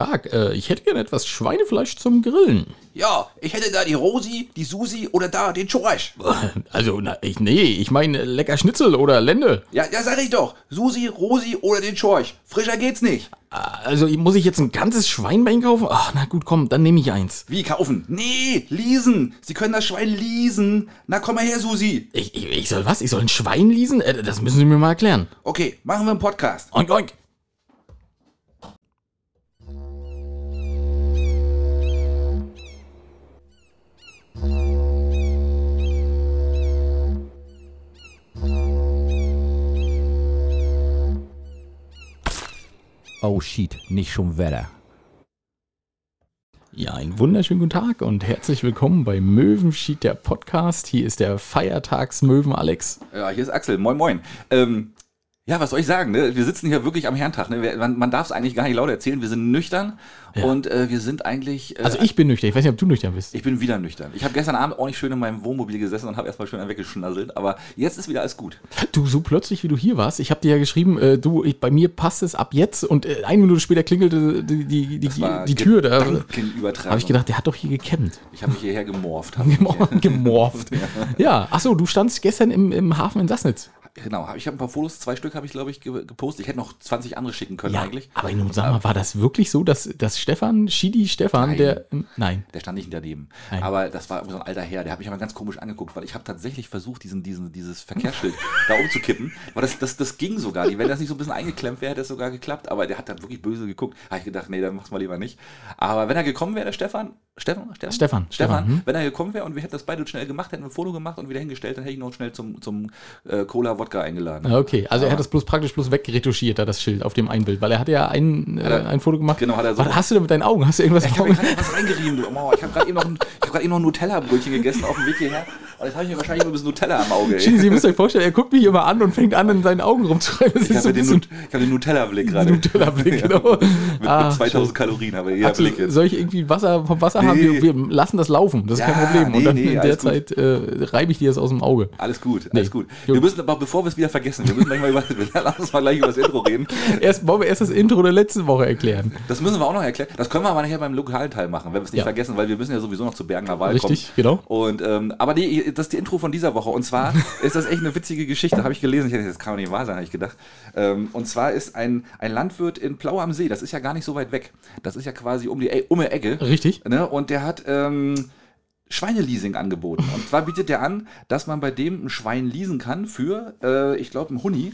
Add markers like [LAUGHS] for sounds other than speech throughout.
Tag, äh, ich hätte gerne etwas Schweinefleisch zum Grillen. Ja, ich hätte da die Rosi, die Susi oder da den Schorsch. [LAUGHS] Also, na, ich, nee, ich meine lecker Schnitzel oder Lende. Ja, ja, sag ich doch. Susi, Rosi oder den Schorsch. Frischer geht's nicht. Also, muss ich jetzt ein ganzes Schwein bei Ihnen kaufen? Ach, na gut, komm, dann nehme ich eins. Wie kaufen? Nee, leasen. Sie können das Schwein leasen. Na, komm mal her, Susi. Ich, ich, ich soll was? Ich soll ein Schwein leasen? Äh, das müssen Sie mir mal erklären. Okay, machen wir einen Podcast. Oink, oink. Oh shit, nicht schon Wetter. Ja, einen wunderschönen guten Tag und herzlich willkommen bei Möwenschied, der Podcast. Hier ist der Feiertagsmöwen Alex. Ja, hier ist Axel. Moin, moin. Ähm, ja, was soll ich sagen? Ne? Wir sitzen hier wirklich am Herrentag. Ne? Man, man darf es eigentlich gar nicht laut erzählen. Wir sind nüchtern ja. und äh, wir sind eigentlich. Äh, also ich bin nüchtern. Ich weiß nicht, ob du nüchtern bist. Ich bin wieder nüchtern. Ich habe gestern Abend auch nicht schön in meinem Wohnmobil gesessen und habe erstmal schön weggeschnasselt. Aber jetzt ist wieder alles gut. Du, so plötzlich, wie du hier warst, ich habe dir ja geschrieben, äh, du, ich, bei mir passt es ab jetzt und äh, eine Minute später klingelte die, die, die, die Tür da. Habe ich gedacht, der hat doch hier gecampt. Ich habe mich hierher gemorft. [LAUGHS] gemorft. [LAUGHS] ja. ja, achso, du standst gestern im, im Hafen in Sassnitz. Genau, ich habe ein paar Fotos, zwei Stück habe ich, glaube ich, gepostet. Ich hätte noch 20 andere schicken können ja, eigentlich. Aber nun sag mal, war das wirklich so, dass, dass Stefan, Shidi Stefan, nein, der. Nein. Der stand nicht daneben. Nein. Aber das war so ein alter Herr, der hat mich aber ganz komisch angeguckt, weil ich habe tatsächlich versucht, diesen, diesen, dieses Verkehrsschild [LAUGHS] da umzukippen. Weil das, das, das ging sogar. Wenn das nicht so ein bisschen eingeklemmt wäre, hätte es sogar geklappt. Aber der hat dann wirklich böse geguckt. Habe ich gedacht, nee, dann mach's mal lieber nicht. Aber wenn er gekommen wäre, der Stefan, Stefan? Stefan? Stefan. Stefan. Hm? Wenn er gekommen wäre und wir hätten das beide schnell gemacht, hätten ein Foto gemacht und wieder hingestellt, dann hätte ich ihn noch schnell zum, zum äh, Cola-Wodka eingeladen. Okay. Also Aber er hat das bloß praktisch bloß wegretuschiert, da das Schild auf dem Einbild, weil er hatte ja ein, äh, ein Foto gemacht. Genau, hat er so. Was hast du denn mit deinen Augen? Hast du irgendwas Ich habe was reingerieben, du. Oh, ich habe gerade eben noch ein, hab eben noch ein Nutella-Brötchen gegessen auf dem Weg hierher. Und jetzt habe ich mir wahrscheinlich nur ein bisschen Nutella am Auge. Ey. Sie müsst euch vorstellen, er guckt mich immer an und fängt an, in seinen Augen rumzureiben. Ich habe so den, hab den Nutella-Blick gerade. [LAUGHS] Nutella-Blick, genau. mit, ah, mit 2000 schön. Kalorien habe ich Blick jetzt. Soll ich irgendwie Wasser vom Wasser nee. haben? Wir, wir, lassen das laufen, das ist ja, kein Problem. Nee, und dann nee, in der Zeit äh, reibe ich dir das aus dem Auge. Alles gut, alles gut. Wir müssen aber, bevor wir es wieder vergessen, wir müssen gleich mal über, [LAUGHS] lass uns mal gleich über das Intro reden. Erst wollen wir erst das Intro der letzten Woche erklären. Das müssen wir auch noch erklären. Das können wir aber nachher beim lokalen Teil machen, wenn wir es nicht ja. vergessen, weil wir müssen ja sowieso noch zu Bergener Wahl kommen. Richtig, genau. Und, ähm, aber nee, das ist die Intro von dieser Woche. Und zwar [LAUGHS] ist das echt eine witzige Geschichte, habe ich gelesen. Ich hätte, das kann doch nicht wahr sein, habe ich gedacht. Ähm, und zwar ist ein, ein Landwirt in Plau am See, das ist ja gar nicht so weit weg. Das ist ja quasi um die um die Ecke. Richtig. Ne? Und der hat. Ähm, Schweineleasing angeboten. Und zwar bietet er an, dass man bei dem ein Schwein leasen kann für, äh, ich glaube, ein Huni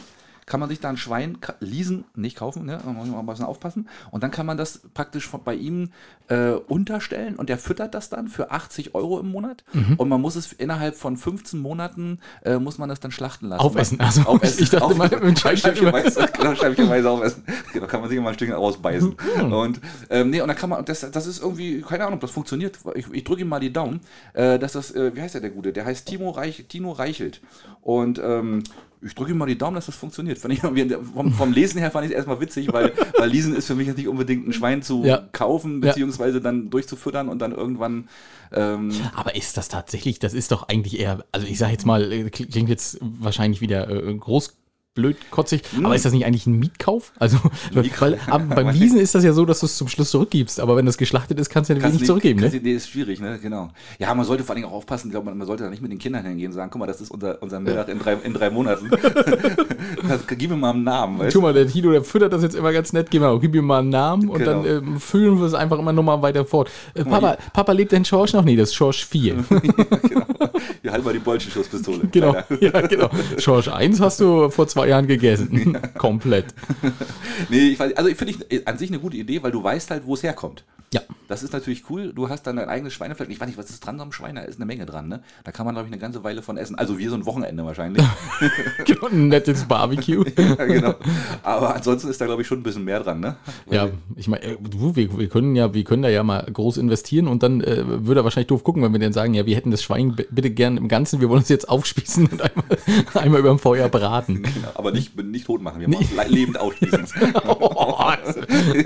kann man sich da ein Schwein leasen, nicht kaufen, ne? da muss man mal ein bisschen aufpassen. Und dann kann man das praktisch bei ihm äh, unterstellen und der füttert das dann für 80 Euro im Monat. Mhm. Und man muss es innerhalb von 15 Monaten, äh, muss man das dann schlachten lassen. Aufessen, also aufessen. Ich dachte auf, mal, mit Scheibchenweise, genau, Scheibchenweise aufessen. Genau, kann man sich immer ein Stückchen rausbeißen. Mhm. Und ähm, nee, und dann kann man, das, das ist irgendwie, keine Ahnung, ob das funktioniert. Ich, ich drücke ihm mal die Daumen, äh, dass das, äh, wie heißt der, der Gute? Der heißt Timo, Reich, Tino Reichelt. Und ähm, ich drücke mal die Daumen, dass das funktioniert. Ich, vom, vom, Lesen her fand ich es erstmal witzig, weil, weil Leasen ist für mich jetzt nicht unbedingt ein Schwein zu ja. kaufen, beziehungsweise ja. dann durchzufüttern und dann irgendwann. Ähm Aber ist das tatsächlich, das ist doch eigentlich eher, also ich sage jetzt mal, äh, klingt jetzt wahrscheinlich wieder äh, groß blöd kotzig. Mhm. Aber ist das nicht eigentlich ein Mietkauf? Also, weil beim [LAUGHS] Leasen ist das ja so, dass du es zum Schluss zurückgibst. Aber wenn das geschlachtet ist, kannst du ja wenig zurückgeben. Ne? Nee, ist schwierig, ne? Genau. Ja, man sollte vor allem auch aufpassen. Ich glaube, man, man, sollte da nicht mit den Kindern hingehen und sagen: guck mal, das ist unser, unser Mittag in drei, in drei Monaten. [LAUGHS] gib mir mal einen Namen. Weißt? Guck mal, der Tino, der füttert das jetzt immer ganz nett. Gib, mal, gib mir mal einen Namen und genau. dann ähm, füllen wir es einfach immer nochmal weiter fort. Äh, Papa, Papa lebt in Schorsch noch? Nee, das ist Schorsch 4. [LAUGHS] ja, genau. [LAUGHS] Wir halten mal die Bolschenschuss-Pistole. [LAUGHS] Genau, [LAUGHS] ja, genau. Schorsch 1 hast du vor zwei Jahren gegessen. Komplett. nee, ich weiß, also finde ich an sich eine gute Idee, weil du weißt halt, wo es herkommt. Ja. Das ist natürlich cool. Du hast dann dein eigenes Schweinefleisch. Ich weiß nicht, was ist dran am Schwein? Da ist eine Menge dran, ne? Da kann man, glaube ich, eine ganze Weile von essen. Also wir so ein Wochenende wahrscheinlich. genau, ein nettes Barbecue. ja, genau. Aber ansonsten ist da, glaube ich, schon ein bisschen mehr dran, ne? Weil ja, ich meine, äh, wir, wir, können ja, wir können da ja mal groß investieren und dann äh, würde er wahrscheinlich doof gucken, wenn wir dann sagen, ja, wir hätten das Schwein bitte gern im Ganzen, wir wollen es jetzt aufspießen und einmal, einmal über dem Feuer braten. [LAUGHS] Genau, aber nicht, nicht tot machen, wir machen es lebend aufspießen. [LAUGHS] oh,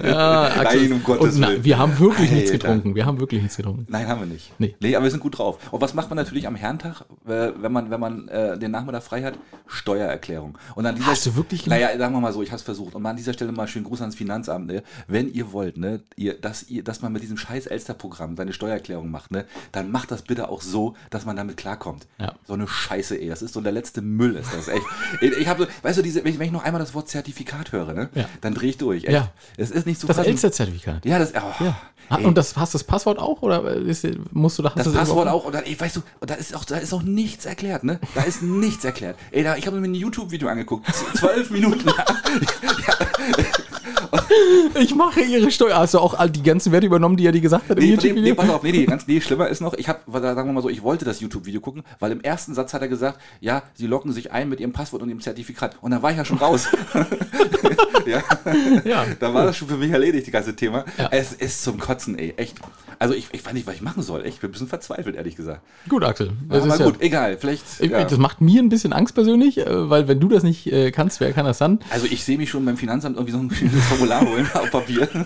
ja, Nein, um Gottes Willen. wir haben wirklich nichts Alter. getrunken. Wir haben wirklich nichts getrunken. Nein, haben wir nicht. Nee. Nee, aber wir sind gut drauf. Und was macht man natürlich am Herrentag, äh, wenn man, wenn man äh, den Nachmittag frei hat? Steuererklärung. Und an dieser Hast du wirklich gemacht? Naja, sagen wir mal so, ich habe es versucht. Und mal an dieser Stelle mal schönen Gruß ans Finanzamt. Ne? Wenn ihr wollt, ne, ihr, dass, ihr, dass man mit diesem scheiß Elster-Programm seine Steuererklärung macht, ne, dann macht das bitte auch so, dass man damit klarkommt. Ja. So eine Scheiße, ey. Das ist so der letzte Müll, ist das echt. ich habe so, weißt du, diese, wenn, ich, wenn ich noch einmal das Wort Zertifikat höre, ne, Ja. dann drehe ich durch. Echt. Ja. Es ist nicht so Das Elster-Zertifikat. Ja, das, oh, Ja. Ah, ey. Und das hast du das Passwort auch oder ist, musst du da Das irgendwo Passwort auch, und dann, ey, weißt du, und da ist auch, da ist auch nichts erklärt, ne? Da ist nichts erklärt. Ey, da, ich habe mir ein YouTube-Video angeguckt, zwölf Minuten lang. [LAUGHS] Ich mache ihre Steuer. Hast du auch all die ganzen Werte übernommen, die er dir gesagt hat im Nee, nee, nee, YouTube-Video? pass auf, nee, nee, ganz, nee, schlimmer ist noch, ich habe, sagen wir mal so, ich wollte das YouTube-Video gucken, weil im ersten Satz hat er gesagt, ja, sie locken sich ein mit ihrem Passwort und ihrem Zertifikat. Und dann war ich ja schon raus. [LAUGHS] ja, Ja. da war das schon für mich erledigt, das ganze Thema. Ja. Es ist zum Kotzen, ey, echt. Also ich, ich weiß nicht, was ich machen soll, echt. Ich bin ein bisschen verzweifelt, ehrlich gesagt. Gut, Axel. Das Aber ist ja- gut, egal, vielleicht. Ich- ja. Das macht mir ein bisschen Angst persönlich, äh, weil wenn du das nicht äh, kannst, wer kann das dann? Also ich sehe mich schon beim Finanzamt irgendwie so ein [LAUGHS] Formular holen auf Papier. [LAUGHS]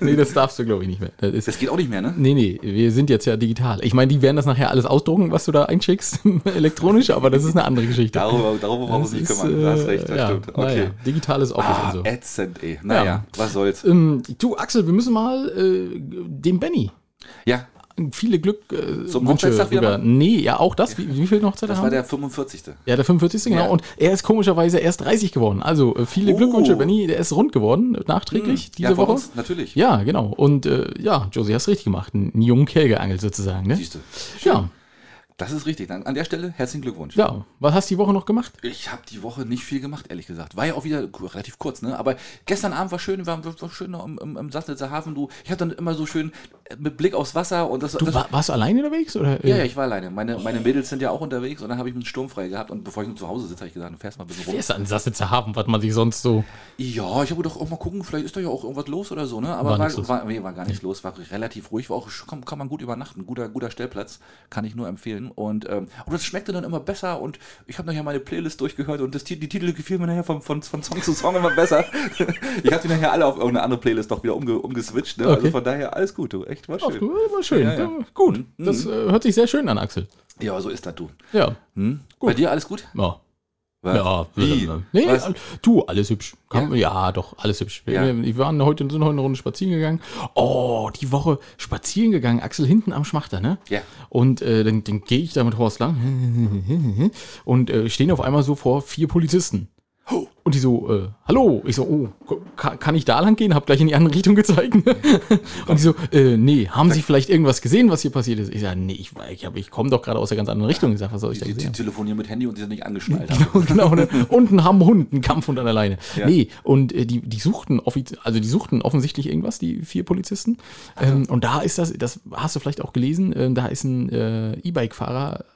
Nee, das darfst du, glaube ich, nicht mehr. Das ist, Das geht auch nicht mehr, ne? nee, nee, wir sind jetzt ja digital. Ich meine, die werden das nachher alles ausdrucken, was du da einschickst, [LAUGHS] elektronisch, aber das ist eine andere Geschichte. Darüber, darüber brauchen wir uns nicht ist, kümmern. Du hast recht, das ja, stimmt. naja, Okay. digitales Office Ah, und so. ätzend, ey. Naja, Ja. was soll's. Ähm, du, Axel, wir müssen mal äh, dem Benny Ja, viele Glück äh, Zum Wünsche rüber. Nee, ja, auch das. Wie, wie viel Hochzeit das haben war wir? der 45. Ja, der 45. genau. Ja. Und er ist komischerweise erst 30 geworden. Also äh, viele Oh. Glückwünsche, Benny. Der ist rund geworden, nachträglich, diese ja, Woche. uns, natürlich. Ja, genau. Und äh, ja, Josie, hast richtig gemacht. Einen jungen Kerl geangelt sozusagen, ne? Siehst du. Ja, Das ist richtig. Dann an der Stelle herzlichen Glückwunsch. ja. Was hast du die Woche noch gemacht? Ich habe die Woche nicht viel gemacht, ehrlich gesagt. War ja auch wieder relativ kurz, ne? Aber gestern Abend war schön, war, war schön noch im, im, im Sassnitzer Hafen. Du, ich hatte dann immer so schön äh, mit Blick aufs Wasser und das. Du das war, warst du alleine unterwegs? Oder, ja, ja, ich war alleine. Meine, meine Mädels sind ja auch unterwegs und dann habe ich einen Sturm frei gehabt. Und bevor ich nur zu Hause sitze, habe ich gesagt, du fährst mal ein bisschen rum. Ist an Sassnitzer Hafen, was man sich sonst so. Ja, ich habe gedacht, auch mal gucken, vielleicht ist da ja auch irgendwas los oder so, ne? Aber War war, nichts los. war, nee, war gar nicht los, war relativ ruhig, war auch, kann, kann man gut übernachten, guter, guter Stellplatz, kann ich nur empfehlen. Und, ähm, und das schmeckte dann immer besser und ich habe nachher meine Playlist durchgehört und das, Ti- die Titel gefielen mir nachher von, von, von Song zu Song immer besser. [LAUGHS] ich habe die nachher alle auf irgendeine andere Playlist doch wieder umge, umgeswitcht, ne? Also Okay. von daher alles gut, du, echt, war schön. war schön. Ja, ja. Ja, gut. Das äh, hört sich sehr schön an, Axel. Ja, so ist das, du. Ja. Hm? Gut. Bei dir alles gut? Ja. Was? Ja, Wie? Nee, Was? du, alles hübsch. Kann, ja? doch, alles hübsch. Wir, Ja. wir waren heute, sind heute eine Runde spazieren gegangen. Oh, die Woche spazieren gegangen, Axel hinten am Schmachter, ne? Ja. Und äh, dann, dann gehe ich da mit Horst lang [LAUGHS] und äh, stehen auf einmal so vor vier Polizisten. Und die so, äh, hallo. Ich so, oh, kann, kann ich da lang gehen? Hab gleich in die andere Richtung gezeigt. [LAUGHS] und die so, äh, nee, haben Sie vielleicht irgendwas gesehen, was hier passiert ist? Ich sage, nee, ich, ich, hab- ich komme doch gerade aus der ganz anderen Richtung. Ich sag, was soll ich da gesehen die haben? telefonieren mit Handy und die sind nicht angeschnallt. haben. Und [LAUGHS] genau, ne? und ein Hammhund, ein Kampfhund an der Leine. Ja. Nee, und äh, die, die suchten also die suchten offensichtlich irgendwas, die vier Polizisten. Ähm, und da ist das, das hast du vielleicht auch gelesen, äh, da ist ein äh, E-Bike-Fahrer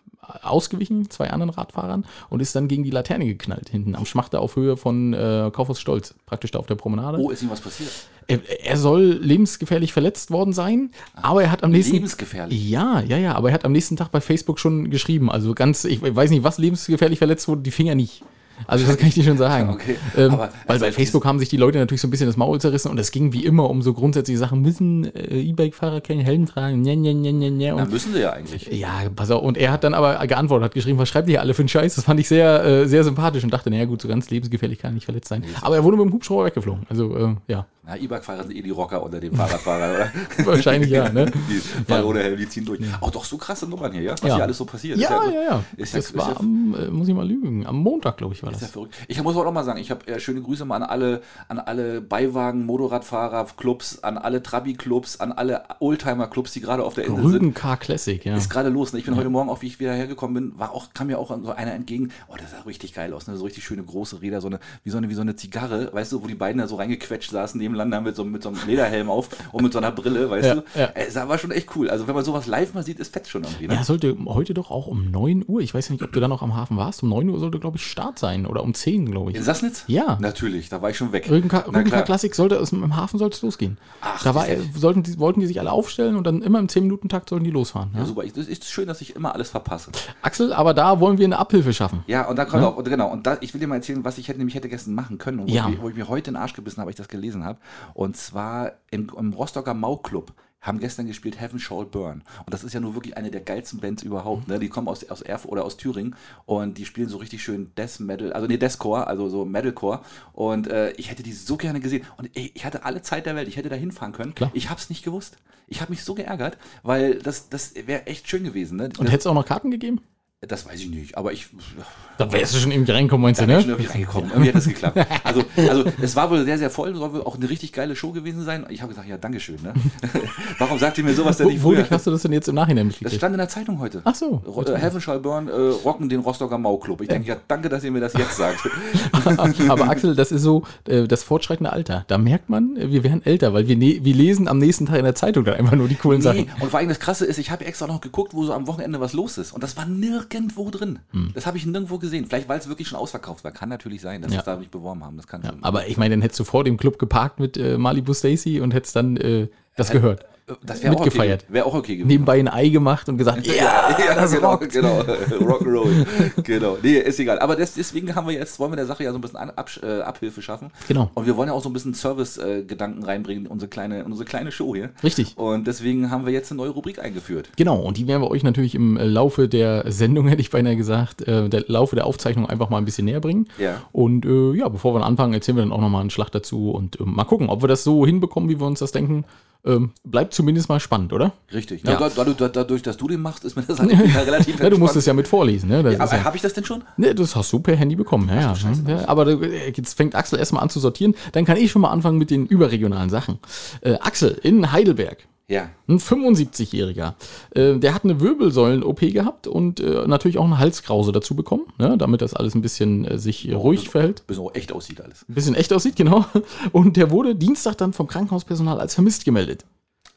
ausgewichen, zwei anderen Radfahrern, und ist dann gegen die Laterne geknallt, hinten am Schmachter auf Höhe von äh, Kaufhaus Stolz, praktisch da auf der Promenade. Oh, ist ihm was passiert? Er, er soll lebensgefährlich verletzt worden sein, aber er hat am nächsten Lebensgefährlich. ja, ja, ja, aber er hat am nächsten Tag bei Facebook schon geschrieben. Also ganz, ich weiß nicht, was lebensgefährlich verletzt wurde, die Finger nicht. Also das kann ich dir schon sagen. [LAUGHS] Okay, Ähm, aber weil also bei Facebook haben sich die Leute natürlich so ein bisschen das Maul zerrissen und es ging wie immer um so grundsätzliche Sachen. Müssen äh, E-Bike-Fahrer keinen Helm tragen? Nja, nja, nja, nja, nja. Na, müssen sie ja eigentlich. ja, pass auf. Und er hat dann aber geantwortet, hat geschrieben, was schreibt ihr hier alle für einen Scheiß? Das fand ich sehr, äh, sehr sympathisch und dachte, naja gut, so ganz lebensgefährlich kann er nicht verletzt sein. Aber er wurde mit dem Hubschrauber weggeflogen. Also, äh, ja, Na, E-Bike-Fahrer sind eh die Rocker unter dem Fahrradfahrer, oder? [LAUGHS] wahrscheinlich ja, ne? Die fahren ohne Helm, die ziehen durch. Auch doch so krasse Nummern hier, ja? Was Ja. hier alles so passiert. Ja, ja, ja. Ist ja, Das ist war ja, am, äh, muss ich mal lügen, am Montag, glaube ich, war ist ja das. verrückt. Ich muss auch noch mal sagen, ich habe äh, schöne Grüße mal an alle, an alle Beiwagen, Motorradfahrer, Clubs, an alle Trabi-Clubs, an alle Oldtimer-Clubs, die gerade auf der Insel sind. Rügen Car Classic, ja. Ist gerade los. Ne? Ich bin heute Morgen, auch wie ich wieder hergekommen bin, war auch, kam mir auch so einer entgegen. Oh, das sah richtig geil aus. Ne? So richtig schöne große Räder, so eine, wie, so eine, wie so eine Zigarre, weißt du, wo die beiden da so reingequetscht saßen nebeneinander mit so, mit so einem Lederhelm auf und mit so einer Brille, weißt Ja, du. ja. Es war schon echt cool. Also wenn man sowas live mal sieht, ist fett schon irgendwie. Ne? Ja, sollte heute doch auch um 9 Uhr, ich weiß ja nicht, ob du dann noch am Hafen warst, um 9 Uhr sollte, glaube ich, Start sein oder um 10, glaube In ich. Sassnitz? Ja. Natürlich, da war ich schon weg. Klar. Classic sollte im Hafen sollte es losgehen. Ach, da war, sollten die, wollten die sich alle aufstellen und dann immer im 10-Minuten-Takt sollten die losfahren. Ja? Ja, super. Ich, das ist schön, dass ich immer alles verpasse. Axel, aber da wollen wir eine Abhilfe schaffen. Ja, und da kommt auch, und genau, und da, ich will dir mal erzählen, was ich hätte, nämlich hätte gestern machen können und wo, Ja. ich, mir- wo ich mir heute in den Arsch gebissen habe, weil ich das gelesen habe. Und zwar im, im Rostocker Mau-Club haben gestern gespielt Heaven Shall Burn. Und das ist ja nur wirklich eine der geilsten Bands überhaupt. Ne? Die kommen aus, aus Erfurt oder aus Thüringen und die spielen so richtig schön Death Metal, also nee, Deathcore, also so Metalcore. Und äh, ich hätte die so gerne gesehen. Und ey, ich hatte alle Zeit der Welt, ich hätte da hinfahren können. Klar. Ich habe es nicht gewusst. Ich habe mich so geärgert, weil das, das wäre echt schön gewesen. Ne? Und hättest du auch noch Karten gegeben? Das weiß ich nicht, aber ich. Da wärst du schon irgendwie reingekommen, meinst du, bin ne? ich schon irgendwie reingekommen. Irgendwie hat das geklappt. Also, also es war wohl sehr, sehr voll, soll wohl auch eine richtig geile Show gewesen sein. Ich habe gesagt, ja, Dankeschön. Ne? [LAUGHS] Warum sagt ihr mir sowas denn nicht Wo, früher? hast du das denn jetzt im Nachhinein Das mitgekriegt? stand in der Zeitung heute. Ach so. Äh, Heaven Shall Burn äh, rocken den Rostocker Mau-Club. Ich denke, ja, danke, dass ihr mir das jetzt sagt. [LAUGHS] Aber Axel, das ist so äh, das fortschreitende Alter. Da merkt man, äh, wir werden älter, weil wir, ne wir lesen am nächsten Tag in der Zeitung dann einfach nur die coolen Nee, Sachen. und vor allem das Krasse ist, ich habe extra noch geguckt, wo so am Wochenende was los ist. Und das war nirgendwo drin. Hm. Das habe ich nirgendwo gesehen. Vielleicht, weil es wirklich schon ausverkauft war. Kann natürlich sein, dass sie Ja. es da nicht beworben haben. Das kann Ja, aber ich meine, dann hättest du vor dem Club geparkt mit äh, Malibu Stacy und hättest dann äh, das gehört. Das wäre auch mitgefeiert. Okay, wäre auch okay gewesen. Nebenbei ein Ei gemacht und gesagt, [LAUGHS] ja, das genau, rockt. genau. [LAUGHS] Rock'n'Roll. genau. Nee, ist egal. Aber das, deswegen haben wir jetzt, wollen wir der Sache ja so ein bisschen An Absch äh, Abhilfe schaffen. Genau. Und wir wollen ja auch so ein bisschen Service-Gedanken reinbringen in unsere kleine, in unsere kleine Show hier. Richtig. Und deswegen haben wir jetzt eine neue Rubrik eingeführt. Genau, und die werden wir euch natürlich im äh, Laufe der Sendung, [LAUGHS] hätte ich beinahe gesagt, äh, der Laufe der Aufzeichnung einfach mal ein bisschen näher bringen. Ja. Und äh, ja, bevor wir anfangen, erzählen wir dann auch nochmal einen Schlag dazu und ähm, mal gucken, ob wir das so hinbekommen, wie wir uns das denken. Ähm, bleibt zumindest mal spannend, oder? Richtig. Ja. Ja. dadurch, dadurch, dass du den machst, ist mir das halt [LAUGHS] relativ Ja, du musst es ja mit vorlesen, ne? Aber ja, habe ich das denn schon? ne, das hast du per Handy bekommen, ja, ja, ja. Aber äh, jetzt fängt Axel erstmal an zu sortieren. Dann kann ich schon mal anfangen mit den überregionalen Sachen. Äh, Axel in Heidelberg. Ja. Ein 75-Jähriger. Äh, der hat eine Wirbelsäulen-OP gehabt und äh, natürlich auch eine Halskrause dazu bekommen, ne, damit das alles ein bisschen äh, sich äh, ruhig verhält. Bis auch echt aussieht alles. Ein bisschen echt aussieht, genau. Und der wurde Dienstag dann vom Krankenhauspersonal als vermisst gemeldet.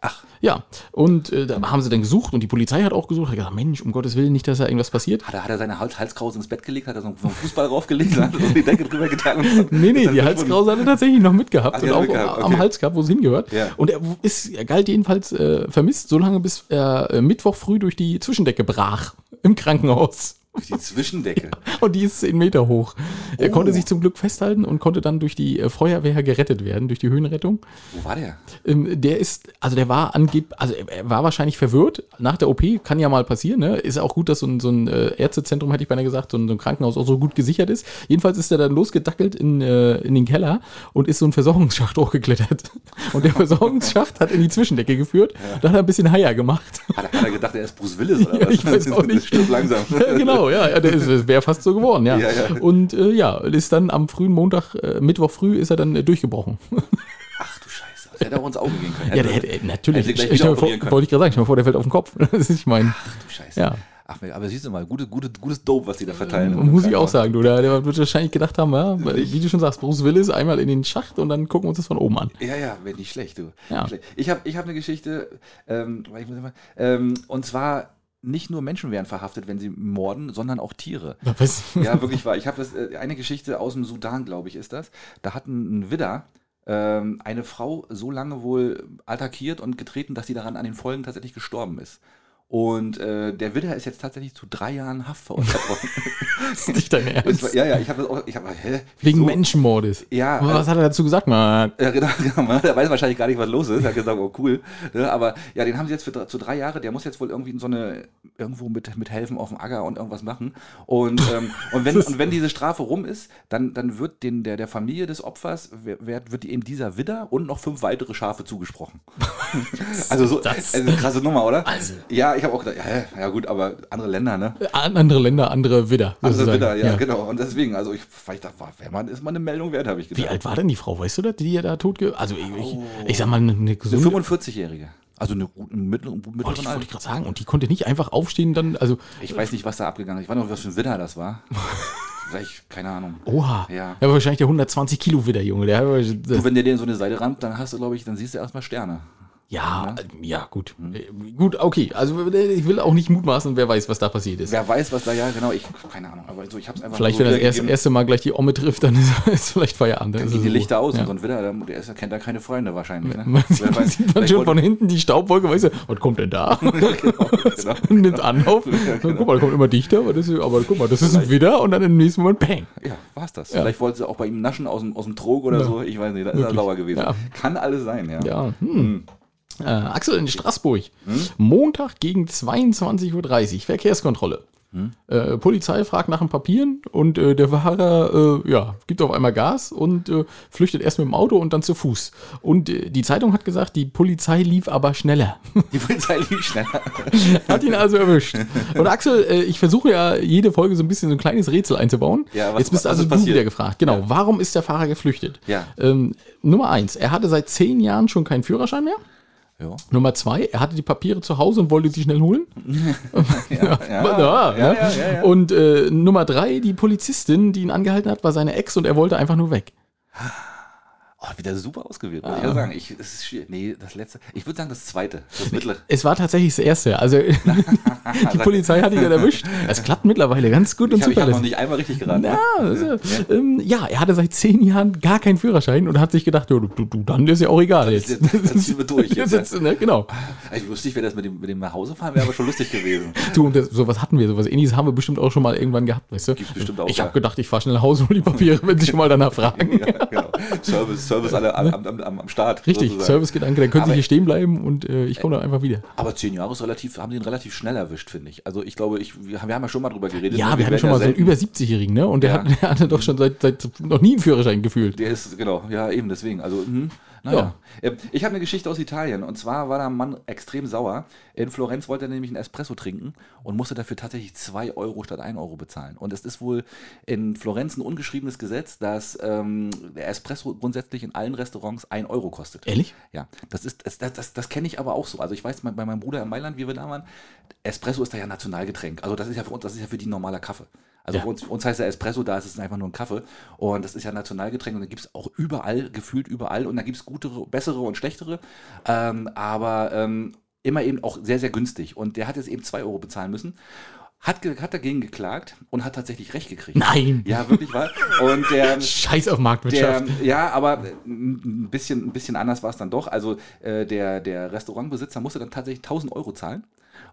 Ach, Ja, und äh, da haben sie dann gesucht und die Polizei hat auch gesucht. Hat gesagt, Mensch, um Gottes Willen nicht, dass da irgendwas passiert. hat er, hat er seine Hals Halskrause ins Bett gelegt, hat er so einen Fußball raufgelegt, hat so die Decke drüber getan und. Nee, nee, die Halskrause hat er tatsächlich noch mitgehabt Ach, und er auch mitgehabt, am okay. Hals gehabt, wo es hingehört. Ja. Und er ist, er galt jedenfalls äh, vermisst, solange bis er äh, Mittwoch früh durch die Zwischendecke brach im Krankenhaus. Die Zwischendecke. [LAUGHS] Und die ist 10 Meter hoch. Er Oh. konnte sich zum Glück festhalten und konnte dann durch die äh, Feuerwehr gerettet werden, durch die Höhenrettung. Wo war der? Ähm, der ist, also der war angeblich, also er- war wahrscheinlich verwirrt nach der OP, kann ja mal passieren, ne? Ist auch gut, dass so ein, so ein äh, Ärztezentrum, hätte ich beinahe gesagt, so ein, so ein Krankenhaus auch so gut gesichert ist. Jedenfalls ist er dann losgedackelt in, äh, in den Keller und ist so ein Versorgungsschacht [LAUGHS] hochgeklettert. Und der Versorgungsschacht hat in die Zwischendecke geführt. Da hat er ein bisschen Haier gemacht. Hat er, hat er gedacht, er ist Bruce Willis oder Ja, was? ich weiß auch nicht. Stirb langsam. [LAUGHS] Ja, genau, ja, ja der wäre fast so geworden, ja. Ja, ja. Und äh, ja, ist dann am frühen Montag, äh, Mittwoch früh, ist er dann äh, durchgebrochen. Ach du Scheiße. Das hätte auch ins Auge gehen können. Ja, der hätte, äh, natürlich. Hätte dir vor- können. Wollte ich gerade sagen, dir mal vor, der fällt auf den Kopf. [LAUGHS] Das ist nicht mein. Ach du Scheiße. Ja. Ach, aber siehst du mal, gute, gute, gutes Dope, was die da verteilen. Muss ich auch sagen, du. Der, der wird wahrscheinlich gedacht haben, ja, wie du schon sagst, Bruce Willis einmal in den Schacht und dann gucken wir uns das von oben an. Ja, ja, wäre nicht schlecht, du. Ja. Ich habe ich hab eine Geschichte, ähm, ich ähm, und zwar nicht nur Menschen werden verhaftet, wenn sie morden, sondern auch Tiere. Was? Ja, wirklich wahr. Ich habe das, äh, eine Geschichte aus dem Sudan, glaube ich, ist das. Da hat ein, ein Widder ähm, eine Frau so lange wohl attackiert und getreten, dass sie daran an den Folgen tatsächlich gestorben ist. Und äh, der Widder ist jetzt tatsächlich zu drei Jahren Haft verurteilt worden. Das [LAUGHS] ist nicht dein [LAUGHS] Ernst. war- ja, ja, ich habe das auch, ich habe, hä? Wegen? Menschenmordes. Ja, Aber Was also- hat er dazu gesagt? Man, Ja, genau, [LAUGHS] genau. Der weiß wahrscheinlich gar nicht, was los ist. Er hat gesagt, oh cool. Ne, aber ja, den haben sie jetzt für, zu drei Jahre. Der muss jetzt wohl irgendwie in so eine, irgendwo mit, mit helfen auf dem Acker und irgendwas machen. Und, ähm, und, wenn, und wenn diese Strafe rum ist, dann, dann wird den, der, der Familie des Opfers, wird, wird eben dieser Widder und noch fünf weitere Schafe zugesprochen. also so, Das- also krasse Nummer, oder? Also. Ja, ich habe auch gedacht, ja, ja gut, aber andere Länder, ne? An- andere Länder, andere Widder. Andere. Widder, ja, genau. Und deswegen, also ich, weil ich dachte, war, wär mal, ist mal eine Meldung wert, habe ich gedacht. Wie alt war denn die Frau? Weißt du das, die er da tot Also ich, ich, Oh. ich sag mal, eine, eine Eine gesunde... 45-Jährige. Also eine, eine mittlere, Wollte mittleren ich, wollte Alter. ich gerade sagen. Und die konnte nicht einfach aufstehen dann, also, Ich weiß nicht, was da abgegangen ist. Ich weiß noch, was für ein Widder das war. [LAUGHS] Vielleicht, keine Ahnung. oha. Ja. Ja, wahrscheinlich der 120 Kilo Widder, Junge. Der, Du, wenn der dir in so eine Seite rammt, dann hast du, glaube ich, dann siehst du erstmal Sterne. Ja, ja, gut. Hm. Äh, Gut, okay. Also ich will auch nicht mutmaßen, wer weiß, was da passiert ist. Wer weiß, was da, ja, genau, ich, keine Ahnung, aber so, ich hab's einfach Vielleicht, wenn er das erste, Mal gleich die Omme trifft, dann [LAUGHS] ist, ist vielleicht Feierabend. Dann Dann gehen die so. Lichter aus Ja. und so ein Widder, der, der ist, kennt da keine Freunde wahrscheinlich. Ne? [LAUGHS] Man sieht, weiß, sieht man schon von hinten die Staubwolke, weißt du, was kommt denn da? [LAUGHS] genau, genau. Nimmt Anlauf. genau. Guck mal, kommt immer dichter, aber, das ist, aber guck mal, das ist ein Widder und dann im nächsten Moment Peng. Ja, war's das. Vielleicht wollte sie auch bei ihm naschen aus dem, aus dem Trog oder Ja. so. Ich weiß nicht, da ist er sauer gewesen. Ja. Kann alles sein, ja. Ja, hm. Äh, Axel in Straßburg. Montag gegen 22.30 Uhr. Verkehrskontrolle. Äh, Polizei fragt nach den Papieren und äh, der Fahrer äh, ja, gibt auf einmal Gas und äh, flüchtet erst mit dem Auto und dann zu Fuß. Und äh, die Zeitung hat gesagt, die Polizei lief aber schneller. Die Polizei lief schneller. [LAUGHS] hat ihn also erwischt. Und Axel, äh, ich versuche ja jede Folge so ein bisschen so ein kleines Rätsel einzubauen. Ja, was- Jetzt bist was also du wieder gefragt. Genau, warum ist der Fahrer geflüchtet? Ja. Ähm, Nummer eins, er hatte seit zehn Jahren schon keinen Führerschein mehr. Ja. Nummer zwei, er hatte die Papiere zu Hause und wollte sie schnell holen. [LAUGHS] Ja, Ja, ne? Und äh, Nummer drei, die Polizistin, die ihn angehalten hat, war seine Ex und er wollte einfach nur weg. Oh, wieder super ausgewählt, muss ich Ah. ja sagen. Ich, es ist schwierig. Nee, das letzte. Ich würde sagen, das zweite. Das mittlere. Es war tatsächlich das erste. Also [LAUGHS] die Polizei hat ihn dann erwischt. Es klappt mittlerweile ganz gut und Ich habe hab noch nicht einmal richtig geraten. Ja, also, ähm, ja, er hatte seit zehn Jahren gar keinen Führerschein und hat sich gedacht, ja, du, du, du, dann ist ja auch egal jetzt. das ziehen wir durch. Jetzt, Jetzt, ja. [LAUGHS] ne, genau. Ich wusste nicht, wer das mit dem, mit dem nach Hause fahren wäre, aber schon lustig gewesen. [LAUGHS] Du, und das, sowas hatten wir, sowas ähnliches haben wir bestimmt auch schon mal irgendwann gehabt, weißt du? Gibt's bestimmt auch, ich ja. habe gedacht, ich fahre schnell nach Hause und hol die Papiere, wenn sie schon mal danach fragen. Ja, genau. Service, Service alle am, am, am, am Start. Richtig. Servicegedanke, dann können Aber- sie hier stehen bleiben und äh, ich komme dann einfach wieder. Aber zehn Jahre ist relativ, haben den relativ schnell erwischt, finde ich. Also ich glaube, ich, wir, haben- wir haben ja schon mal drüber geredet. Ja, ne? wir hatten schon mal so einen über 70-Jährigen, ne? Und der, Ja. hat, [LAUGHS] der hatte doch schon seit, seit noch nie einen Führerschein gefühlt. Der ist, genau, ja, eben deswegen. Also, mhm. Naja. Äh, Ich habe eine Geschichte aus Italien und zwar war da ein Mann extrem sauer. In Florenz wollte er nämlich einen Espresso trinken und musste dafür tatsächlich 2 Euro statt 1 Euro bezahlen. Und es ist wohl in Florenz ein ungeschriebenes Gesetz, dass ähm, der Espresso grundsätzlich in allen Restaurants 1 Euro kostet. Ehrlich? Ja, das ist, das, das, das, das kenne ich aber auch so. Also ich weiß, bei meinem Bruder in Mailand, wie wir da waren, Espresso ist da ja Nationalgetränk. Also das ist ja für uns, das ist ja für die normaler Kaffee. Also Ja. uns, uns heißt der Espresso, da ist es einfach nur ein Kaffee. Und das ist ja Nationalgetränk und da gibt es auch überall, gefühlt überall. Und da gibt es gutere, bessere und schlechtere. Ähm, aber ähm, immer eben auch sehr, sehr günstig. Und der hat jetzt eben 2 Euro bezahlen müssen. Hat, hat dagegen geklagt und hat tatsächlich recht gekriegt. Nein! Ja, wirklich wahr. Und der, [LAUGHS] Scheiß auf der, Marktwirtschaft. ja, aber äh, ein bisschen, ein bisschen anders war es dann doch. Also äh, der, der Restaurantbesitzer musste dann tatsächlich 1000 Euro zahlen.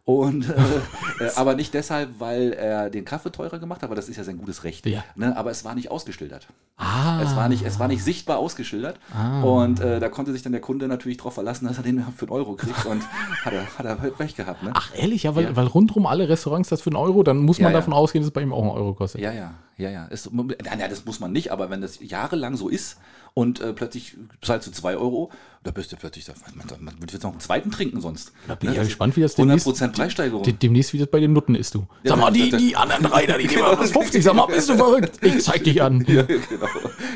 Und, äh, [LAUGHS] äh, aber nicht deshalb, weil er den Kaffee teurer gemacht hat, weil das ist ja sein gutes Recht. Ja. Ne? Aber es war nicht ausgeschildert. ah, Es war nicht, es war nicht sichtbar ausgeschildert. Und äh, da konnte sich dann der Kunde natürlich darauf verlassen, dass er den für einen Euro kriegt. Und [LAUGHS] hat er, hat er halt recht gehabt. Ne? Ach, ehrlich? Ja, weil, Ja. weil rundherum alle Restaurants das für einen Euro, dann muss man Ja, davon ausgehen, dass es bei ihm auch einen Euro kostet. Ja, ja, ja, ja. Es, nein, das muss man nicht, aber wenn das jahrelang so ist und äh, plötzlich zahlst du 2 Euro, da bist du plötzlich, da, man, man wird jetzt noch einen zweiten trinken sonst. Da bin ich ja gespannt, wie das 100% Preissteigerung. De- Demnächst, wie das bei den Nutten ist, du. Ja, Sag mal, die, das- die anderen drei da, die nehmen aber bis 50. Sag mal, bist du verrückt? Ich zeig dich an. ja, genau.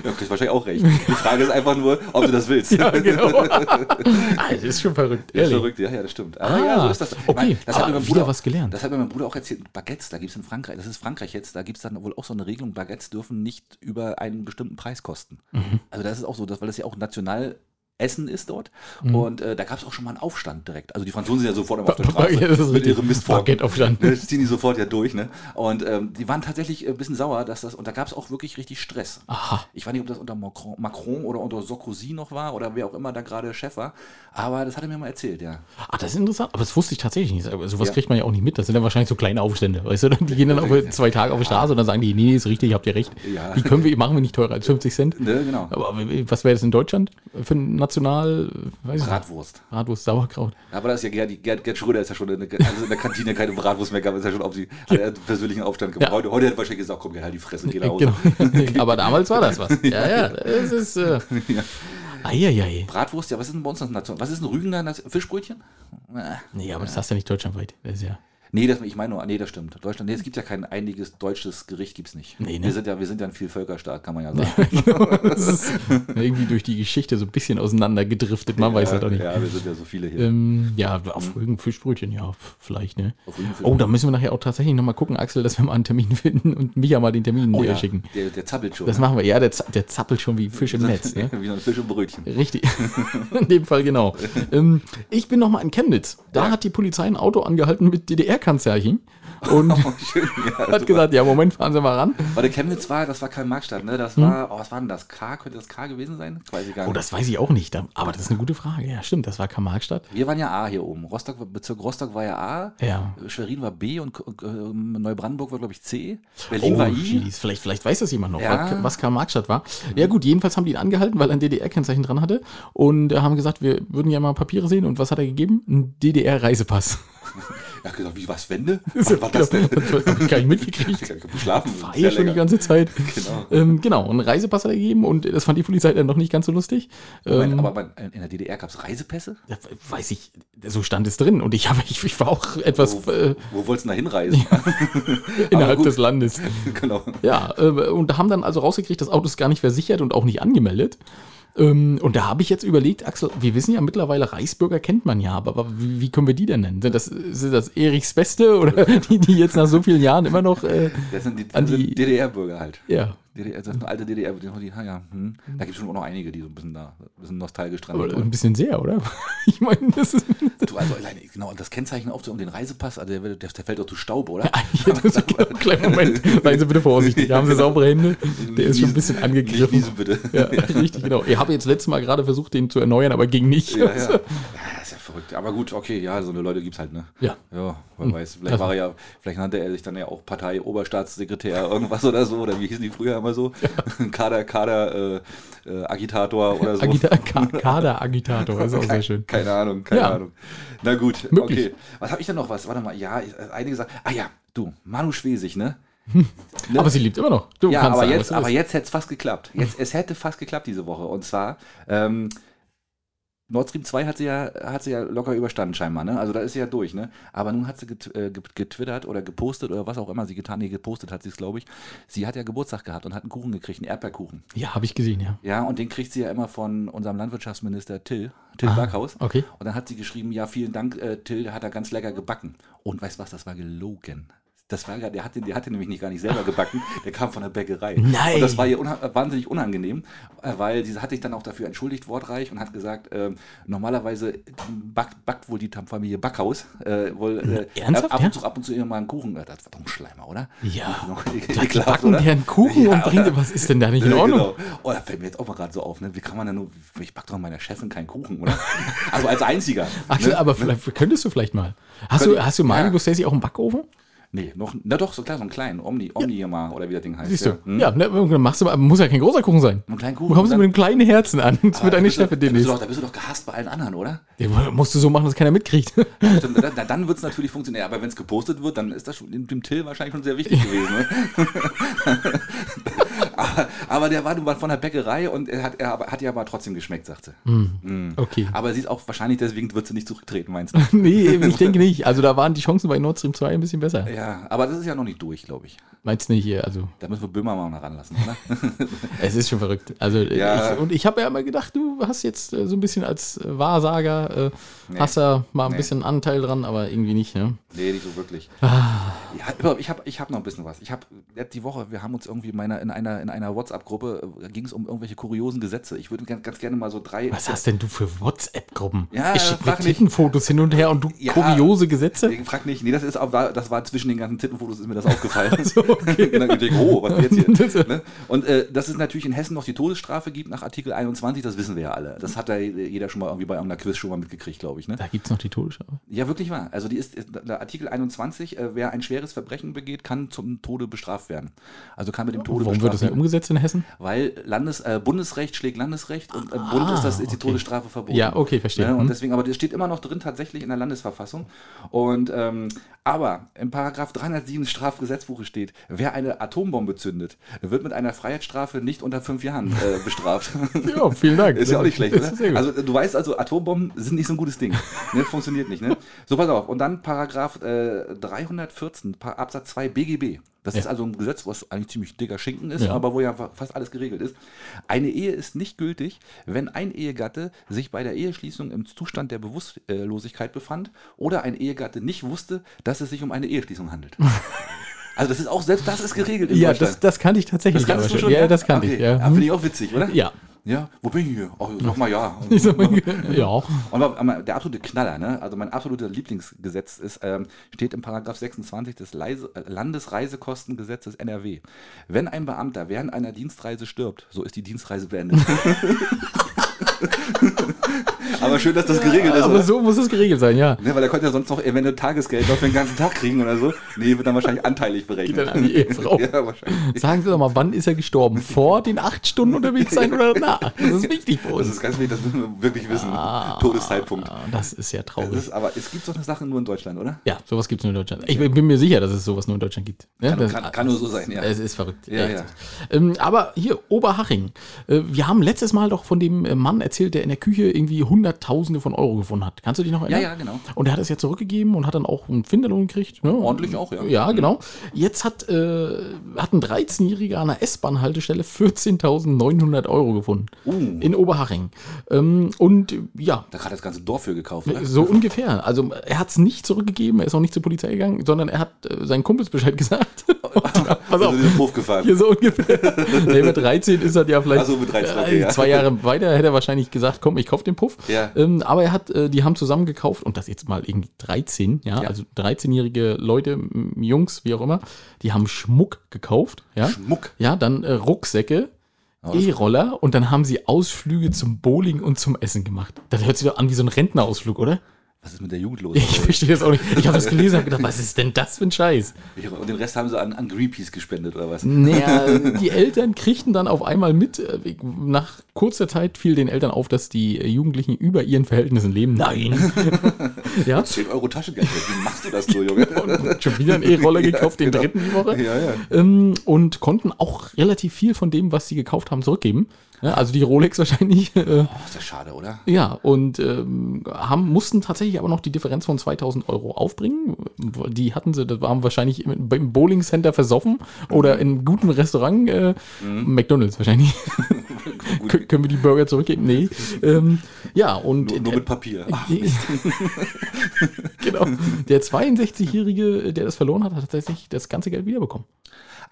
Ja, kriegst wahrscheinlich auch recht. Die Frage ist einfach nur, ob du das willst. Ja, genau. ah, das ist schon verrückt, Ja, ehrlich. verrückt, ja, ja, das stimmt. Aber Ah, ja, so ist das. Okay. das hat mir mein wieder Bruder, was gelernt. Das hat mir mein Bruder auch erzählt. Baguettes, da gibt es in Frankreich, das ist Frankreich jetzt, da gibt es dann wohl auch so eine Regelung, Baguettes dürfen nicht über einen bestimmten Preis kosten. Mhm. Also das ist auch so, dass, weil das ja auch national Essen ist dort. Mhm. Und äh, da gab es auch schon mal einen Aufstand direkt. Also die Franzosen sind ja sofort immer auf der [LAUGHS] Straße das mit ihrem Mistform. Baguette-Aufstand. Ne, Das ziehen die sofort ja durch. Ne? Und ähm, die waren tatsächlich ein bisschen sauer, dass das, und da gab es auch wirklich richtig Stress. Aha. Ich weiß nicht, ob das unter Macron, Macron oder unter Sarkozy noch war oder wer auch immer da gerade Chef war, aber das hat er mir mal erzählt, ja. Ah, das ist interessant. Aber das wusste ich tatsächlich nicht. Also, sowas Ja. kriegt man ja auch nicht mit. Das sind dann wahrscheinlich so kleine Aufstände. Weißt du, [LAUGHS] die gehen dann auf zwei Tage auf die Straße und dann sagen die, nee, ist richtig, habt ihr recht. Ja. Die können wir, machen wir nicht teurer als 50 Cent. Ne, genau. Aber was wäre das in Deutschland für ein National, weiß ich nicht. Bratwurst. Bratwurst, Sauerkraut. Aber das ist ja Gerd, Gerd, Gerd Schröder ist ja schon in der, also in der Kantine keine Bratwurst mehr gab, ist ja schon auf die hat er persönlichen Aufstand gemacht. Ja. Heute, heute hat wahrscheinlich gesagt, komm, geh halt die Fresse, geh nach [LAUGHS] Hause. Genau. [LAUGHS] Aber damals war das was. [LAUGHS] Ja, ja. Es ist. Äh, Ja. Eieiei. Bratwurst, ja, was ist denn bei uns das Nation? Was ist ein Rügener? Fischbrötchen? Nee, aber das hast du ja nicht deutschlandweit. Das ist ja. Nee, das, ich meine nur, nee, das stimmt. Deutschland, nee, es gibt ja kein einiges deutsches Gericht, gibt's nicht. Nee, ne? wir, sind ja, wir sind ja ein Vielvölkerstaat, kann man ja sagen. [LAUGHS] Das ist irgendwie durch die Geschichte so ein bisschen auseinander gedriftet. Man weiß ja, halt auch nicht. Ja, wir sind ja so viele hier. Ähm, ja, auf Rügen Fischbrötchen, ja, vielleicht, ne? Oh, da müssen wir nachher auch tatsächlich nochmal gucken, Axel, dass wir mal einen Termin [LAUGHS] finden und Micha mal den Termin oh, näher ja, schicken. Der, der zappelt schon. Das machen wir. Ja, der, der zappelt schon wie Fisch im [LAUGHS] Netz. Ne? Wie so ein Fisch und Brötchen. Richtig. In dem Fall genau. ähm, ich bin nochmal in Chemnitz. Da Ja. hat die Polizei ein Auto angehalten mit DDR-Kennzeichen. DDR-Kanzlerchen und [LAUGHS] Oh, schön, ja, hat super. gesagt, ja, Moment, fahren Sie mal ran. Warte, Chemnitz war, das war kein Marktstadt, ne? Das war, oh, was war denn das? K? Könnte das K gewesen sein? Weiß ich gar Oh, nicht. das weiß ich auch nicht, aber das ist eine gute Frage. Ja, stimmt, das war Karl-Marx-Stadt. Wir waren ja A hier oben. Rostock, Bezirk Rostock war ja A. Ja. Schwerin war B und äh, Neubrandenburg war, glaube ich, C. Berlin war I. jeez, vielleicht, vielleicht weiß das jemand noch, Ja. was Karl-Marx-Stadt war. Ja gut, jedenfalls haben die ihn angehalten, weil er ein DDR-Kennzeichen dran hatte und äh, haben gesagt, wir würden ja mal Papiere sehen und was hat er gegeben? Ein DDR-Reisepass. [LAUGHS] Ja, gesagt, wie, was, Wende? [LAUGHS] Was war das denn? Hab ich gar nicht mitgekriegt. Ich hab geschlafen. War ja schon die ganze Zeit. [LAUGHS] Genau. Ähm, genau, einen Reisepass hat er gegeben und das fand die Polizei dann noch nicht ganz so lustig. Moment, Ähm, aber in der DDR gab es Reisepässe? ja, weiß ich, so stand es drin und ich, habe, ich, ich war auch etwas Wo, äh, wo wolltest du da hinreisen? [LAUGHS] innerhalb des Landes. genau. Ja, äh, und haben dann also rausgekriegt, das Auto ist gar nicht versichert und auch nicht angemeldet. Ähm, und da habe ich jetzt überlegt, Axel, wir wissen ja mittlerweile, Reichsbürger kennt man ja, aber, wie, wie können wir die denn nennen? Sind das, sind das Erichs Beste oder [LAUGHS] die, die jetzt nach so vielen Jahren immer noch, äh, Das sind die, die- DDR-Bürger halt. ja, DDR, das sind alte DDR, die, die, ja, hm. Da gibt es schon auch noch einige, die so ein bisschen da, ein bisschen nostalgisch dran sind. ein bisschen sehr, oder? [LAUGHS] Ich meine, das ist, Du, also alleine, genau, und das Kennzeichen aufzunehmen, den Reisepass, also der, der, fällt doch zu Staub, oder? [LAUGHS] das ist ein kleiner [LAUGHS] Moment. Seien Sie bitte vorsichtig, haben Sie saubere Hände? Der ist schon ein bisschen Nicht angegriffen. niesen, bitte. Ja, richtig, genau. Ich habe jetzt letztes Mal gerade versucht, den zu erneuern, aber ging nicht. Ja, ja. Ja, ja verrückt. Aber gut, okay, ja, so eine Leute gibt es halt, ne? Ja. Ja, wer weiß. Vielleicht war er ja, vielleicht nannte er sich dann ja auch Partei Oberstaatssekretär [LAUGHS] irgendwas oder so, oder wie hießen die früher immer so? [LAUGHS] Kader, Kader, äh, äh, Agitator oder so. Agita [LAUGHS] Ka Kaderagitator, ist auch sehr schön. Keine Ahnung, keine Ja. Ahnung. Na gut, Möglich. okay. Was habe ich denn noch was? Warte mal, ja, einige sagen, ah ja, du, Manu Schwesig, ne? Aber sie liebt immer noch. Du Ja, aber sagen, jetzt, aber jetzt hätte es fast geklappt. Jetzt, es hätte fast geklappt diese Woche. Und zwar, ähm, Nord Stream 2 hat sie ja, hat sie ja locker überstanden scheinbar, ne? Also da ist sie ja durch, ne? Aber nun hat sie get, äh, get- getwittert oder gepostet oder was auch immer sie getan, nee, gepostet hat sie es, glaube ich. Sie hat ja Geburtstag gehabt und hat einen Kuchen gekriegt, einen Erdbeerkuchen. Ja, habe ich gesehen, ja. Ja, und den kriegt sie ja immer von unserem Landwirtschaftsminister Till, Till Ah, Backhaus. okay. Und dann hat sie geschrieben, ja, vielen Dank, äh, Till, der hat da ganz lecker gebacken. Und weißt was, das war gelogen. Das war, gar- der hatte, der hatte nämlich nicht gar nicht selber gebacken, der kam von der Bäckerei. Nein. Und das war ihr unha wahnsinnig unangenehm, äh, weil sie hat sich dann auch dafür entschuldigt, wortreich, und hat gesagt, ähm, normalerweise backt, backt wohl die Familie Backhaus äh, wohl äh, Ernsthaft, ab, ja? und zu, ab und zu immer mal einen Kuchen. Äh, Das war doch ein Schleimer, oder? Ja. [LAUGHS] Ekelhaft, backen oder? die einen Kuchen Ja, und bringen, was ist denn da nicht in Ja, Ordnung? Genau. Oh, da fällt mir jetzt auch mal gerade so auf, ne? Wie kann man denn nur, ich back doch meiner Chefin keinen Kuchen, oder? Also als einziger. Axel, ne? aber vielleicht könntest du vielleicht mal. Hast Könnte- du, hast du Mario ja. Auch einen Backofen? Nee, noch, na doch, so klar, so einen kleinen, Omni, Omni mal, oder wie das Ding heißt. Siehst du? ja. Hm? Ja, ne, dann machst du, muss ja kein großer Kuchen sein. Einen kleinen Du Kuchen. kommst dann- mit einem kleinen Herzen an. Das Aber wird du- bist, du demnächst. doch, da bist du doch gehasst bei allen anderen, oder? Den musst du so machen, dass keiner mitkriegt. Stimmt, [LAUGHS] dann dann wird es natürlich funktionieren. Aber wenn es gepostet wird, dann ist das schon dem dem Till wahrscheinlich schon sehr wichtig gewesen. Ne? [LAUGHS] aber, [LAUGHS] aber der war nun mal von der Bäckerei und er hat, er aber- hat ihr aber trotzdem geschmeckt, sagt sie. Hm. Okay. Aber sie ist auch wahrscheinlich deswegen wird sie nicht zurücktreten, meinst du? [LAUGHS] Nee, ich denke [LAUGHS] nicht. Also da waren die Chancen bei Nord Stream 2 ein bisschen besser. ja, aber das ist ja noch nicht durch, glaube ich. Meinst du nicht hier? Also, Da müssen wir Böhmer mal noch ranlassen, oder? es ist schon verrückt. Also, Ja. ich, und ich habe ja immer gedacht, du hast jetzt äh, so ein bisschen als äh, Wahrsager, äh, Nee. hast da mal ein Nee. bisschen Anteil dran, aber irgendwie nicht, ne? Nee, nicht so wirklich. Ah. Ja, ich habe ich hab noch ein bisschen was. Ich habe die Woche, wir haben uns irgendwie in, meiner, in einer, in einer WhatsApp-Gruppe, äh, ging es um irgendwelche kuriosen Gesetze. Ich würde ganz, ganz gerne mal so drei. Was hast denn du für WhatsApp-Gruppen? Ja, ich schicke. Tittenfotos hin und her und du Ja. kuriose Gesetze? Ich frag nicht, nee, das, ist, das war zwischen den ganzen Tittenfotos, ist mir das aufgefallen. [LAUGHS] so, okay. Und [LAUGHS] dann ich, oh, was jetzt [LAUGHS] hier? ne? Und äh, dass es natürlich in Hessen noch die Todesstrafe gibt nach Artikel 21, das wissen wir ja alle. Das hat ja jeder schon mal irgendwie bei irgendeiner Quiz schon mal mitgekriegt, glaube ich. Ne? Da gibt es noch die Todesstrafe. Ja, wirklich wahr. Also die ist, ist der Artikel 21, äh, wer ein schweres Verbrechen begeht, kann zum Tode bestraft werden. Also kann mit dem Tode Warum wird das nicht werden. umgesetzt in Hessen? Weil Landes, äh, Bundesrecht schlägt Landesrecht und Bund Ah, ist das ist die okay. Todesstrafe verboten. Ja, okay, verstehe. Ne? Und Hm. deswegen, aber das steht immer noch drin tatsächlich in der Landesverfassung. Und ähm, aber im Paragraph 307 des Strafgesetzbuches steht, wer eine Atombombe zündet, wird mit einer Freiheitsstrafe nicht unter fünf Jahren äh, [LAUGHS] bestraft. Ja, vielen Dank. Ist ja auch nicht schlecht, oder? Also du weißt also, Atombomben sind nicht so ein gutes Ding. Ne? Funktioniert nicht, ne? So, pass auf. Und dann Paragraph äh, 314, Pa- Absatz 2 BGB. Das ist Ja. also ein Gesetz, was eigentlich ziemlich dicker Schinken ist, Ja. aber wo ja fa- fast alles geregelt ist. Eine Ehe ist nicht gültig, wenn ein Ehegatte sich bei der Eheschließung im Zustand der Bewusstlosigkeit befand oder ein Ehegatte nicht wusste, dass es sich um eine Eheschließung handelt. [LAUGHS] also das ist auch, selbst das ist geregelt in ja, Deutschland. das, das kannte ich tatsächlich. Das kannst du schon? Ja, das kannte okay. ich. Ja. Ja, Finde ich auch witzig, oder? Ja. Ja, wo bin ich hier? Oh, sag mal ja. [LAUGHS] Ich sag mal, [LAUGHS] ja. Und der absolute Knaller, ne? also mein absoluter Lieblingsgesetz ist, ähm, steht im Paragraph 26 des Leise, äh, Landesreisekostengesetzes NRW. Wenn ein Beamter während einer Dienstreise stirbt, so ist die Dienstreise beendet. [LAUGHS] aber schön, dass das geregelt ist. Aber so muss es geregelt sein, ja. Ne, weil er könnte ja sonst noch eventuell Tagesgeld für den ganzen Tag kriegen oder so. Nee, wird dann wahrscheinlich anteilig berechnet. Geht dann an die Ehefrau. [LAUGHS] ja, wahrscheinlich. Sagen Sie doch mal, wann ist er gestorben? [LAUGHS] Vor den acht Stunden unterwegs sein oder nach? Das ist wichtig für Das uns. ist ganz wichtig, das müssen wir wirklich wissen. Todeszeitpunkt. Ah, Das ist ja Das traurig. ist, aber es gibt so eine Sache nur in Deutschland, oder? Ja, sowas gibt es nur in Deutschland. Ich bin mir sicher, dass es sowas nur in Deutschland gibt. Kann, das, kann, kann nur so sein, ja. Es ist verrückt. Ja, ja. Ähm, aber hier, Oberhaching. Äh, wir haben letztes Mal doch von dem Mann erzählt, der in der Küche irgendwie Hunderttausende von Euro gefunden hat. Kannst du dich noch erinnern? ja, genau. Und er hat es ja zurückgegeben und hat dann auch einen Finderlohn gekriegt. Ne? Ordentlich auch, ja. Ja, genau. Jetzt hat, äh, hat ein 13-Jähriger an einer S-Bahn-Haltestelle 14.900 Euro gefunden. Uh. In Oberhaching. Ähm, und ja, Da hat das ganze Dorf für gekauft, oder? so ungefähr. Also er hat es nicht zurückgegeben, er ist auch nicht zur Polizei gegangen, sondern er hat äh, seinen Kumpels Bescheid [LAUGHS] gesagt. [LAUGHS] Pass Also auf, den Hof gefahren. hier so ungefähr. nee, mit 13 ist er ja vielleicht. Ach so, mit 13, okay, äh, ja. Zwei Jahre weiter hätte er wahrscheinlich gesagt, komm, ich kauf den Puff. Ja. Ähm, aber er hat, äh, die haben zusammen gekauft und das jetzt mal irgendwie 13, ja, Ja. also 13-jährige Leute, Jungs, wie auch immer, die haben Schmuck gekauft, ja. Schmuck. Ja, dann äh, Rucksäcke. E-Roller und dann haben sie Ausflüge zum Bowling und zum Essen gemacht. Das hört sich doch an wie so ein Rentnerausflug, oder? Was ist mit der Jugend los? Ich verstehe das auch nicht. Ich habe das gelesen und habe gedacht, was ist denn das für ein Scheiß? Und den Rest haben sie an, an Greenpeace gespendet, oder was? Naja, [LAUGHS] die Eltern kriegten dann auf einmal mit, äh, nach kurzer Zeit fiel den Eltern auf, dass die Jugendlichen über ihren Verhältnissen leben. Nein. [LAUGHS] ja, 10 Euro Taschengeld. Wie machst du das so, Junge? [LAUGHS] und schon wieder ein E-Roller gekauft, den genau. dritten die Woche. Ja, ja. Ähm, und konnten auch relativ viel von dem, was sie gekauft haben, zurückgeben. Ja, also die Rolex wahrscheinlich. Äh, Oh, ist das schade, oder? ja, und ähm, haben, mussten tatsächlich aber noch die Differenz von 2000 Euro aufbringen. Die hatten sie, das waren wahrscheinlich im, Bowling Center versoffen oder in einem guten Restaurant, äh, McDonalds wahrscheinlich. [LAUGHS] Kön- Können wir die Burger zurückgeben? Nee. ähm, ja, und Nur, nur mit Papier. Ach, [LAUGHS] genau. Der 62-Jährige, der das verloren hat, hat tatsächlich das ganze Geld wiederbekommen.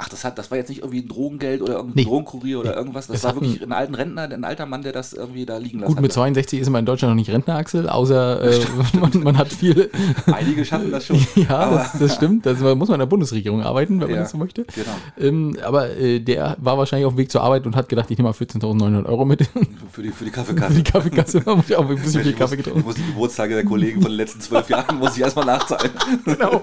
Ach, das, hat, das war jetzt nicht irgendwie ein Drogengeld oder irgendein Nee. Drogenkurier oder irgendwas. Das Es war wirklich ein alter Rentner, ein alter Mann, der das irgendwie da liegen lassen Gut, mit hat. 62 ist man in Deutschland noch nicht Rentner, Axel, außer äh, [LAUGHS] man, man hat viel. [LAUGHS] Einige schaffen das schon. [LAUGHS] Ja, das, das stimmt. Das muss man in der Bundesregierung arbeiten, wenn man Ja, das so möchte. genau. Ähm, aber äh, der war wahrscheinlich auf dem Weg zur Arbeit und hat gedacht, ich nehme mal 14.900 Euro mit Für die, für die für Kaffeekasse. die Kaffeekasse. Da muss ich auch ein bisschen viel Kaffee muss, ich getrunken. muss die Geburtstage der Kollegen von den letzten zwölf Jahren muss ich erstmal nachzahlen. Genau.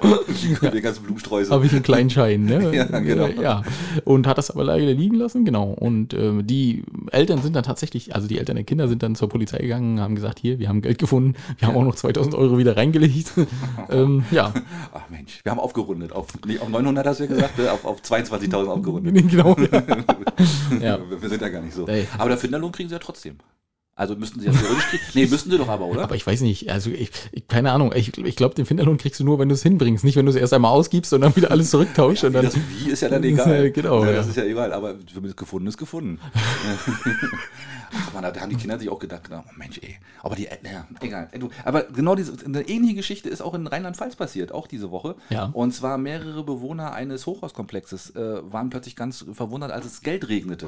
Die ganzen Blumensträuße. Habe ich einen kleinen Schein, ne? Ja, genau. Äh, Ja. Und hat das aber leider liegen lassen, genau. Und äh, die Eltern sind dann tatsächlich, also die Eltern der Kinder sind dann zur Polizei gegangen, haben gesagt, hier, wir haben Geld gefunden, wir haben auch noch 2000 Euro wieder reingelegt. [LAUGHS] ähm, ja, Ach Mensch, wir haben aufgerundet. Auf, nicht auf 900 hast du ja gesagt, ne? auf, auf 22.000 aufgerundet. [LAUGHS] genau. Ja. [LAUGHS] Ja. Wir, wir sind ja gar nicht so. Ey. Aber der Finderlohn kriegen sie ja trotzdem. Also müssten sie ja theoretisch kriegen. Nee, müssten sie doch aber, oder? Aber ich weiß nicht, also ich, ich keine Ahnung, ich, ich glaube, den Finderlohn kriegst du nur, wenn du es hinbringst, nicht wenn du es erst einmal ausgibst und dann wieder alles zurücktauschst. und Wie dann, das Wie ist ja dann [LAUGHS] Das egal. ja genau, ja. Das ist ja egal, aber für mich gefunden ist gefunden. [LAUGHS] Ach man, da haben die Kinder sich auch gedacht, oh Mensch, ey. Aber die, äh, ja, egal. Aber genau diese, eine ähnliche Geschichte ist auch in Rheinland-Pfalz passiert, auch diese Woche. Ja. Und zwar mehrere Bewohner eines Hochhauskomplexes äh, waren plötzlich ganz verwundert, als es Geld regnete.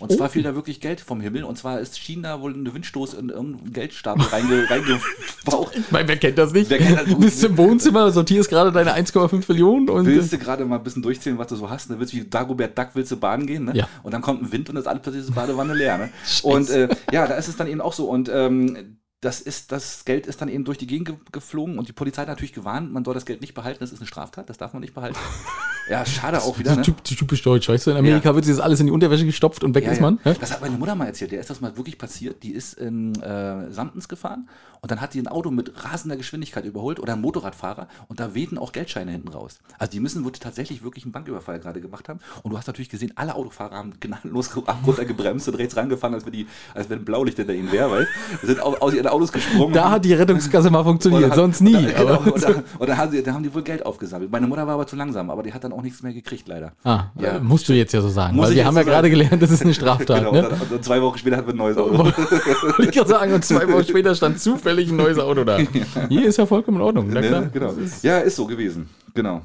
Und zwar Oh. fiel da wirklich Geld vom Himmel. Und zwar ist schien da wohl ein Windstoß in irgendeinen Geldstapel reinge, [LAUGHS] reingefaucht. ich meine, wer kennt das nicht? Kennt das? Du bist im Wohnzimmer, sortierst gerade deine 1,5 Millionen und willst du gerade mal ein bisschen durchzählen, was du so hast, ne? willst du wie Dagobert Duck, willst du baden gehen, ne? Ja. Und dann kommt ein Wind und ist alles plötzlich ist Badewanne leer, ne? Und äh, ja, da ist es dann eben auch so. Und ähm, das ist, das Geld ist dann eben durch die Gegend ge geflogen und die Polizei hat natürlich gewarnt, man soll das Geld nicht behalten, das ist eine Straftat, das darf man nicht behalten. [LAUGHS] ja, schade auch wieder, ne? typ, typisch deutsch, weißt du? In Amerika wird sich das alles in die Unterwäsche gestopft und weg Ja, ist ja. man. ne? Das hat meine Mutter mal erzählt. Der ist das mal wirklich passiert. Die ist in äh, Samtens gefahren und dann hat die ein Auto mit rasender Geschwindigkeit überholt oder ein Motorradfahrer und da wehten auch Geldscheine hinten raus. Also die müssen wohl tatsächlich wirklich einen Banküberfall gerade gemacht haben. Und du hast natürlich gesehen, alle Autofahrer haben gnadenlos [LAUGHS] runtergebremst und rechts rangefahren, als wenn, die, als wenn ein Blaulicht hinter ihnen wäre. Weil wir sind aus, aus ihren Autos gesprungen. Da hat die Rettungskasse mal funktioniert, Oder- sonst nie. Oder, genau, aber, oder, oder haben sie, da haben die wohl Geld aufgesammelt. Meine Mutter war aber zu langsam, aber die hat dann auch nichts mehr gekriegt, leider. ah, Ja. musst du jetzt ja so sagen, Muss weil wir haben ja so gerade gelernt, das ist eine Straftat. Genau, ne? und, und zwei Wochen später hatten wir ein neues Auto. [LAUGHS] Ich gerade sagen, und zwei Wochen später stand zufällig ein neues Auto da. [LAUGHS] Hier ist ja vollkommen in Ordnung. Ne? Genau. Ja, ist so gewesen. Genau.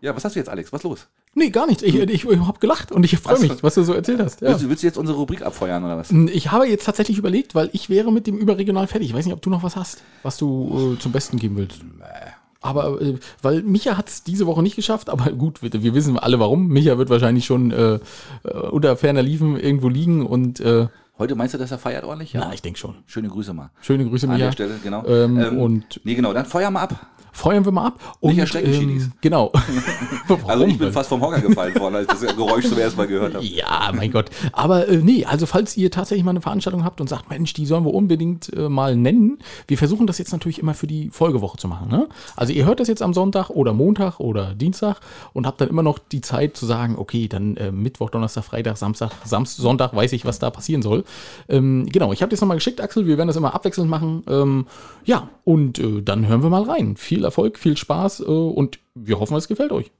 Ja, was hast du jetzt, Alex? Was los? Nee, gar nicht. Ich, ich, ich habe gelacht und ich freue mich, was du so erzählt hast. Ja. Willst, du, willst du jetzt unsere Rubrik abfeuern oder was? Ich habe jetzt tatsächlich überlegt, weil ich wäre mit dem überregional fertig. Ich weiß nicht, ob du noch was hast, was du äh, zum Besten geben willst. Aber äh, weil Micha hat es diese Woche nicht geschafft, aber gut, wir, wir wissen alle warum. Micha wird wahrscheinlich schon äh, äh, unter ferner Liefen irgendwo liegen und äh, Heute meinst du, dass er feiert ordentlich? na, ich denke schon. Schöne Grüße mal. Schöne Grüße, An Micha. der Stelle, genau. Ähm, und Nee, genau, dann feuer mal ab. Feuern wir mal ab. Und, erschrecken, Chinis. Genau. [LAUGHS] Also ich bin fast vom Hocker gefallen worden, als ich das Geräusch zum ersten Mal gehört habe. Ja, mein Gott. Aber äh, nee, also falls ihr tatsächlich mal eine Veranstaltung habt und sagt, Mensch, die sollen wir unbedingt äh, mal nennen, wir versuchen das jetzt natürlich immer für die Folgewoche zu machen. Ne? Also ihr hört das jetzt am Sonntag oder Montag oder Dienstag und habt dann immer noch die Zeit zu sagen, okay, dann äh, Mittwoch, Donnerstag, Freitag, Samstag, Samstag, Sonntag, weiß ich, was da passieren soll. Ähm, genau, ich habe das nochmal geschickt, Axel, wir werden das immer abwechselnd machen. Ähm, ja, und äh, dann hören wir mal rein. Viel Erfolg, viel Spaß äh, und wir hoffen, es gefällt euch.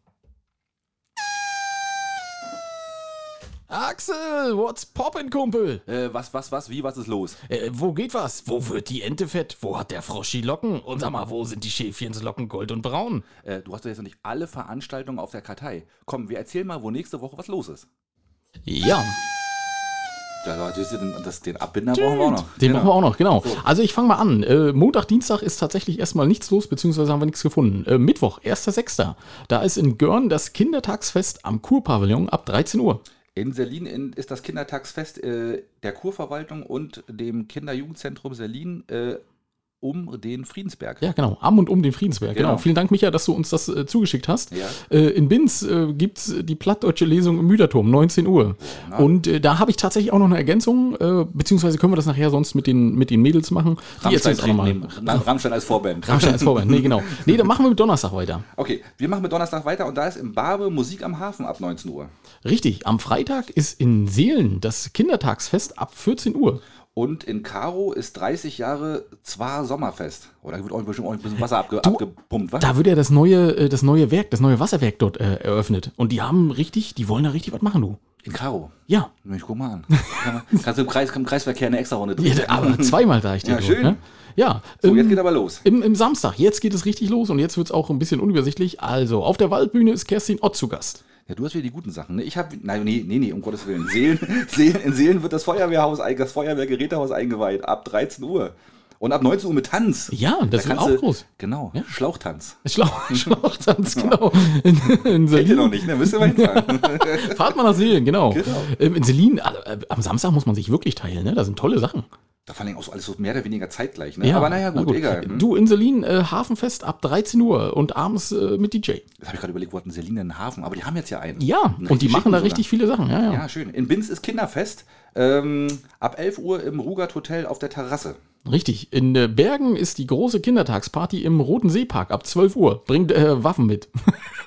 Axel, what's poppin', Kumpel? Äh, was, was, was, wie, was ist los? Äh, wo geht was? Wo wird die Ente fett? Wo hat der Frosch die Locken? Und sag mal, wo sind die Schäfchenslocken gold und braun? Äh, du hast doch jetzt noch nicht alle Veranstaltungen auf der Kartei. Komm, wir erzählen mal, wo nächste Woche was los ist. Ja, Ja, das, den, Abbinder brauchen wir auch noch. den Genau. machen wir auch noch, genau. Also ich fange mal an. Äh, Montag, Dienstag ist tatsächlich erstmal nichts los, beziehungsweise haben wir nichts gefunden. Äh, Mittwoch, 1.6. Da ist in Görn das Kindertagsfest am Kurpavillon ab 13 Uhr. In Selin in, ist das Kindertagsfest äh, der Kurverwaltung und dem Kinderjugendzentrum Selin um den Friedensberg. Ja, genau. Am und um den Friedensberg. Genau. Genau. Vielen Dank, Micha, dass du uns das äh, zugeschickt hast. Ja. Äh, in Binz äh, gibt es die plattdeutsche Lesung im Müderturm, 19 Uhr. Na. Und äh, da habe ich tatsächlich auch noch eine Ergänzung, äh, beziehungsweise können wir das nachher sonst mit den, mit den Mädels machen. Die Rammstein, erzählen's auch Rammstein als Vorband. Rammstein als Vorwand. Nee, genau. Nee, dann machen wir mit Donnerstag weiter. Okay, wir machen mit Donnerstag weiter und da ist im Barbe Musik am Hafen ab 19 Uhr. Richtig. Am Freitag ist in Seelen das Kindertagsfest ab 14 Uhr. Und in Karo ist 30 Jahre zwar Sommerfest. Oder wird auch bestimmt auch ein bisschen Wasser abge abgepumpt, was? Da wird ja das neue, äh, das neue Werk, das neue Wasserwerk dort äh, eröffnet. Und die haben richtig, die wollen da richtig was machen, du. In Karo. Ja. Ich guck mal an. Kann man- Kannst du im, Kreis, im Kreisverkehr eine extra Runde drehen. ja aber zweimal sag ich dir. Ja, du, schön. Ne? Ja. So, ähm, jetzt geht aber los. Im, Im Samstag, jetzt geht es richtig los und jetzt wird es auch ein bisschen unübersichtlich. Also, auf der Waldbühne ist Kerstin Ott zu Gast. Ja, du hast wieder die guten Sachen. Ne? Ich habe, nein, nee, nee, nee, um Gottes Willen. Seelen, [LAUGHS] Seelen, in Seelen wird das Feuerwehrhaus, das Feuerwehrgerätehaus eingeweiht ab 13 Uhr. Und ab 19 Uhr mit Tanz. Ja, das Da kannst auch du- groß. Genau, Schlauchtanz. [LAUGHS] Schlauch, [LAUGHS] Schlauchtanz, genau. In, in Kennt ihr noch nicht, ne? Müsst ihr mal hinfahren. Fahrt mal nach Seelen, genau. Genau. Ähm, In Selin, äh, äh, am Samstag muss man sich wirklich teilen, ne? Da sind tolle Sachen. Da allem auch so alles so mehr oder weniger zeitgleich, ne? Aber naja, gut, egal. Hm? Du in Selin, äh, Hafenfest ab 13 Uhr und abends äh, mit DJ. Jetzt habe ich gerade überlegt, wo hatten Selina einen Hafen, aber die haben jetzt ja einen. Ja, Einen und die machen da schicken richtig viele Sachen. Ja, ja. Ja, schön. In Binz ist Kinderfest. Ähm, ab 11 Uhr im Rugat Hotel auf der Terrasse. Richtig. In äh, Bergen ist die große Kindertagsparty im Roten Seepark ab 12 Uhr. Bringt äh, Waffen mit. [LAUGHS]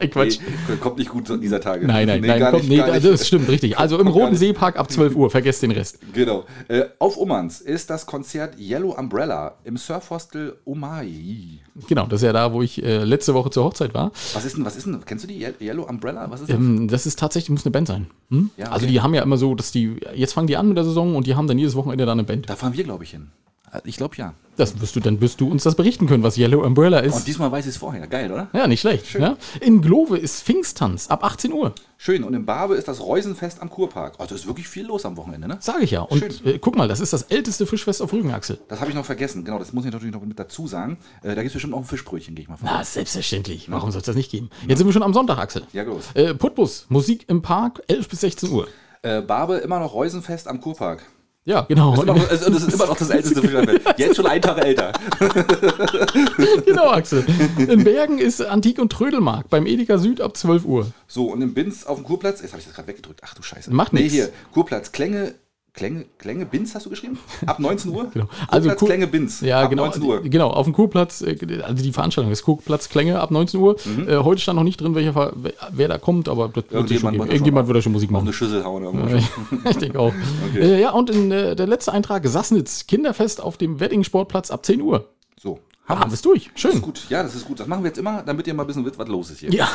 Nein, Quatsch. Nee, kommt nicht gut dieser Tage. Nein, nein, Nee, nein, gar komm, nicht, nee, nicht. das stimmt richtig. [LAUGHS] Also im Kommt Roten. Seepark ab 12 Uhr, vergesst den Rest. Genau. Äh, auf Ummanns ist das Konzert Yellow Umbrella im Surfhostel Omai. Genau, das ist ja da, wo ich äh, letzte Woche zur Hochzeit war. Was ist denn, was ist denn, kennst du die Ye- Yellow Umbrella? Was ist das? Ähm, das ist tatsächlich, muss eine Band sein. Hm? Ja, Also okay. die haben ja immer so, dass die, jetzt fangen die an mit der Saison und die haben dann jedes Wochenende da eine Band. Da fahren wir, glaube ich, hin. Äh, Ich glaube ja. Das wirst du, dann wirst du uns das berichten können, was Yellow Umbrella Und ist. diesmal weiß ich es vorher. Geil, oder? Ja, nicht schlecht. Ja? In Glove ist Pfingsttanz ab 18 Uhr. Schön. Und in Barbe ist das Reusenfest am Kurpark. Also ist wirklich viel los am Wochenende, ne? Sage ich ja. Und Schön. äh, guck mal, das ist das älteste Fischfest auf Rügen, Axel. Das habe ich noch vergessen. Genau, das muss ich natürlich noch mit dazu sagen. Äh, da gibt es bestimmt auch ein Fischbrötchen, gehe ich mal von. Na, selbstverständlich. Warum soll es das nicht geben? Jetzt sind wir schon am Sonntag, Axel. Ja, los. Äh, Putbus, Musik im Park, 11 bis 16 Uhr. Äh, Barbe immer noch Reusenfest am Kurpark. Ja, genau. Das ist, immer noch, also das ist immer noch das älteste Fischerfest. Jetzt schon einen Tag älter. [LAUGHS] genau, Axel. In Bergen ist Antik- und Trödelmarkt beim Edeka Süd ab 12 Uhr. So, und im Binz auf dem Kurplatz, jetzt habe ich das gerade weggedrückt. Ach du Scheiße. Macht nee, nix. hier, Kurplatz, Klänge, Klänge, Klänge, Binz hast du geschrieben? Ab 19 Uhr? [LAUGHS] Genau. Also Kurplatz, Kur- Klänge, Binz. Ja, ab genau. 19 Uhr. Genau, auf dem Kurplatz, äh, also die Veranstaltung ist Kurplatz Klänge ab 19 Uhr. Äh, heute stand noch nicht drin, welcher, wer, da kommt, aber das wird schon Mhm. Irgendjemand geben. wird Irgendjemand schon wird da schon Musik machen. eine Schüssel hauen irgendwo. [LAUGHS] Ich denke auch. [LAUGHS] Äh, ja, und in, äh, der letzte Eintrag, Sassnitz, Kinderfest auf dem Wedding-Sportplatz ab 10 Uhr. So, Ah, haben wir bist durch. Das Schön. ist gut. Ja, das ist gut. Das machen wir jetzt immer, damit ihr mal ein bisschen wisst, was los ist hier. Ja,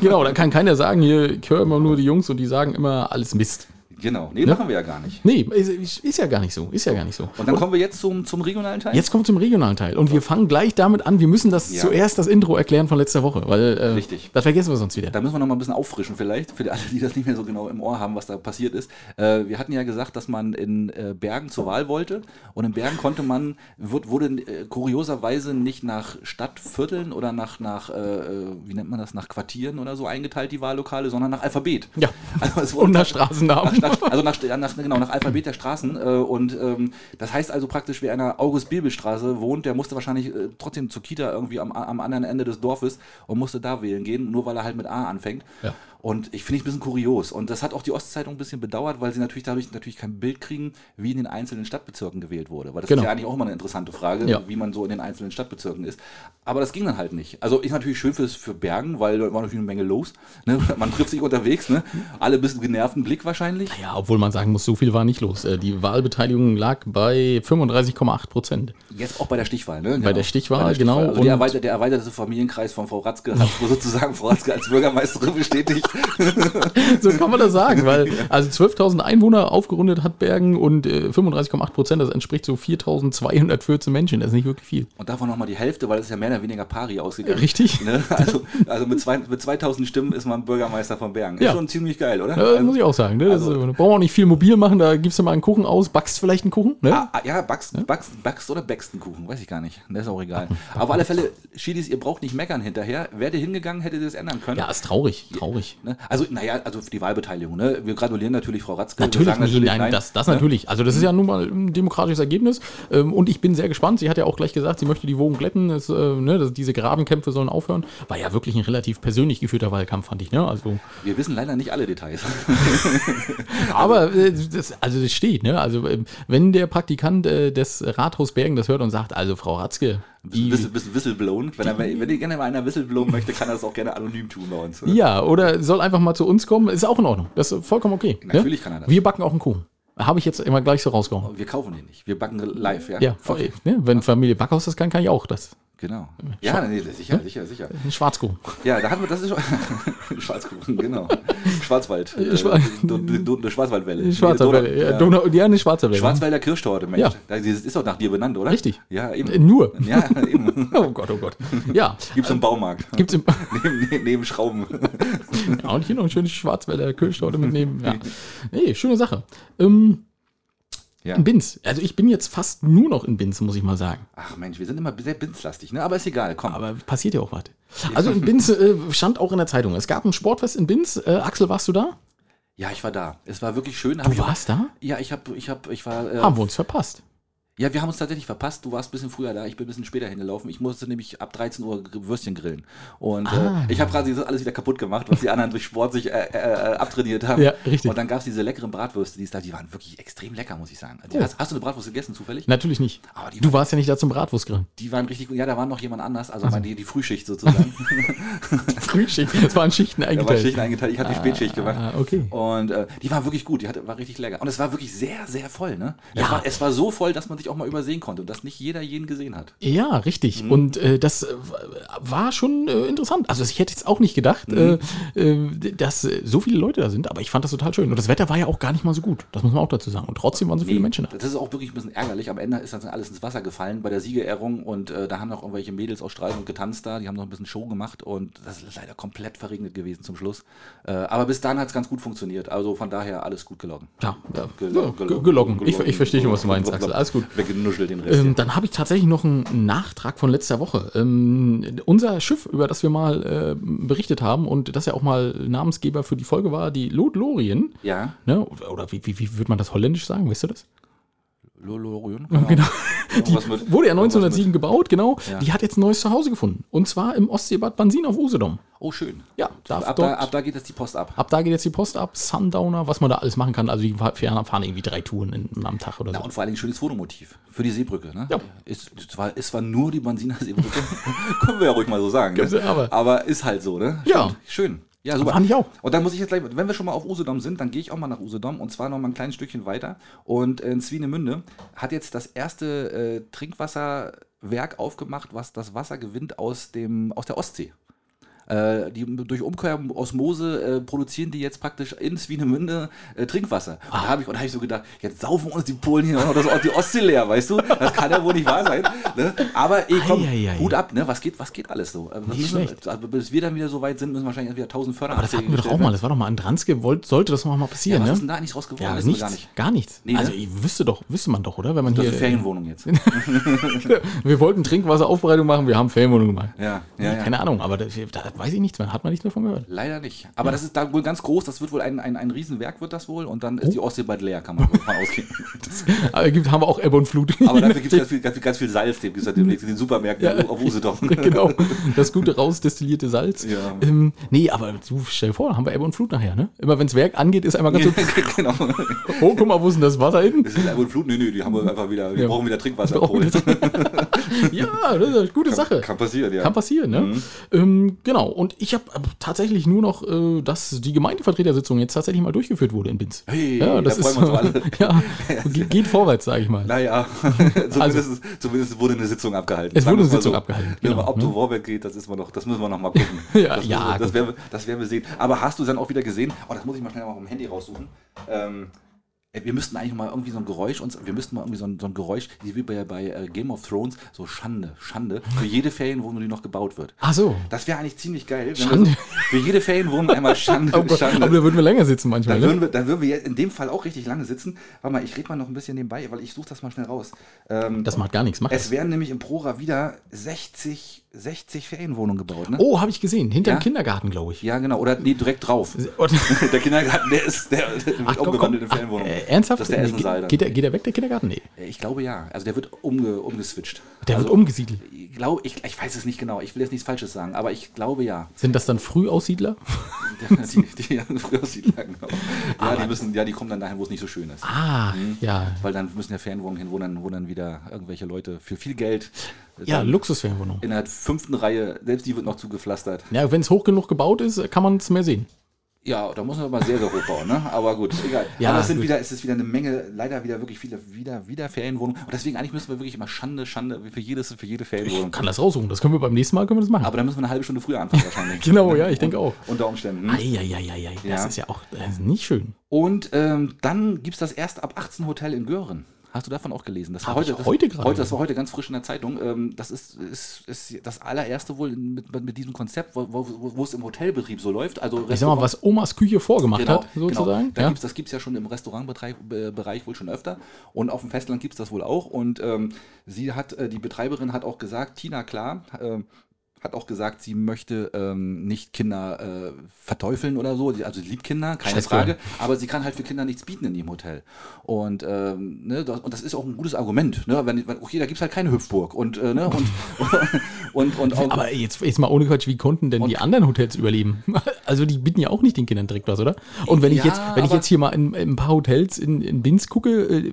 genau, da kann keiner sagen, hier, ich höre immer nur die Jungs und die sagen immer alles Mist. Genau, nee, machen wir ja gar nicht. Nee, ist, ist ja gar nicht so. Ist ja gar nicht so. Und dann kommen wir jetzt zum, zum regionalen Teil? Jetzt kommen wir zum regionalen Teil. Und wir fangen gleich damit an. Wir müssen das Ja. zuerst das Intro erklären von letzter Woche, weil äh, Richtig. das vergessen wir sonst wieder. Da müssen wir noch mal ein bisschen auffrischen vielleicht, für alle, die das nicht mehr so genau im Ohr haben, was da passiert ist. Äh, wir hatten ja gesagt, dass man in äh, Bergen zur Wahl wollte und in Bergen konnte man, wurde, wurde äh, kurioserweise nicht nach Stadtvierteln oder nach, nach äh, äh, wie nennt man das, nach Quartieren oder so eingeteilt, die Wahllokale, sondern nach Alphabet. Ja. [LAUGHS] Also Und nach nach, Straßennamen. Also nach, nach, genau, nach Alphabet der Straßen. Äh, und ähm, das heißt also praktisch, wer an der August-Bebel-Straße wohnt, der musste wahrscheinlich äh, trotzdem zur Kita irgendwie am, am anderen Ende des Dorfes und musste da wählen gehen, nur weil er halt mit A anfängt. Ja. Und ich finde ich ein bisschen kurios. Und das hat auch die Ostzeitung ein bisschen bedauert, weil sie natürlich dadurch natürlich kein Bild kriegen, wie in den einzelnen Stadtbezirken gewählt wurde. Weil das Genau. ist ja eigentlich auch immer eine interessante Frage, Ja. wie man so in den einzelnen Stadtbezirken ist. Aber das ging dann halt nicht. Also ist natürlich schön fürs, für Bergen, weil da war natürlich eine Menge los. Ne? [LAUGHS] Man trifft sich unterwegs, ne? alle ein bisschen genervten Blick wahrscheinlich. Ja, obwohl man sagen muss, so viel war nicht los. Äh, Die Wahlbeteiligung lag bei 35,8 Prozent. Jetzt auch bei der Stichwahl, ne? Bei der Stichwahl, genau. Also Und- der, erweiterte, der erweiterte Familienkreis von Frau Ratzke hat [LAUGHS] sozusagen Frau Ratzke als Bürgermeisterin bestätigt. [LAUGHS] So kann man das sagen, weil also 12.000 Einwohner aufgerundet hat Bergen und äh, 35,8 Prozent, das entspricht so 4.214 Menschen. Das ist nicht wirklich viel. Und davon nochmal die Hälfte, weil es ist ja mehr oder weniger pari ausgegangen. Richtig. Ne? Also, also mit, zwei, mit 2000 Stimmen ist man Bürgermeister von Bergen. Ist Ja. schon ziemlich geil, oder? Ja, das muss ich auch sagen. Ne? Also- ist, da brauchen wir auch nicht viel mobil machen, da gibst du mal einen Kuchen aus, backst vielleicht einen Kuchen. Ne? Ah, ah, ja, backst, backst, backst oder backst einen Kuchen, weiß ich gar nicht. Das ist auch egal. Aber auf alle Fälle, Schiedis, ihr braucht nicht meckern hinterher. Wärt ihr hingegangen, hättet ihr das ändern können. Ja, ist traurig, traurig. Ne? Also, naja, also für die Wahlbeteiligung. Ne? Wir gratulieren natürlich Frau Ratzke. Natürlich, wir sagen nee, nein, das, das natürlich. Also das ist ja nun mal ein demokratisches Ergebnis. Ähm, Und ich bin sehr gespannt. Sie hat ja auch gleich gesagt, sie möchte die Wogen glätten. Es, äh, ne, diese Grabenkämpfe sollen aufhören. War ja wirklich ein relativ persönlich geführter Wahlkampf, fand ich. Ne? Also, Wir wissen leider nicht alle Details. [LAUGHS] aber äh, das, also das steht. Ne? Also ähm, wenn der Praktikant äh, des Rathaus Bergen das hört und sagt, also Frau Ratzke, die, bisschen, bisschen whistleblown. Wenn, er, wenn ihr gerne mal einer whistleblown möchte, kann er das auch gerne anonym tun bei uns. ne? ja, oder soll einfach mal zu uns kommen, ist auch in Ordnung. Das ist vollkommen okay. Natürlich ne? kann er das. Wir backen auch einen Kuchen. Habe ich jetzt immer gleich so rausgehauen. Wir kaufen den nicht. Wir backen live, ja? Ja, okay. ne? wenn Familie Backhaus das kann, kann ich auch das. Genau. Ja, nee, sicher, sicher, sicher. Ein Schwarzkuchen. Ja, da hatten wir, das ist schon. [LAUGHS] Schwarzkuchen, genau. Schwarzwald. Schwa- Äh, Eine Schwarzwaldwelle. Schwarzwälder, Nee, ja. Donau, ja, eine Schwarzwälder. Schwarzwälder Kirschtorte, Mensch. Ja. Das ist doch nach dir benannt, oder? Richtig. Ja, Äh, eben. Nur. Ja, eben. [LAUGHS] Oh Gott, oh Gott. Ja, Gibt's im Baumarkt. gibt's im, [LAUGHS] neben, neben, Schrauben. ja, und hier noch ein schönes Schwarzwälder Kirschtorte mitnehmen. Ja. Nee, schöne Sache. Ähm, Ja. in Binz. Also ich bin jetzt fast nur noch in Binz, muss ich mal sagen. Ach Mensch, wir sind immer sehr binzlastig, ne? Aber ist egal, komm. Aber passiert ja auch was. Also in Binz äh, stand auch in der Zeitung. Es gab ein Sportfest in Binz. Äh, Axel, warst du da? ja, ich war da. Es war wirklich schön. Hab Du warst da? Ja, ich hab, ich hab, ich war. Äh, Haben wir uns verpasst. Ja, wir haben uns tatsächlich verpasst. Du warst ein bisschen früher da, ich bin ein bisschen später hingelaufen. Ich musste nämlich ab 13 Uhr Würstchen grillen. Und Ah. äh, ich habe quasi so alles wieder kaputt gemacht, was die anderen durch Sport sich äh, äh, abtrainiert haben. Ja, richtig. Und dann gab es diese leckeren Bratwürste, die es da, die waren wirklich extrem lecker, muss ich sagen. Die, Oh. hast, hast du eine Bratwurst gegessen zufällig? Natürlich nicht. Aber Du warst ja nicht da zum Bratwurstgrillen. Die waren richtig gut. Ja, da war noch jemand anders, also meine, die, die Frühschicht sozusagen. [LAUGHS] [LAUGHS] Frühschicht. Das waren Schichten da war eingeteilt. Schichten eingeteilt. Ich hatte die Spätschicht gemacht. Ah, okay. Und äh, die war wirklich gut, die hatte, war richtig lecker. Und es war wirklich sehr, sehr voll. Ne? Es, Ja. war, es war so voll, dass man sich auch mal übersehen konnte und dass nicht jeder jeden gesehen hat. Ja, richtig. Mhm. Und äh, das äh, war schon äh, interessant. Also ich hätte jetzt auch nicht gedacht, Mhm. äh, äh, dass äh, so viele Leute da sind, aber ich fand das total schön. Und das Wetter war ja auch gar nicht mal so gut. Das muss man auch dazu sagen. Und trotzdem waren so viele Nee, Menschen da. Das ist auch wirklich ein bisschen ärgerlich. Am Ende ist dann alles ins Wasser gefallen bei der Siegerehrung und da haben noch irgendwelche Mädels aus Stralsund getanzt da. Die haben noch ein bisschen Show gemacht und das ist leider komplett verregnet gewesen zum Schluss. Aber bis dahin hat es ganz gut funktioniert. Also von daher alles gut gelaufen. Ja, ja. Gel- ja, ge- geloggen. Ich, ich verstehe schon, was du meinst, Axel. Alles gut. Weggenuschelt den Rest. Ähm, dann habe ich tatsächlich noch einen Nachtrag von letzter Woche. Ähm, unser Schiff, über das wir mal äh, berichtet haben und das ja auch mal Namensgeber für die Folge war, die Lot Lorien. ja, Ne? Oder, oder wie, wie, wie würde man das holländisch sagen? Weißt du das? Lolorion. Genau. [LAUGHS] Mit- Wurde ja irgendwas 1907 gebaut, genau. Ja. Die hat jetzt ein neues Zuhause gefunden. Und zwar im Ostseebad Bansin auf Usedom. Oh, schön. Ja, darf Ab dort, da, ab da geht jetzt die Post ab. ab da geht jetzt die Post ab, Sundowner, was man da alles machen kann. Also die fahren, irgendwie drei Touren in, am Tag oder Ja, so. und vor allen Dingen schönes Fotomotiv für die Seebrücke. Ne? Ja. Ist, zwar, ist zwar nur die Bansiner Seebrücke, [LAUGHS] können wir ja ruhig mal so sagen. Ne? Aber. aber ist halt so, ne? Ja. Stimmt. Schön. Ja, super. Fand ich auch. Und dann muss ich jetzt gleich, wenn wir schon mal auf Usedom sind, dann gehe ich auch mal nach Usedom und zwar noch mal ein kleines Stückchen weiter. Und in Swinemünde hat jetzt das erste äh, Trinkwasserwerk aufgemacht, was das Wasser gewinnt aus, dem, aus der Ostsee. Äh, die durch Umkehrosmose äh, produzieren die jetzt praktisch in Swinemünde äh, Trinkwasser. Und da habe ich, und da hab ich so gedacht, jetzt saufen uns die Polen hier noch das, die Ostsee leer, weißt du? Das kann ja wohl nicht wahr sein. Ne? Aber ey, komm, Eieiei. Hut ab, ne? Was geht, was geht alles so? Das Nicht müssen, schlecht. also, bis wir dann wieder so weit sind, müssen wahrscheinlich wieder 1000 Förder Aber das hatten wir doch auch mal. Das war doch mal an Dranske. Wollt, sollte das noch mal Ja, passieren, was ist ne? denn da eigentlich raus geworden? Ja, wir nichts. gar nicht. Gar nichts. Nee, ne? also, ich wüsste doch, wüsste man doch, oder? Wenn man Das hier. ist eine Ferienwohnung jetzt. [LAUGHS] wir wollten Trinkwasseraufbereitung machen, wir haben Ferienwohnung gemacht. Ja, ja, ja. Keine Ahnung, aber da, da weiß ich nichts mehr. Hat man nichts mehr von gehört. Leider nicht. Aber das ist da wohl ganz groß. Das wird wohl ein, ein, ein Riesenwerk, wird das wohl. Und dann ist die Ostsee bald leer, kann man davon ausgehen. [LAUGHS] Aber gibt, haben wir auch Ebbe und Flut. Aber dafür gibt es [LAUGHS] ganz viel, ganz, viel, ganz viel Salz, den gibt es demnächst in den Supermärkten Ja. auf Usedorf. [LAUGHS] genau, das gute rausdestillierte Salz. Ja. Ähm, nee, aber du stell dir vor, haben wir Ebbe und Flut nachher, ne? Immer wenn das Werk angeht, ist einmal ganz so, genau. oh, guck mal, wo ist denn das Wasser hin? Das ist einfach Flut. Nee, nee, die haben wir einfach wieder, die Ja. brauchen wieder Trinkwasser. Ja, das ist eine gute Sache. Kann passieren, ja. Kann passieren, ne? Ähm, genau, und ich habe tatsächlich nur noch, äh, dass die Gemeindevertretersitzung jetzt tatsächlich mal durchgeführt wurde in Binz. Hey, ja, das da ist freuen wir uns alle. [LAUGHS] ja, ge- geht vorwärts, sage ich mal. Naja, [LAUGHS] [LAUGHS] zumindest, zumindest wurde eine Sitzung abgehalten. Also Es wurde eine Sitzung abgehalten, Wenn genau, ob ne? zu Vorwerk geht, das, ist mal noch, das müssen wir noch mal gucken. Ja, das, ja, das, gut. werden wir, das werden wir sehen. Aber hast du dann auch wieder gesehen, oh, das muss ich mal schnell mal vom Handy raussuchen. Ähm, wir müssten eigentlich mal irgendwie so ein Geräusch uns, wir müssten mal irgendwie so ein, so ein Geräusch, wie bei, bei äh, Game of Thrones, so Schande, Schande, für jede Ferienwohnung, die noch gebaut wird. Ach so. Das wäre eigentlich ziemlich geil. Schande. So, für jede Ferienwohnung einmal Schande, [LAUGHS] Aber, Schande. aber da würden wir länger sitzen manchmal, Dann ne? würden, wir, dann würden wir jetzt in dem Fall auch richtig lange sitzen. Warte mal, ich rede mal noch ein bisschen nebenbei, weil ich suche das mal schnell raus. Ähm, Das macht gar nichts. Macht es das. werden nämlich im Prora wieder 60, 60 Ferienwohnungen gebaut, ne? Oh, habe ich gesehen. Hinter Ja? dem Kindergarten, glaube ich. Ja, genau. Oder nee, direkt drauf. [LAUGHS] [LAUGHS] Der Kindergarten, der ist der, der wird Ach, komm, umgewandelt komm. in Ferienwohnung. Ach, äh, ernsthaft? Das ist der Nee, geht, der, geht der weg, der Kindergarten? Nee. ich glaube ja. Also der wird umge, umgeswitcht. Der also, wird umgesiedelt. Ich, glaube, ich, ich weiß es nicht genau. Ich will jetzt nichts Falsches sagen, aber ich glaube ja. Sind das dann Frühaussiedler? [LAUGHS] die, die, die früher Siedler, genau. Ja, die müssen, ja, die kommen dann dahin, wo es nicht so schön ist. Ah, ja. Weil dann müssen ja Ferienwohnungen hin, wo dann, wo dann wieder irgendwelche Leute für viel Geld Ja, Luxusferienwohnung. in der fünften Reihe, selbst die wird noch zugepflastert. Ja, wenn es hoch genug gebaut ist, kann man es mehr sehen. Ja, da muss man aber sehr, sehr hoch bauen, ne? Aber gut, egal. Ja, aber es sind gut. wieder, es ist wieder eine Menge, leider wieder wirklich viele, wieder, wieder Ferienwohnungen. Und deswegen eigentlich müssen wir wirklich mal Schande, Schande für jedes, für jede Ich Ferienwohnung. kann das raussuchen. Das können wir beim nächsten Mal können wir das machen. Aber dann müssen wir eine halbe Stunde früher anfangen wahrscheinlich. [LAUGHS] Genau, ja, ich denke auch. Unter Umständen. Eieieiei, das Ja. ist ja auch äh, nicht schön. Und ähm, dann gibt es das erste ab 18 Hotel in Göhren. Hast du davon auch gelesen? Das war heute, das, heute gerade heute, das war heute ganz frisch in der Zeitung. Ähm, das ist, ist, ist das allererste wohl mit, mit diesem Konzept, wo, wo, wo es im Hotelbetrieb so läuft. Also Ich sag mal, was Omas Küche vorgemacht hat, sozusagen. Genau. Da ja. gibt's, das gibt es ja schon im Restaurantbereich äh, wohl schon öfter. Und auf dem Festland gibt es das wohl auch. Und ähm, sie hat, äh, die Betreiberin hat auch gesagt, Tina Klar, ähm, hat auch gesagt, sie möchte ähm, nicht Kinder äh, verteufeln oder so. Sie- Also sie liebt Kinder, keine Scheiß Frage. Aber sie kann halt für Kinder nichts bieten in ihrem Hotel. Und, ähm, ne, das, und das ist auch ein gutes Argument. Ne? Wenn, wenn, okay, da gibt es halt keine Hüpfburg. Und, äh, ne? und, [LAUGHS] und, und, auch, Aber jetzt, jetzt mal ohne Quatsch, wie konnten denn die anderen Hotels überleben? [LAUGHS] Also die bieten ja auch nicht den Kindern direkt was, oder? Und wenn ich Ja, jetzt, wenn ich jetzt hier mal in, in ein paar Hotels in, in Binz gucke, äh,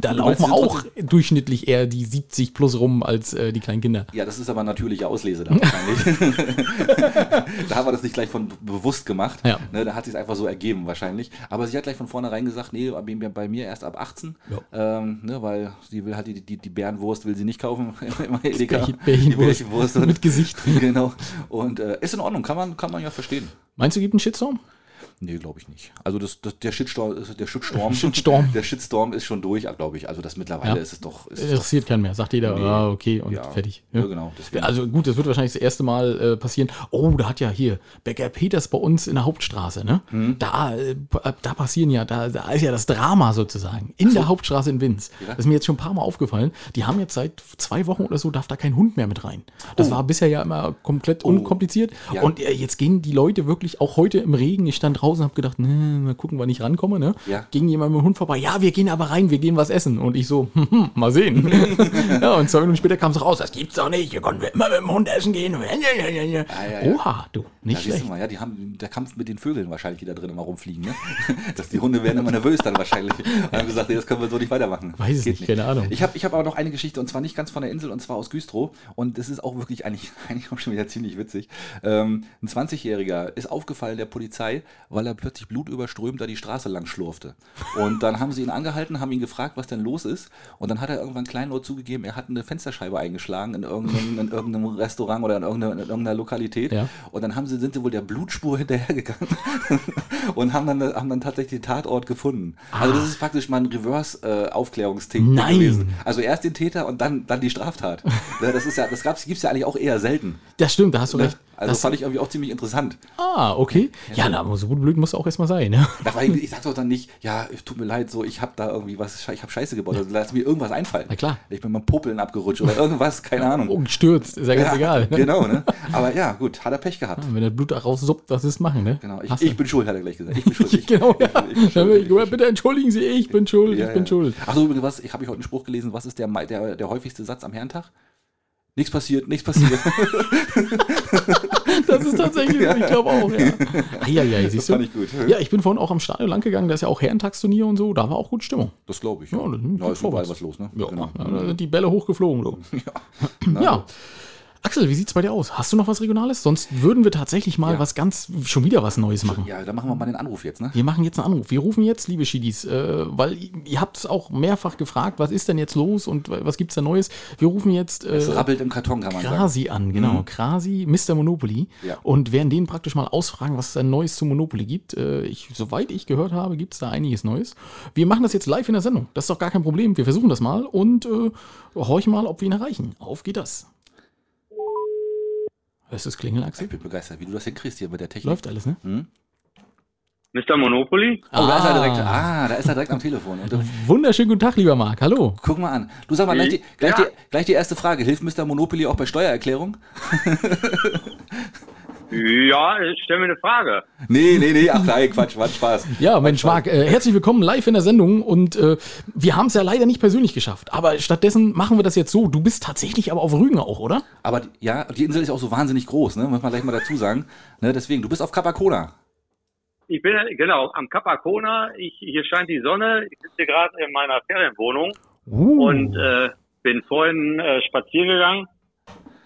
da laufen auch durchschnittlich eher die 70 plus rum als äh, die kleinen Kinder. Ja, das ist aber natürliche Auslese da wahrscheinlich. [LAUGHS] da haben wir das nicht gleich von bewusst gemacht. Ja. Ne, da hat sich einfach so ergeben wahrscheinlich. Aber sie hat gleich von vornherein gesagt, nee, bei mir- erst ab 18. Ja. Ähm, ne, weil sie will halt die, die, die Bärenwurst will sie nicht kaufen. [LAUGHS] Edeka. Bärchen- Bärchenwurst. [LAUGHS] Mit Gesicht. genau. Und äh, ist in Ordnung, kann man, kann man ja verstehen. Meinst du, gibt einen Shitstorm? Nee, glaube ich nicht. Also das, das, der Shitstorm, der Shitstorm, [LAUGHS] Shitstorm. der Shitstorm ist schon durch, glaube ich. Also das mittlerweile Ja. ist es doch. Ist doch Interessiert keinen mehr. Sagt jeder, Nee. ah, okay, und Ja. fertig. Ja, genau, deswegen. Also gut, das wird wahrscheinlich das erste Mal äh, passieren. Oh, da hat ja hier Bäcker Peters bei uns in der Hauptstraße, ne? Hm. Da, äh, da passieren ja, da, da ist ja das Drama sozusagen. In der Hauptstraße in Winz. Ja. Das ist mir jetzt schon ein paar Mal aufgefallen. Die haben jetzt seit zwei Wochen oder so, darf da kein Hund mehr mit rein. Das Oh. war bisher ja immer komplett unkompliziert. Ja. Und äh, jetzt gehen die Leute wirklich, auch heute im Regen, ich stand draußen und habe gedacht, ne, mal gucken, wann ich rankomme, ne? Ja. Ging jemand mit dem Hund vorbei, ja, wir gehen aber rein, wir gehen was essen. Und ich so, [LAUGHS] hm, hm, mal sehen. [LAUGHS] ja, und zwei Minuten später kam es raus, das gibt's doch nicht, hier konnten wir immer mit dem Hund essen gehen. ja, ja. Oha, du, nicht schlecht. mal, ja, die haben der Kampf mit den Vögeln wahrscheinlich, die da drin immer rumfliegen, ne? [LAUGHS] Dass die Hunde werden immer nervös dann wahrscheinlich. Und haben gesagt, das können wir so nicht weitermachen. Weiß es Geht nicht, keine Ahnung. Ich habe ich hab aber noch eine Geschichte und zwar nicht ganz von der Insel und zwar aus Güstrow und das ist auch wirklich eigentlich, eigentlich auch schon wieder ziemlich witzig. Ähm, ein 20-Jähriger ist aufgefallen der Polizei, weil er plötzlich blutüberströmt da die Straße lang schlurfte. Und dann haben sie ihn angehalten, haben ihn gefragt, was denn los ist. Und dann hat er irgendwann kleinlaut zugegeben, er hat eine Fensterscheibe eingeschlagen in irgendeinem, in irgendeinem Restaurant oder in irgendeiner, in irgendeiner Lokalität. Ja. Und dann haben sie, sind sie wohl der Blutspur hinterhergegangen [LAUGHS] und haben dann, haben dann tatsächlich den Tatort gefunden. Also das ist praktisch mal ein Reverse-Aufklärungsting Nein. gewesen. Also erst den Täter und dann, dann die Straftat. Das ist ja, das gibt's, gibt's ja eigentlich auch eher selten. Das stimmt, da hast du Ne? recht. Also das fand ich irgendwie auch ziemlich interessant. Ah, okay. Ja, na, so gut blöd muss auch erstmal sein, ne? Ich, ich sag doch dann nicht, ja, tut mir leid, so ich habe da irgendwie was, ich habe Scheiße gebaut, also lass mir irgendwas einfallen. Na klar. Ich bin dem Popeln abgerutscht oder irgendwas, keine Ahnung. Oh, gestürzt, ist ja ganz Ja, egal. Ne? Genau, ne? Aber ja, gut, hat er Pech gehabt. Wenn der Blut raussuppt, was ist machen, ne? Genau, ich, ich bin schuld, hat er gleich gesagt. Ich bin schuld. [LAUGHS] Ich, genau, ja. ich bin schuld. Ja, Bitte entschuldigen Sie, ich bin schuld, Ja, ich bin ja. schuld. Achso, übrigens, was, ich habe ich heute einen Spruch gelesen, was ist der, der, der häufigste Satz am Herrentag? Nichts passiert, nichts passiert. Das ist tatsächlich, so, ich glaube auch, ja. Eieiei, das siehst du? fand ich gut. Ja, ich bin vorhin auch am Stadion lang gegangen, da ist ja auch Herrentagsturnier und so, da war auch gut Stimmung. Das glaube ich. Ja, Ja, das- ja, ist überall vorwärts. was los, ne? Ja, Genau. ja, da sind die Bälle hochgeflogen, du. [LAUGHS] Ja. Axel, wie sieht's bei dir aus? Hast du noch was Regionales? Sonst würden wir tatsächlich mal Ja. was ganz, schon wieder was Neues machen. Ja, dann machen wir mal den Anruf jetzt, ne? Wir machen jetzt einen Anruf. Wir rufen jetzt, liebe Schiedis, äh, weil ihr- habt es auch mehrfach gefragt, was ist denn jetzt los und was gibt's da Neues? Wir rufen jetzt äh, Es rabbelt im Karton, kann man sagen. Krasi an, genau. Krasi, Mr. Monopoly. Ja. Und werden den praktisch mal ausfragen, was es da Neues zu Monopoly gibt. Äh, ich, soweit ich gehört habe, gibt es da einiges Neues. Wir machen das jetzt live in der Sendung. Das ist doch gar kein Problem. Wir versuchen das mal und äh, horchen mal, ob wir ihn erreichen. Auf geht das. Hörst du das Klingeln, Axel? Ich bin begeistert, wie du das hinkriegst hier mit der Technik. Läuft alles, ne? Mr. Monopoly? Oh, da ist er Ah. direkt. Ah, da ist er direkt am Telefon. Und, Wunderschönen guten Tag, lieber Marc. Hallo. guck mal an. Du sag mal, gleich die, gleich, Ja. die, gleich die erste Frage. Hilft Mr. Monopoly auch bei Steuererklärung? [LAUGHS] Ja, ich stell mir eine Frage. Nee, nee, nee. Ach nein, Quatsch, Quatsch, Spaß. Ja, Mensch, Marc, äh, herzlich willkommen live in der Sendung und äh, wir haben es ja leider nicht persönlich geschafft, aber stattdessen machen wir das jetzt so. Du bist tatsächlich aber auf Rügen auch, oder? Aber die- ja, die Insel ist auch so wahnsinnig groß, ne? Muss man gleich mal dazu sagen. Ne, deswegen, du bist auf Capacona. Ich bin genau am Capacona. Ich, hier scheint die Sonne. Ich sitze gerade in meiner Ferienwohnung Uh. und äh, bin vorhin äh, spazieren gegangen.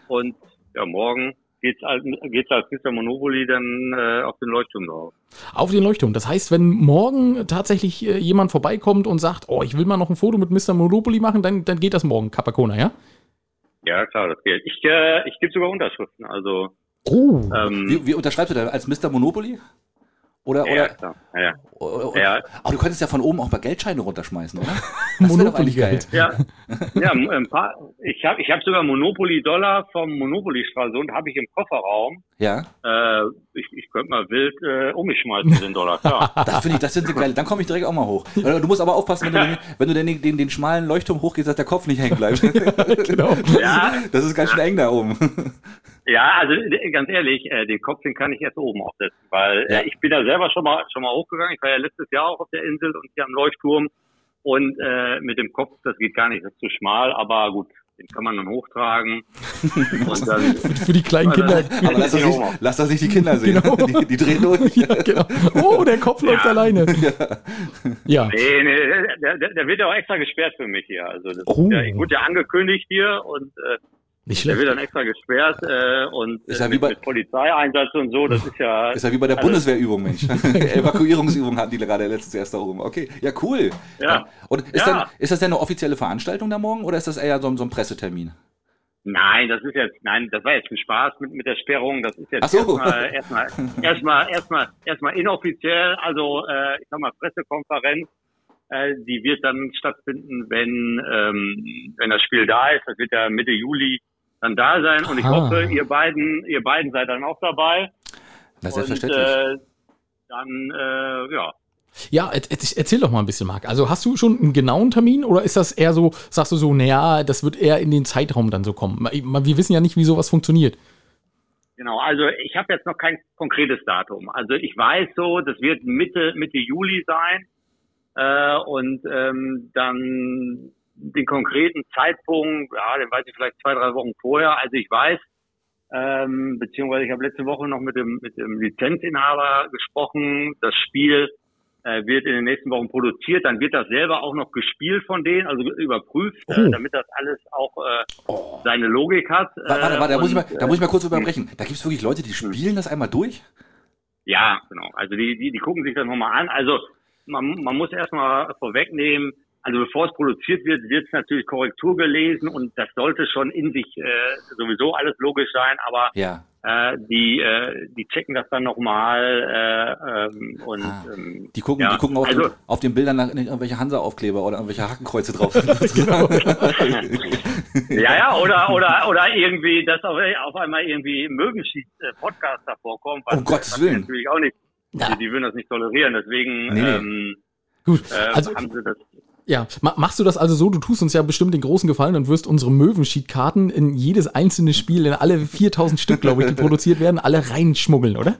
Und ja, morgen geht's als, geht's als Mr. Monopoly dann äh, auf den Leuchtturm drauf. Auf den Leuchtturm. Das heißt, wenn morgen tatsächlich äh, jemand vorbeikommt und sagt, oh, ich will mal noch ein Foto mit Mr. Monopoly machen, dann, dann geht das morgen, Capacona, ja? Ja, klar, das geht. Ich, äh, ich gebe sogar Unterschriften. Also Oh. ähm, Wie, wie unterschreibst du da? Als Mr. Monopoly? Oder, ja, oder. Ja, ja. oder, oder Ja. Aber du könntest ja von oben auch mal Geldscheine runterschmeißen, oder? [LAUGHS] Monopoly-Geld. Ja, [LAUGHS] ja ein paar, ich habe ich hab sogar Monopoly-Dollar vom Monopoly-Stralsund habe ich im Kofferraum. Ja. Äh, ich, ich könnte mal wild äh, um mich schmeißen, den Dollar, klar. [LAUGHS] Das finde ich, das sind die geil. Dann komme ich direkt auch mal hoch. Du musst aber aufpassen, wenn du den, wenn du den, den, den schmalen Leuchtturm hochgehst, dass der Kopf nicht hängen bleibt. genau. Ja, Das ist ganz schön eng da oben. Ja, also äh, ganz ehrlich, äh, den Kopf, den kann ich erst oben aufsetzen, weil Ja. äh, ich bin da selber schon mal schon mal hochgegangen. Ich war ja letztes Jahr auch auf der Insel und hier am Leuchtturm. Und äh, mit dem Kopf, das geht gar nicht, das ist zu schmal, aber gut, den kann man dann hochtragen. [LAUGHS] und dann, Für die kleinen Kinder. Aber lass das, nicht, lass das nicht die Kinder sehen. Genau. Die, die drehen durch. [LAUGHS] ja, genau. Oh, der Kopf [LAUGHS] läuft Ja. alleine. Ja. Nee, nee, der, der, wird ja auch extra gesperrt für mich hier. Also das Oh. ist ja, ich wurde ja angekündigt hier und äh, Nicht der schlecht. wird dann extra gesperrt äh, und Ist äh, ja wie mit, bei- mit Polizeieinsatz und so, das [LAUGHS] ist ja Ist ja wie bei der Also- Bundeswehrübung, Mensch. [LAUGHS] [LAUGHS] Evakuierungsübung hatten die gerade letztes erst da oben. Okay, ja, cool. Ja. Und ist, Ja. Denn, ist das denn eine offizielle Veranstaltung da morgen oder ist das eher so, ein- so ein Pressetermin? Nein, das ist jetzt, nein, das war jetzt ein Spaß mit, mit der Sperrung. Das ist jetzt so. erstmal, erstmal, erstmal, erstmal, erstmal inoffiziell. Also, äh, ich sag mal, Pressekonferenz, äh, die wird dann stattfinden, wenn, ähm, wenn das Spiel da ist. Das wird ja Mitte Juli dann da sein. Und ich Aha. hoffe, ihr beiden, ihr beiden seid dann auch dabei. Na, selbstverständlich. Und, äh, dann, äh, ja. Ja, erzähl doch mal ein bisschen, Marc. Also hast du schon einen genauen Termin oder ist das eher so, sagst du so, naja, das wird eher in den Zeitraum dann so kommen? Wir wissen ja nicht, wie sowas funktioniert. Genau, also ich habe jetzt noch kein konkretes Datum. Also ich weiß so, das wird Mitte Mitte Juli sein äh, und ähm, dann den konkreten Zeitpunkt, ja, den weiß ich vielleicht zwei drei Wochen vorher. Also ich weiß, ähm, beziehungsweise ich habe letzte Woche noch mit dem mit dem Lizenzinhaber gesprochen. Das Spiel äh, wird in den nächsten Wochen produziert, dann wird das selber auch noch gespielt von denen, also überprüft, Oh. äh, damit das alles auch äh, seine Logik hat. Warte, warte, warte, da, muss ich mal, da muss ich mal kurz äh, überbrechen. Da gibt es wirklich Leute, die spielen das einmal durch? Ja, genau. Also die, die, die gucken sich das nochmal an. Also man, man muss erstmal vorwegnehmen, also bevor es produziert wird, wird es natürlich Korrektur gelesen und das sollte schon in sich äh, sowieso alles logisch sein, aber Ja. äh, die, äh, die checken das dann nochmal äh, ähm, und Ah. ähm, Die gucken, Ja, die gucken auf, also- den, auf den Bildern nach irgendwelche Hansa-Aufkleber oder irgendwelche Hakenkreuze drauf sind. [LAUGHS] [LAUGHS] genau. [LAUGHS] ja, ja, oder oder oder irgendwie, dass auf, auf einmal irgendwie Mögenschied-Podcast davor kommt. Um Gottes was Willen. Natürlich auch nicht. Ja. Die, die würden das nicht tolerieren, deswegen Nee, nee. Ähm, Gut, äh, also haben sie das. ja, ma- machst du das also so, du tust uns ja bestimmt den großen Gefallen und wirst unsere Möwenschied-Karten in jedes einzelne Spiel, in alle 4000 Stück, glaube ich, die [LAUGHS] produziert werden, alle reinschmuggeln, oder?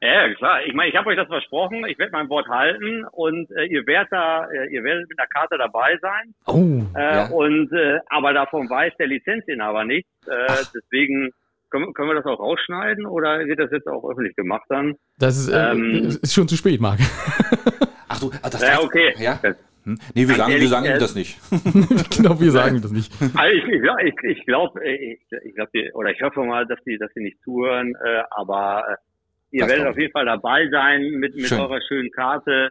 Ja, klar. Ich meine, ich habe euch das versprochen. Ich werde mein Wort halten und äh, ihr werdet da, äh, ihr werdet mit der Karte dabei sein. Oh, Äh, Ja. Und äh, aber davon weiß der Lizenzinhaber nichts. Äh, deswegen können, können wir das auch rausschneiden oder wird das jetzt auch öffentlich gemacht dann? das ist, äh, Ähm. ist schon zu spät, Marc. [LAUGHS] Ach du, ah, das Ja, okay. Ja? Hm? Nee, wir sagen, wir ehrlich, sagen ihm äh, das nicht. [LAUGHS] genau, wir sagen das nicht. [LAUGHS] Also ich, ich, ich, ich glaube, ich, ich glaube, oder ich hoffe mal, dass die, dass die nicht zuhören. Äh, aber äh, ihr Das werdet glaub auf jeden Fall dabei sein mit, mit Schön. eurer schönen Karte.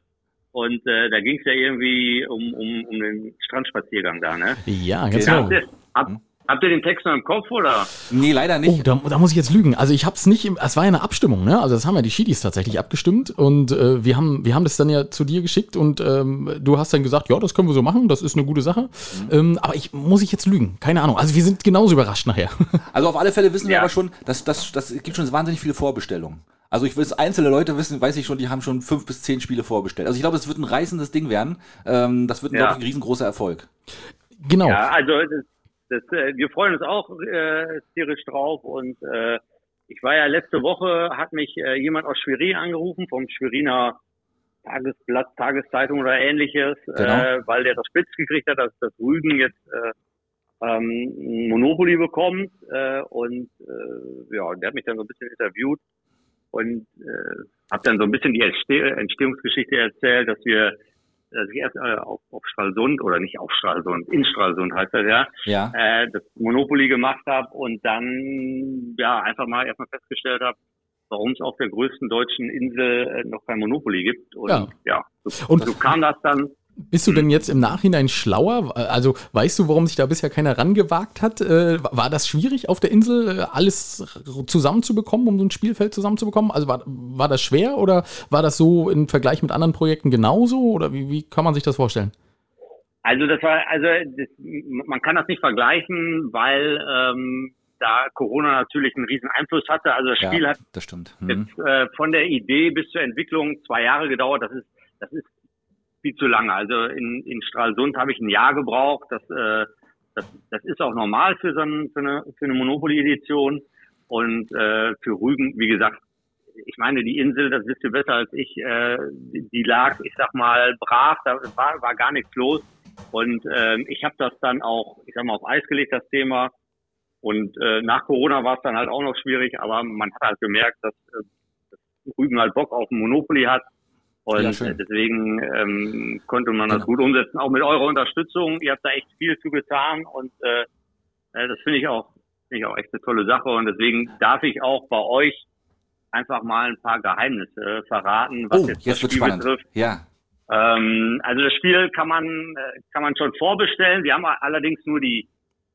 Und äh, da ging es ja irgendwie um, um, um den Strandspaziergang da, ne? Ja, ganz genau. Habt ihr, habt, habt ihr den Text noch im Kopf oder? Nee, leider Oh, nicht. da, da muss ich jetzt lügen. Also ich habe es nicht, im, es war ja eine Abstimmung, ne? Also das haben ja die Schiedis tatsächlich abgestimmt und äh, wir haben, wir haben das dann ja zu dir geschickt und ähm, du hast dann gesagt, ja, das können wir so machen, das ist eine gute Sache. Ähm, aber ich muss ich jetzt lügen, keine Ahnung. Also wir sind genauso überrascht nachher. [LAUGHS] Also auf alle Fälle wissen wir Ja. aber schon, dass das, das es gibt schon wahnsinnig viele Vorbestellungen. Also ich weiß, einzelne Leute wissen, weiß ich schon, die haben schon fünf bis zehn Spiele vorbestellt. Also ich glaube, es wird ein reißendes Ding werden. Ähm, das wird, Ja. glaube ich, ein riesengroßer Erfolg. genau. Ja, also das, das, äh, wir freuen uns auch äh, tierisch drauf und äh, ich war ja letzte Woche, hat mich äh, jemand aus Schwerin angerufen, vom Schweriner Tagesblatt, Tageszeitung oder ähnliches, Genau. äh, weil der das spitz gekriegt hat, dass das Rügen jetzt äh, ähm, Monopoly bekommt äh, und äh, ja, der hat mich dann so ein bisschen interviewt und äh, habe dann so ein bisschen die Entsteh Entstehungsgeschichte erzählt, dass wir dass ich erst äh, auf, auf Stralsund oder nicht auf Stralsund, in Stralsund heißt das ja, Ja. äh, das Monopoly gemacht habe und dann ja einfach mal erstmal festgestellt habe, warum es auf der größten deutschen Insel äh, noch kein Monopoly gibt. Und Ja. ja, so, Und- so kam das dann. Bist du denn jetzt im Nachhinein schlauer? Also weißt du, warum sich da bisher keiner rangewagt hat? Äh, war das schwierig auf der Insel, äh, alles zusammenzubekommen, um so ein Spielfeld zusammenzubekommen? Also war, war das schwer oder war das so im Vergleich mit anderen Projekten genauso? Oder wie, wie kann man sich das vorstellen? Also das war, also das, man kann das nicht vergleichen, weil ähm, da Corona natürlich einen riesen Einfluss hatte. Also das Spiel ja, hat das stimmt. Hm. jetzt äh, von der Idee bis zur Entwicklung zwei Jahre gedauert. Das ist, das ist viel zu lange. Also in, in Stralsund habe ich ein Jahr gebraucht. Das, äh, das, das ist auch normal für so ein, für eine, für eine Monopoly-Edition. Und äh, für Rügen, wie gesagt, ich meine, die Insel, das wisst ihr besser als ich, äh, die, lag, ich sag mal, brach, da war, war gar nichts los. Und ähm, ich habe das dann auch, ich sag mal, auf Eis gelegt, das Thema. Und äh, nach Corona war es dann halt auch noch schwierig, aber man hat halt gemerkt, dass, äh, Rügen halt Bock auf Monopoly hat. Und Ja, deswegen ähm, konnte man das Genau. gut umsetzen, auch mit eurer Unterstützung. Ihr habt da echt viel zu getan und äh, äh, das finde ich auch finde ich auch echt eine tolle Sache. Und deswegen darf ich auch bei euch einfach mal ein paar Geheimnisse verraten, was Oh, jetzt, jetzt das Spiel spannend. betrifft. Ja. Ähm, also das Spiel kann man äh, kann man schon vorbestellen. Wir haben allerdings nur die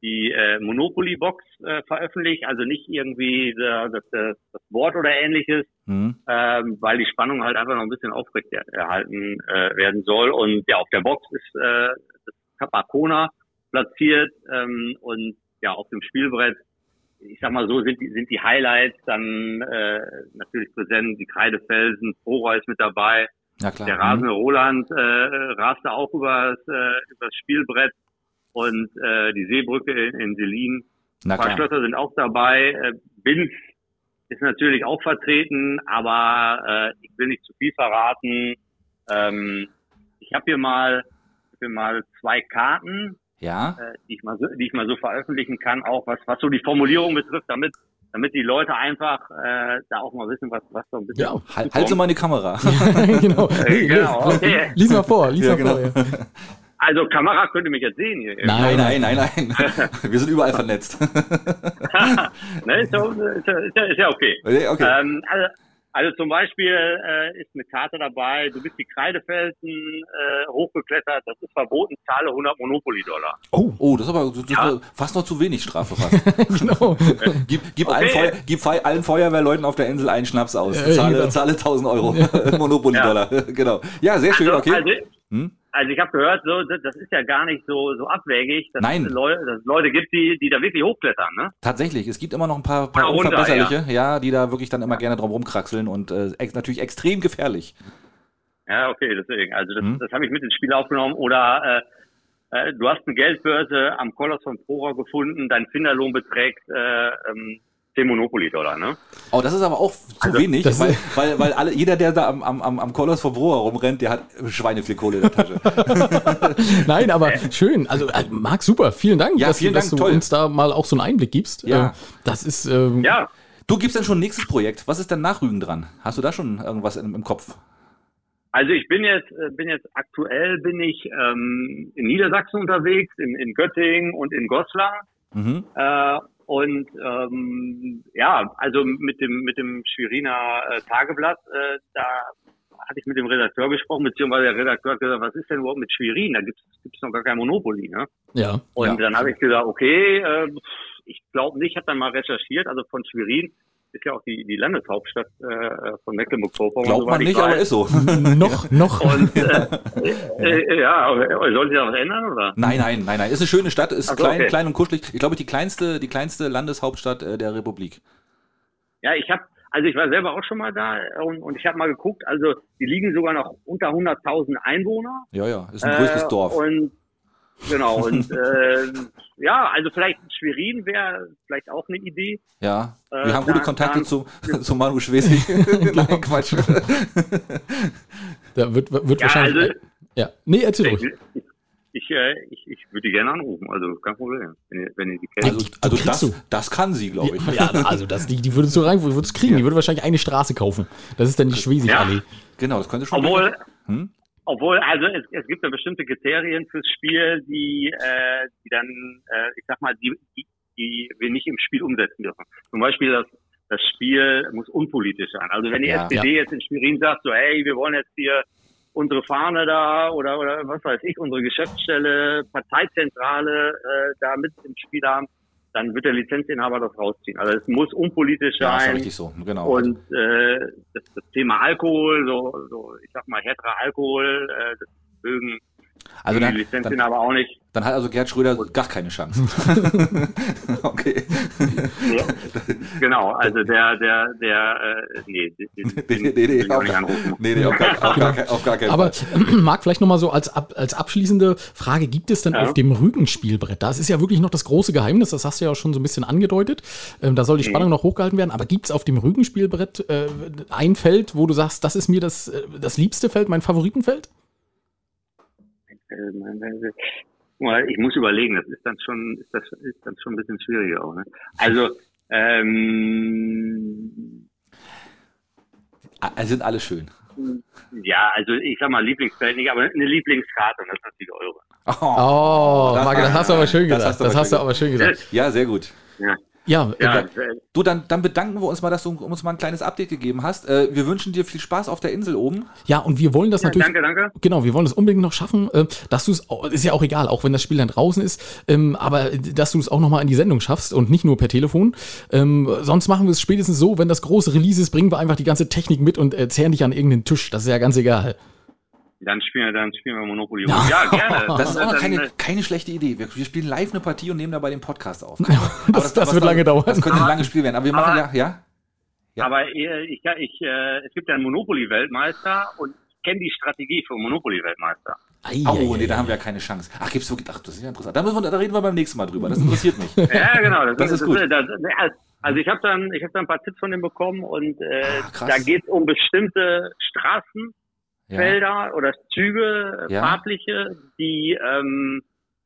die äh, Monopoly Box äh, veröffentlicht, also nicht irgendwie äh, das, das, das Wort oder ähnliches, Hm. ähm, weil die Spannung halt einfach noch ein bisschen aufrecht er- erhalten äh, werden soll. Und ja, auf der Box ist äh, das Capacona platziert ähm, und ja auf dem Spielbrett ich sag mal so, sind die, sind die Highlights dann äh, natürlich präsent, die Kreidefelsen, Prora ist mit dabei, Ja, klar. der Hm. rasende Roland äh, raste auch übers, äh, übers Spielbrett und äh, die Seebrücke in, in Selin. Na Ein paar klar. Schlösser sind auch dabei. Äh, Binz ist natürlich auch vertreten, aber äh, ich will nicht zu viel verraten. Ähm, ich habe hier mal ich hab hier mal zwei Karten, Ja. äh, die ich mal so, die ich mal so veröffentlichen kann, auch was was so die Formulierung betrifft, damit damit die Leute einfach äh, da auch mal wissen, was was so ein bisschen Ja, Halt, halt so mal in die Kamera. [LAUGHS] genau. Äh, genau, lies, okay. lies mal vor, lies Ja, mal genau. vor. Ja. Also Kamera könnte mich jetzt sehen hier. Nein. Nein, nein, nein. [LAUGHS] Wir sind überall vernetzt. [LAUGHS] ne, ist, ja, ist, ja, ist, ja, okay. okay. Ähm, also, Also zum Beispiel äh, ist eine Karte dabei, du bist die Kreidefelsen äh, hochgeklettert, das ist verboten, zahle 100 Monopoly-Dollar. Oh, oh, das ist aber das ja. ist fast noch zu wenig Strafe fast. [LAUGHS] genau. gib gib, okay. allen Feuer, gib allen Feuerwehrleuten auf der Insel einen Schnaps aus. Zahle, genau. zahle 1000 Euro Monopoly-Dollar. Ja. genau. Ja, sehr schön, also, okay. Also, hm? Also ich habe gehört, so das ist ja gar nicht so so abwägig, dass, Nein. Es, Leute, dass es Leute gibt, die die da wirklich hochklettern, ne? Tatsächlich, es gibt immer noch ein paar, paar runter, unverbesserliche, ja. ja. die da wirklich dann immer gerne drum rumkraxeln und äh, ex natürlich extrem gefährlich. Ja, okay, deswegen. Also das, hm? das habe ich mit ins Spiel aufgenommen. Oder äh, äh, du hast eine Geldbörse am Koloss von Prora gefunden, dein Finderlohn beträgt äh, ähm, 10 Monopoly-Dollar, ne? Oh, das ist aber auch zu also, wenig, weil, weil, weil alle, jeder, der da am, am, am Koloss von Broa rumrennt, der hat Schweineflickkohle in der Tasche. [LAUGHS] Nein, aber schön. Also, äh, Marc, super. Vielen Dank, ja, dass, vielen dass Dank, du toll. uns da mal auch so einen Einblick gibst. Ja. Äh, das ist. Ähm, ja. Du gibst dann schon ein nächstes Projekt. Was ist denn nach Rügen dran? Hast du da schon irgendwas im, im Kopf? Also ich bin jetzt, äh, bin jetzt aktuell bin ich ähm, in Niedersachsen unterwegs, in, in Göttingen und in Goslar. Mhm. Äh, und ähm, ja, also mit dem mit dem Schweriner äh, Tageblatt, äh, da hatte ich mit dem Redakteur gesprochen, beziehungsweise der Redakteur hat gesagt, was ist denn überhaupt mit Schwerin? Da gibt's gibt's noch gar kein Monopoly, ne? Ja. Und ja. dann habe ich gesagt, okay, äh, ich glaube nicht, habe dann mal recherchiert, also von Schwerin ist ja auch die, die Landeshauptstadt äh, von Mecklenburg-Vorpommern. Glaubt man nicht, aber ist so. [LAUGHS] noch, [LAUGHS] noch. Und, äh, äh, ja, soll sich da was ändern, oder? Nein, nein, nein, nein. Ist eine schöne Stadt, ist also, klein, okay. klein und kuschelig. Ich glaube, die kleinste, die kleinste Landeshauptstadt äh, der Republik. Ja, ich habe, also ich war selber auch schon mal da und, und ich habe mal geguckt, also die liegen sogar noch unter 100.000 Einwohner. Ja, ja, ist ein größtes äh, Dorf. Und Genau, und [LAUGHS] äh, ja, also vielleicht Schwerin wäre vielleicht auch eine Idee. Ja, wir äh, haben gute Kontakte dann, zu, [LAUGHS] zu Manu Schwesig. [LAUGHS] Nein, Quatsch. da wird, wird ja, wahrscheinlich. Also, ja, nee, erzähl ruhig. Ich, ich, äh, ich, ich würde die gerne anrufen, also kein Problem, wenn ihr, wenn ihr die kennt. Also, also das, das kann sie, glaube ich. Ja, also das, die, die würdest du rein, würdest kriegen, ja. die würde wahrscheinlich eine Straße kaufen. Das ist dann die Schwesig-Allee. Ja. Genau, das könnte schon. Obwohl, hm? Obwohl, also es, es gibt ja bestimmte Kriterien fürs Spiel, die, äh, die dann, äh, ich sag mal, die, die, die wir nicht im Spiel umsetzen dürfen. Zum Beispiel das, das Spiel muss unpolitisch sein. Also wenn die ja, SPD ja. jetzt in Schwerin sagt, so hey, wir wollen jetzt hier unsere Fahne da oder oder was weiß ich, unsere Geschäftsstelle, Parteizentrale äh, da mit im Spiel haben, dann wird der Lizenzinhaber das rausziehen. Also es muss unpolitisch sein. Ja, ist ja richtig so, genau. Und äh, das, das Thema Alkohol, so, so ich sag mal härterer Alkohol, äh, das mögen also dann, die Lizenzinhaber auch nicht. Dann hat also Gerd Schröder gar keine Chance. [LAUGHS] okay. Ja, genau, also der, der, der, äh, nee, den, nee, nee, nee, auf, gar, nee, nee, auf, gar, auf, gar, auf gar keinen Aber [CLEARS THROAT] Marc, vielleicht nochmal so als, als abschließende Frage, gibt es denn ja. auf dem Rügenspielbrett, das ist ja wirklich noch das große Geheimnis, das hast du ja auch schon so ein bisschen angedeutet, ähm, da soll die Spannung mhm. noch hochgehalten werden, aber gibt es auf dem Rügenspielbrett äh, ein Feld, wo du sagst, das ist mir das, äh, das liebste Feld, mein Favoritenfeld? Ich muss überlegen, das ist dann schon, ist das ist dann schon ein bisschen schwieriger auch. Ne? Also ähm, sind alle schön. Ja, also ich sag mal Lieblingsfeld nicht, aber eine Lieblingskarte und das ist natürlich eure. Oh, oh Marke, das hast du aber schön gesagt. Das hast du, das hast du aber schön gesagt. Ja, sehr gut. Ja. Ja, ja du, dann, dann bedanken wir uns mal, dass du uns mal ein kleines Update gegeben hast. Äh, wir wünschen dir viel Spaß auf der Insel oben. Ja, und wir wollen das ja, natürlich. Danke, danke. Genau, wir wollen das unbedingt noch schaffen, äh, dass du es, ist ja auch egal, auch wenn das Spiel dann draußen ist, ähm, aber dass du es auch nochmal in die Sendung schaffst und nicht nur per Telefon. Ähm, sonst machen wir es spätestens so, wenn das große Release ist, bringen wir einfach die ganze Technik mit und äh, zerren dich an irgendeinen Tisch. Das ist ja ganz egal. Dann spielen wir, dann spielen wir Monopoly. Ja, ja gerne. [LAUGHS] Das ist auch keine, keine schlechte Idee. Wir, wir, spielen live eine Partie und nehmen dabei den Podcast auf. [LAUGHS] das, das, das wird lange dauern. Das könnte ein langes Spiel werden. Aber wir machen aber, ja, ja. ja. Aber ich, ich, ich, äh, es gibt ja einen Monopoly-Weltmeister und ich kenne die Strategie für Monopoly-Weltmeister. Oh, nee, da haben wir ja keine Chance. Ach, gibt's wirklich, ach, das ist ja interessant. Da, wir, da reden wir beim nächsten Mal drüber. Das interessiert mich. [LAUGHS] ja, genau. Das, das ist, ist gut. Das, also ich habe dann, ich habe dann ein paar Tipps von dem bekommen und äh, ach, da geht es um bestimmte Straßen. Felder oder Züge, ja. farbliche, die, ähm,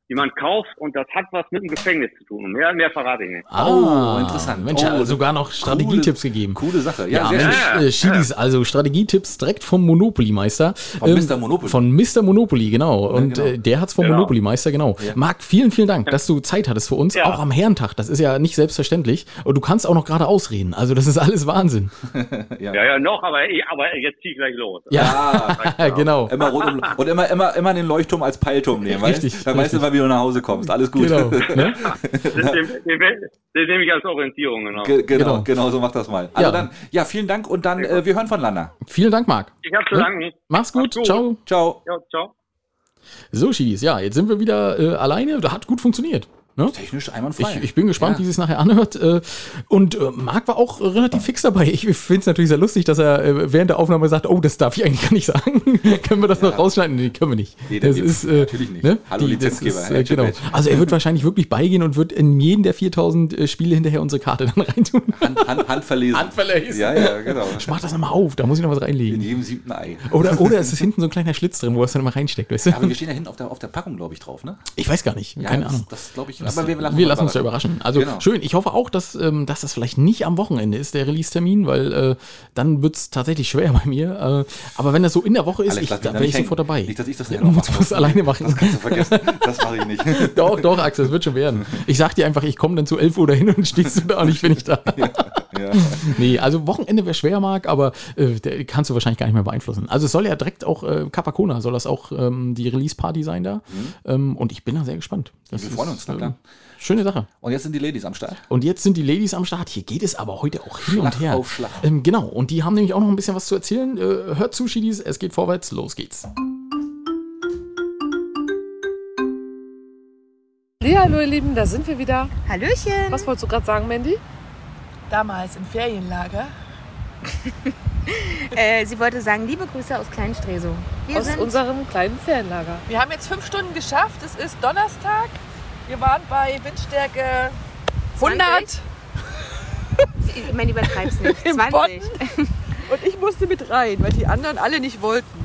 die man kauft und das hat was mit dem Gefängnis zu tun. Und mehr, mehr verrate ich nicht. Ah, Oh, interessant. Mensch, Oh, ja, sogar noch Strategietipps gegeben. Coole Sache. Ja, Ja, sehr Mensch, schön. äh, Schiedis, also Strategietipps direkt vom Monopoly-Meister. Von Mr. Monopoly. Von Mr. Monopoly, genau. Und genau. Äh, der hat's vom Genau. Monopoly-Meister, genau. Marc, vielen, vielen Dank, dass du Zeit hattest für uns, Ja. auch am Herrentag. Das ist ja nicht selbstverständlich. Und du kannst auch noch gerade ausreden. Also das ist alles Wahnsinn. [LAUGHS] Ja, ja, noch, aber, ich- aber jetzt zieh ich gleich los. Ja, [LAUGHS] genau. Immer rund um, und immer, immer, immer den Leuchtturm als Peilturm nehmen, weißt Richtig, Dann weißt du richtig. immer, wie du nach Hause kommst. Alles gut. Genau. [LAUGHS] Ne? Das, den, den, den nehme ich als Orientierung, genau. Ge- genau, Genau. genau, so mach das mal. Also Ja. dann, ja, vielen Dank und dann, äh, wir hören voneinander. Vielen Dank, Marc. Ich habe zu Ne? danken. Mach's gut. Mach's gut. Ciao. Ciao. Ja, ciao. So, Schiedis, ja, jetzt sind wir wieder äh, alleine. Das hat gut funktioniert. Ne? Technisch einwandfrei. Ich, ich bin gespannt, Ja. wie sie es nachher anhört. äh, Und äh, Marc war auch relativ fix dabei. Ich finde es natürlich sehr lustig, dass er äh, während der Aufnahme sagt, oh, das darf ich eigentlich gar nicht sagen. [LAUGHS] können wir das noch rausschneiden? Nee, können wir nicht. Nee, das ist, natürlich nicht. Ne? Hallo, Die- Lizenzgeber, ist, äh, genau. Also er wird wahrscheinlich wirklich beigehen und wird in jeden der 4000 äh, Spiele hinterher unsere Karte dann [LAUGHS] reintun. Hand, Hand, Hand verlesen. Hand verlesen. Ja, ja, genau. Ich mach das nochmal auf, da muss ich noch was In reinlegen. jedem siebten Ei. Oder, oder es ist hinten so ein kleiner Schlitz drin, wo er es dann mal reinsteckt, weißt du? Aber wir stehen ja hinten auf der, auf der Packung, glaube ich, drauf, ne? Ich weiß gar nicht, Ja, keine das, Ahnung. Das glaube ich. Das- aber wir, wir lassen uns da überraschen. Also Genau. schön. Ich hoffe auch, dass, ähm, dass das vielleicht nicht am Wochenende ist, der Release-Termin, weil äh, dann wird es tatsächlich schwer [LAUGHS] bei mir. Äh, aber wenn das so in der Woche ist, Alex, ich, da wäre ich nicht sofort dabei. Nicht, dass ich das ja, nicht [LAUGHS] musst es alleine machen. Das kannst du vergessen. Das mache ich nicht. [LAUGHS] doch, doch, Axel, das wird schon werden. Ich sag dir einfach, ich komme dann zu 11 Uhr dahin und stehst du da und ich bin nicht da. ja. [LAUGHS] Nee, also Wochenende wäre schwer, Marc, aber äh, der kannst du wahrscheinlich gar nicht mehr beeinflussen. Also es soll ja direkt auch äh, Capacona, soll das auch ähm, die Release-Party sein da. Ähm, und ich bin da sehr gespannt. Das Mhm. Wir freuen uns, na äh, klar. Schöne Sache. Und jetzt sind die Ladies am Start. Und jetzt sind die Ladies am Start. Hier geht es aber heute auch hin Schlag und her. auf Schlag. Ähm, genau. Und die haben nämlich auch noch ein bisschen was zu erzählen. Äh, hört zu, Schiedis. Es geht vorwärts. Los geht's. Ja, hallo ihr Lieben, da sind wir wieder. Hallöchen. Was wolltest du gerade sagen, Mandy? Damals im Ferienlager. [LAUGHS] Äh, sie wollte sagen, liebe Grüße aus Kleinstresow. Wir Aus sind unserem kleinen Ferienlager. Wir haben jetzt fünf Stunden geschafft. Es ist Donnerstag. Wir waren bei Windstärke 100 ich meine, übertreib's nicht. [LAUGHS] Im 20. und ich musste mit rein, weil die anderen alle nicht wollten.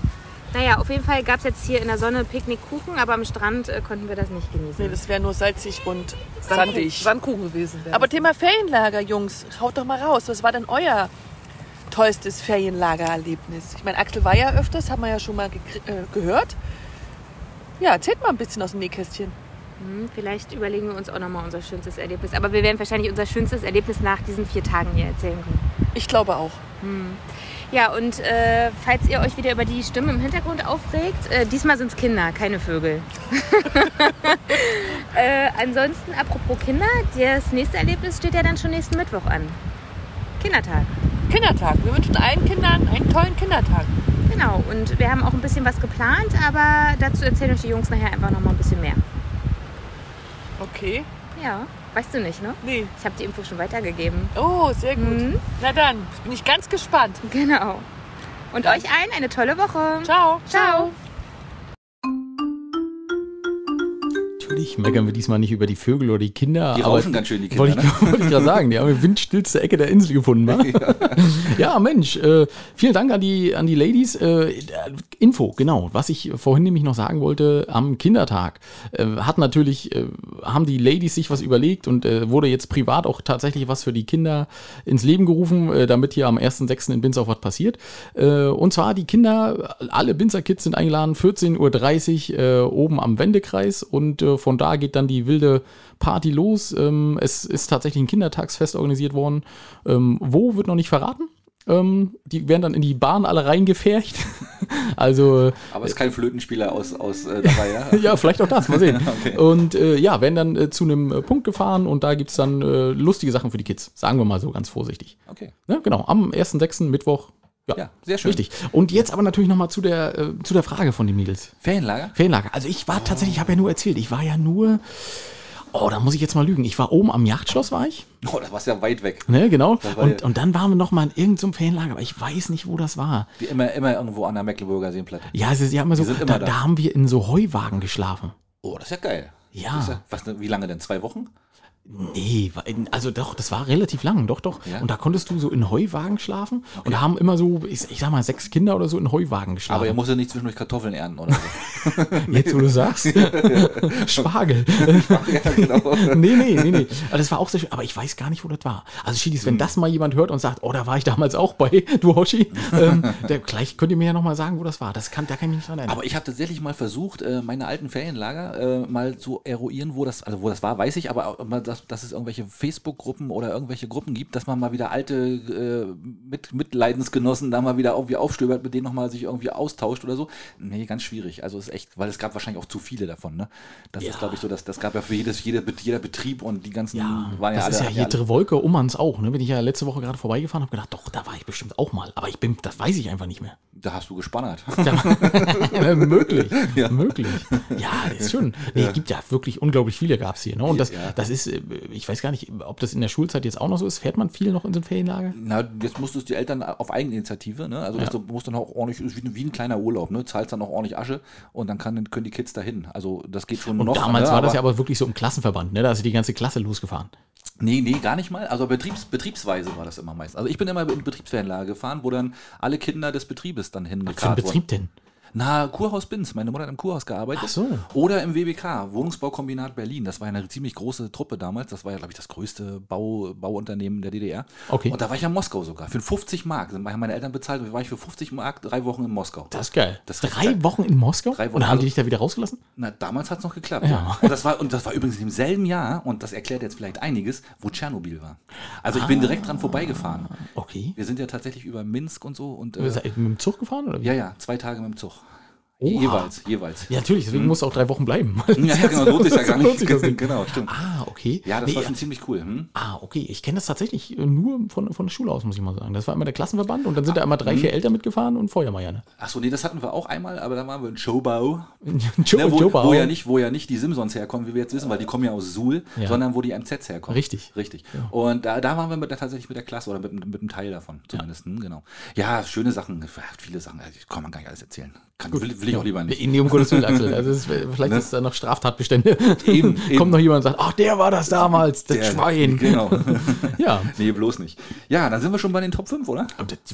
Naja, auf jeden Fall gab es jetzt hier in der Sonne Picknickkuchen, aber am Strand äh, konnten wir das nicht genießen. Nee, das wäre nur salzig und Sandkuchen, sandig. Sandkuchen gewesen wäre. Aber Thema Ferienlager, Jungs, haut doch mal raus. Was war denn euer tollstes Ferienlagererlebnis? Ich meine, Axel war ja öfters, haben wir ja schon mal äh, gehört. Ja, erzählt mal ein bisschen aus dem Nähkästchen. Hm, vielleicht überlegen wir uns auch nochmal unser schönstes Erlebnis. Aber wir werden wahrscheinlich unser schönstes Erlebnis nach diesen vier Tagen hier erzählen können. Ich glaube auch. Ja, und äh, falls ihr euch wieder über die Stimme im Hintergrund aufregt, äh, diesmal sind es Kinder, keine Vögel. [LAUGHS] äh, ansonsten, apropos Kinder, das nächste Erlebnis steht ja dann schon nächsten Mittwoch an. Kindertag. Kindertag. Wir wünschen allen Kindern einen tollen Kindertag. Genau, und wir haben auch ein bisschen was geplant, aber dazu erzählen euch die Jungs nachher einfach noch mal ein bisschen mehr. Okay. Ja, weißt du nicht, ne? Nee. Ich habe die Info schon weitergegeben. Oh, sehr gut. Mhm. Na dann, bin ich ganz gespannt. Genau. Und euch allen eine tolle Woche. Ciao. Ciao. Natürlich meckern wir diesmal nicht über die Vögel oder die Kinder. Die rauschen ganz schön, die Kinder. Wollte Ne? ich, [LAUGHS] wollte ich gerade sagen, die haben die windstillste Ecke der Insel gefunden. wa? [LAUGHS] Ja, Mensch, äh, vielen Dank an die, an die Ladies. Äh, Info, genau, was ich vorhin nämlich noch sagen wollte, am Kindertag äh, hat natürlich, äh, haben die Ladies sich was überlegt und äh, wurde jetzt privat auch tatsächlich was für die Kinder ins Leben gerufen, äh, damit hier am 1.6. in Binz auch was passiert. Äh, und zwar die Kinder, alle Binzer Kids sind eingeladen, 14.30 Uhr äh, oben am Wendekreis und äh, von da geht dann die wilde Party los. Ähm, es ist tatsächlich ein Kindertagsfest organisiert worden. Ähm, wo wird noch nicht verraten? Ähm, die werden dann in die Bahn alle reingefercht. [LAUGHS] also Aber es ist kein Flötenspieler aus, aus äh, [LAUGHS] dabei, ja? ja, vielleicht auch das, mal sehen. [LAUGHS] Okay. Und äh, ja, werden dann äh, zu einem äh, Punkt gefahren und da gibt es dann äh, lustige Sachen für die Kids. Sagen wir mal so ganz vorsichtig. Okay. Ne? Genau, am 1.6. Mittwoch. Ja, Ja, sehr schön. Richtig. Und jetzt aber natürlich nochmal zu der, äh, zu der Frage von den Mädels. Ferienlager? Ferienlager. Also ich war tatsächlich, ich habe ja nur erzählt, ich war ja nur, oh, da muss ich jetzt mal lügen. Ich war oben am Yachtschloss, war ich. Oh, das war ja weit weg. Ne, genau. Und, ja- und dann waren wir noch mal in irgendeinem Ferienlager, aber ich weiß nicht, wo das war. Wie immer, immer irgendwo an der Mecklenburger Seenplatte. Ja, es ist ja immer so, immer da, da. da haben wir in so Heuwagen geschlafen. Oh, das ist ja geil. Ja. Ja was, ne- wie lange denn? Zwei Wochen? Nee, also doch, das war relativ lang, doch, doch. Ja? Und da konntest du so in Heuwagen schlafen. Und da haben immer so, ich, ich sag mal, sechs Kinder oder so in Heuwagen geschlafen. Aber ihr musst ja nicht zwischendurch Kartoffeln ernten oder so. [LAUGHS] Jetzt, wo du sagst. [LAUGHS] Spargel. ja, genau. [LAUGHS] nee, nee, nee, nee. Aber das war auch sehr schön. Aber ich weiß gar nicht, wo das war. Also, Schiedis, wenn das mal jemand hört und sagt, oh, da war ich damals auch bei, du Hoshi, ähm, der, gleich könnt ihr mir ja nochmal sagen, wo das war. Das kann, da kann ich mich nicht dran erinnern. Aber ich habe tatsächlich mal versucht, äh, meine alten Ferienlager äh, mal zu eruieren, wo das, also wo das war, weiß ich, aber mal, dass, dass es irgendwelche Facebook-Gruppen oder irgendwelche Gruppen gibt, dass man mal wieder alte äh, mit, Mitleidensgenossen da mal wieder irgendwie aufstöbert, mit denen nochmal sich irgendwie austauscht oder so. Nee, ganz schwierig. Also ist echt, weil es gab wahrscheinlich auch zu viele davon, ne? Das Ja. ist, glaube ich, so, dass das gab ja für jedes, jeder, jeder Betrieb und die ganzen ja, waren ja das alle. ist ja hier alle- Trewolke, Ummanns auch. Ne? Bin ich ja letzte Woche gerade vorbeigefahren, habe gedacht, doch, da war ich bestimmt auch mal. Aber ich bin, das weiß ich einfach nicht mehr. da hast du gespannert. [LAUGHS] Ja, möglich, möglich. Ja, das ist schon. Nee, es gibt ja wirklich unglaublich viele gab es hier. Ne? Und das, Ja. das ist, äh, ich weiß gar nicht, ob das in der Schulzeit jetzt auch noch so ist. Fährt man viel noch in so ein Ferienlager? Na, jetzt musst du es die Eltern auf Eigeninitiative, ne? Also das- du musst dann auch ordentlich, ist wie, wie ein kleiner Urlaub, ne? Zahlst dann auch ordentlich Asche und dann kann, können die Kids dahin. Also das geht schon Und noch. damals ne? war das ja aber wirklich so im Klassenverband, ne? Da ist die ganze Klasse losgefahren. Nee, nee, gar nicht mal. Also Betriebs, betriebsweise war das immer meist. Also ich bin immer in Betriebsferienlager gefahren, wo dann alle Kinder des Betriebes dann Was für ein Betrieb denn? Na, Kurhaus Binz. Meine Mutter hat im Kurhaus gearbeitet. Ach so. Oder im WBK, Wohnungsbaukombinat Berlin. Das war eine ziemlich große Truppe damals. Das war ja, glaube ich, das größte Bau, Bauunternehmen der DDR. Okay. Und da war ich ja in Moskau sogar. Für 50 Mark. Sind meine Eltern bezahlt. und war ich für 50 Mark drei Wochen in Moskau. Das ist geil. Das ist Drei geil. Wochen in Moskau? Drei Wochen. Und haben Also- die dich da wieder rausgelassen? Na, damals hat es noch geklappt. Ja. Und, das war, und das war übrigens im selben Jahr, und das erklärt jetzt vielleicht einiges, wo Tschernobyl war. Also ich bin direkt dran vorbeigefahren. Okay. Wir sind ja tatsächlich über Minsk und so. Und, äh, mit dem Zug gefahren oder wie? ja, ja, zwei Tage mit dem Zug. Oha. Jeweils, jeweils. Ja, natürlich, deswegen musst du auch drei Wochen bleiben. [LAUGHS] Ja, ja, genau, lohnt sich ja [LAUGHS] gar nicht. genau, stimmt. Ah, okay. Ja, das Nee, war schon ziemlich cool. Hm? Ah, okay. Ich kenne das tatsächlich nur von, von der Schule aus, muss ich mal sagen. Das war immer der Klassenverband und dann sind da immer drei, vier Eltern mitgefahren und Feuermeier. Ne? Achso, nee, das hatten wir auch einmal, aber da waren wir in Showbau. Joe, [LAUGHS] Ne, wo, wo, ja nicht, wo ja nicht die Simsons herkommen, wie wir jetzt wissen, weil die kommen ja aus Suhl, Ja. sondern wo die MZs herkommen. Richtig. Richtig. Und da, da waren wir mit der, tatsächlich mit der Klasse oder mit, mit einem Teil davon zumindest. Hm, genau. Ja, schöne Sachen, viele Sachen, also, kann man gar nicht alles erzählen. Kann, will, will ich auch lieber nicht. Nee, um Gottes Willen, Axel. Also ist- vielleicht Ne? ist da noch Straftatbestände. Eben, [LAUGHS] Kommt eben. noch jemand und sagt, ach, der war das damals, das Der- Schwein. Genau. [LAUGHS] Ja. nee, bloß nicht. Ja, dann sind wir schon bei den Top 5, oder?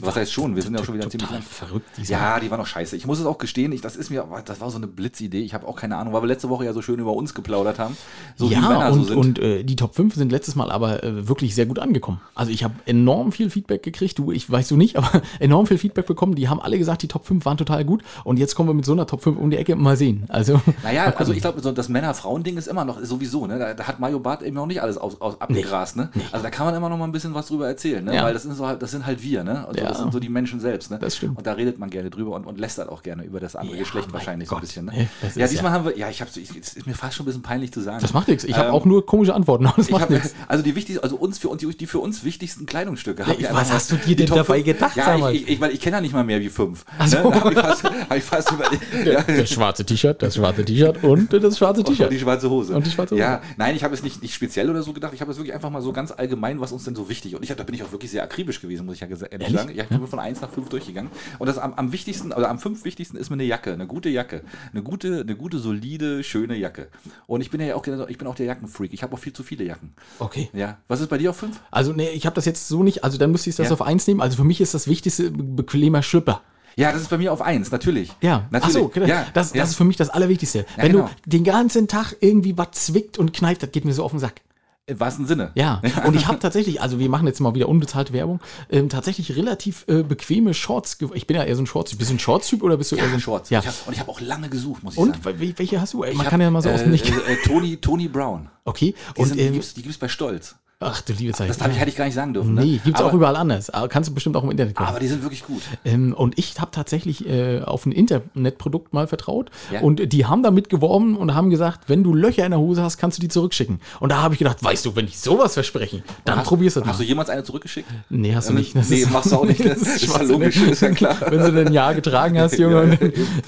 Was heißt schon? Wir sind ja schon wieder ziemlich lang. verrückt, diese Ja, die war noch scheiße. Ich muss es auch gestehen, ich, das ist mir, das war so eine Blitzidee. Ich habe auch keine Ahnung, weil wir letzte Woche ja so schön über uns geplaudert haben. So wie ja, Männer und, so sind. und äh, die Top 5 sind letztes Mal aber äh, wirklich sehr gut angekommen. Also ich habe enorm viel Feedback gekriegt, du, ich weiß du nicht, aber [LAUGHS] enorm viel Feedback bekommen. Die haben alle gesagt, die Top 5 waren total gut. Und jetzt kommen wir mit so einer Top 5 um die Ecke, mal sehen. Also, [LAUGHS] Naja, also ich glaube, so das Männer-Frauen-Ding ist immer noch sowieso, ne? Da, da hat Mario Barth eben noch nicht alles aus, aus, abgegrast, ne? Also da kann man immer noch mal ein bisschen was drüber erzählen, ne? Ja. Weil das sind, so, halt- das sind halt wir, ne? Also Ja. Das sind so die Menschen selbst, ne? Das stimmt. Und da redet man gerne drüber und, und lästert auch gerne über das andere Ja, Geschlecht wahrscheinlich so ein Gott. bisschen, ne? Nee, Ja, ist diesmal haben wir, ja, ich habe, es ist mir fast schon ein bisschen peinlich zu sagen. das macht nichts. Ich habe Ähm, auch nur komische Antworten, [LAUGHS] das macht nichts. also die wichtigsten, also uns für uns die, die für uns wichtigsten Kleidungsstücke. was hast du dir denn dabei gedacht, Ja, ich, ich, ich, weil ich kenne ja nicht mal mehr wie fünf. Ach so. Ne? Da habe ich, fast- hab ich fast überlegt. Ja. Das schwarze T-Shirt, das schwarze T-Shirt und das schwarze Und T-Shirt. die schwarze Hose. Und die schwarze Hose. Ja, nein, ich habe es nicht, nicht speziell oder so gedacht. Ich habe es wirklich einfach mal so ganz allgemein, was uns denn so wichtig. Und ich hab, da bin ich auch wirklich sehr akribisch gewesen, muss ich ja ehrlich sagen. Ja, ich bin von 1 nach 5 durchgegangen. Und das am, am wichtigsten, oder am fünf wichtigsten ist mir eine Jacke, eine gute Jacke. Eine gute, eine gute, solide, schöne Jacke. Und ich bin ja auch, ich bin auch der Jackenfreak. Ich habe auch viel zu viele Jacken. Okay. Ja. Was ist bei dir auf 5? Also, nee, ich habe das jetzt so nicht, also dann müsste ich das Ja. auf eins nehmen. Also für mich ist das Wichtigste bequemer Schlüpper. Ja, das ist bei mir auf 1, natürlich. Ja, natürlich. Ach so, genau. ja, das, ja. das ist für mich das Allerwichtigste. Wenn genau. du den ganzen Tag irgendwie was zwickt und kneift, das geht mir so auf den Sack. Im wahrsten Sinne. Ja, [LAUGHS] und ich habe tatsächlich, also wir machen jetzt mal wieder unbezahlte Werbung, ähm, tatsächlich relativ äh, bequeme Shorts. Ich bin ja eher so ein Shorts. Bist du ein Shorts-Typ oder bist du eher so Ja, ein Shorts. Ja. Ich hab, und ich habe auch lange gesucht, muss ich Und sagen. wel- welche hast du? Man Ich kann hab, ja mal so aus dem äh, nicht. äh, äh, Tony, Tony Brown. Okay. Die, Und sind, die, ähm, gibt's, die gibt's bei Stolz. Ach du liebe Zeit. Das hab ich, hätte ich gar nicht sagen dürfen. Nee, ne? gibt's aber, auch überall anders. Aber kannst du bestimmt auch im Internet kaufen. Aber die sind wirklich gut. Ähm, und ich habe tatsächlich äh, auf ein Internetprodukt mal vertraut Ja. und die haben damit geworben und haben gesagt, wenn du Löcher in der Hose hast, kannst du die zurückschicken. Und da habe ich gedacht, weißt du, wenn ich sowas versprechen, dann hast, probierst du das Hast mal. du jemals eine zurückgeschickt? Nee, hast du Ähm, nicht. Das nee, machst du auch nicht. [LAUGHS] Das ist Schwachsinn. logisch, ist ja klar. Wenn du denn ein Jahr getragen hast, [LAUGHS] Junge. Und,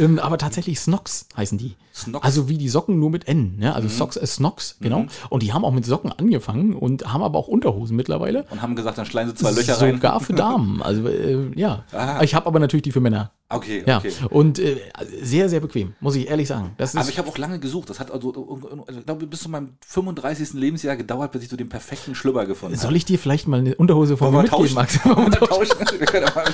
ähm, aber tatsächlich Snox heißen die. Snox? Also wie die Socken nur mit N. Ne? Also Socks, äh, Snox, genau. Und die haben auch mit Socken angefangen und haben aber auch Unterhosen mittlerweile. Und haben gesagt, dann schleihen sie zwei Löcher rein. Sogar für Damen. Also äh, ja. Ah. Ich habe aber natürlich die für Männer Okay, Ja, okay. und äh, sehr, sehr bequem, muss ich ehrlich sagen. Das ist, Aber ich habe auch lange gesucht. Das hat also, ich glaube, bis zu meinem 35. Lebensjahr gedauert, bis ich so den perfekten Schlüpper gefunden habe. soll ich dir vielleicht mal eine Unterhose von mir mitgeben, Max? Wollen wir tauschen? Wir können aber-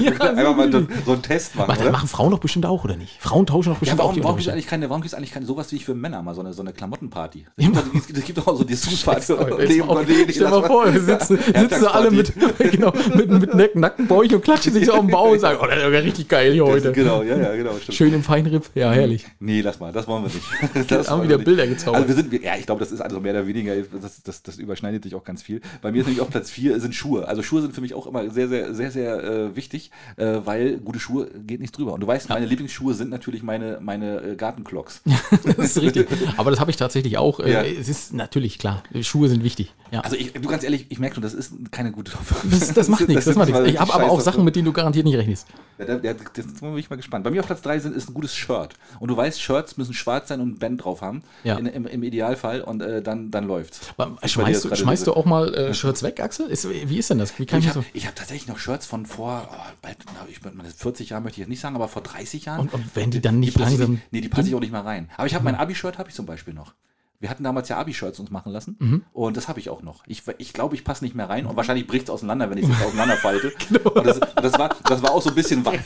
wir [LAUGHS] können einfach mal so, einen Test machen, Warte, machen Frauen doch bestimmt auch, oder nicht? Frauen tauschen doch Ja, bestimmt auch warum, die warum gibt es eigentlich keine, warum gibt's eigentlich keine, sowas wie ich für Männer mal so eine, so eine Klamottenparty? Es gibt, doch- es gibt, es gibt auch so die auf- Stell dir mal vor, wir sitzen, [LAUGHS] sitzen alle mit, [LAUGHS] genau, mit, mit nack- nackten Bäuchen und klatschen sich so auf den Bauch und sagen, oh, das ist ja richtig geil hier heute. Genau, ja, ja, genau. Stimmt. Schön im Feinripp, ja, herrlich. Nee, lass mal, das wollen wir nicht. [LAUGHS] Das haben wollen wieder wir Bilder gezaubert. Also wir sind, ja, ich glaube, das ist also mehr oder weniger, das, das, das überschneidet sich auch ganz viel. Bei mir ist nämlich auf Platz 4 sind Schuhe. Also Schuhe sind für mich auch immer sehr, sehr, sehr, sehr äh, wichtig, äh, weil gute Schuhe geht nichts drüber. Und du weißt, meine Lieblingsschuhe sind natürlich meine, meine äh, Gartenklocks. [LAUGHS] Das ist richtig. Aber das habe ich tatsächlich auch. Äh, Ja. Es ist natürlich klar, Schuhe sind wichtig. Ja. Also ich, du ganz ehrlich, ich merke schon, das ist keine gute das, das macht nichts, [LAUGHS] das macht nichts. Ich habe aber auch Sachen, mit denen du garantiert nicht rechnest. Ja, da, das bin ich mal gespannt. Bei mir auf Platz 3 sind, ist ein gutes Shirt. Und du weißt, Shirts müssen schwarz sein und ein Band drauf haben. Ja. In, im, Im Idealfall. Und äh, dann, dann läuft's. Aber Schmeißt, du, schmeißt du auch mal äh, Shirts weg, Axel? Ist, wie ist denn das? Ich ich so? habe hab tatsächlich noch Shirts von vor, oh, bald, ich, meine, 40 Jahren möchte ich jetzt nicht sagen, aber vor 30 Jahren. Und, und werden die dann nicht passen langsam. nicht- Nee, die passe ich auch nicht mal rein. Aber ich habe mein Abi-Shirt habe ich zum Beispiel noch. Wir hatten damals ja Abi-Shirts uns machen lassen Mhm. und das habe ich auch noch. Ich, ich glaube, ich passe nicht mehr rein und wahrscheinlich bricht es auseinander, wenn ich es auseinanderfalte. [LAUGHS] Genau. Und das, und das, war, das war auch so ein bisschen weiß.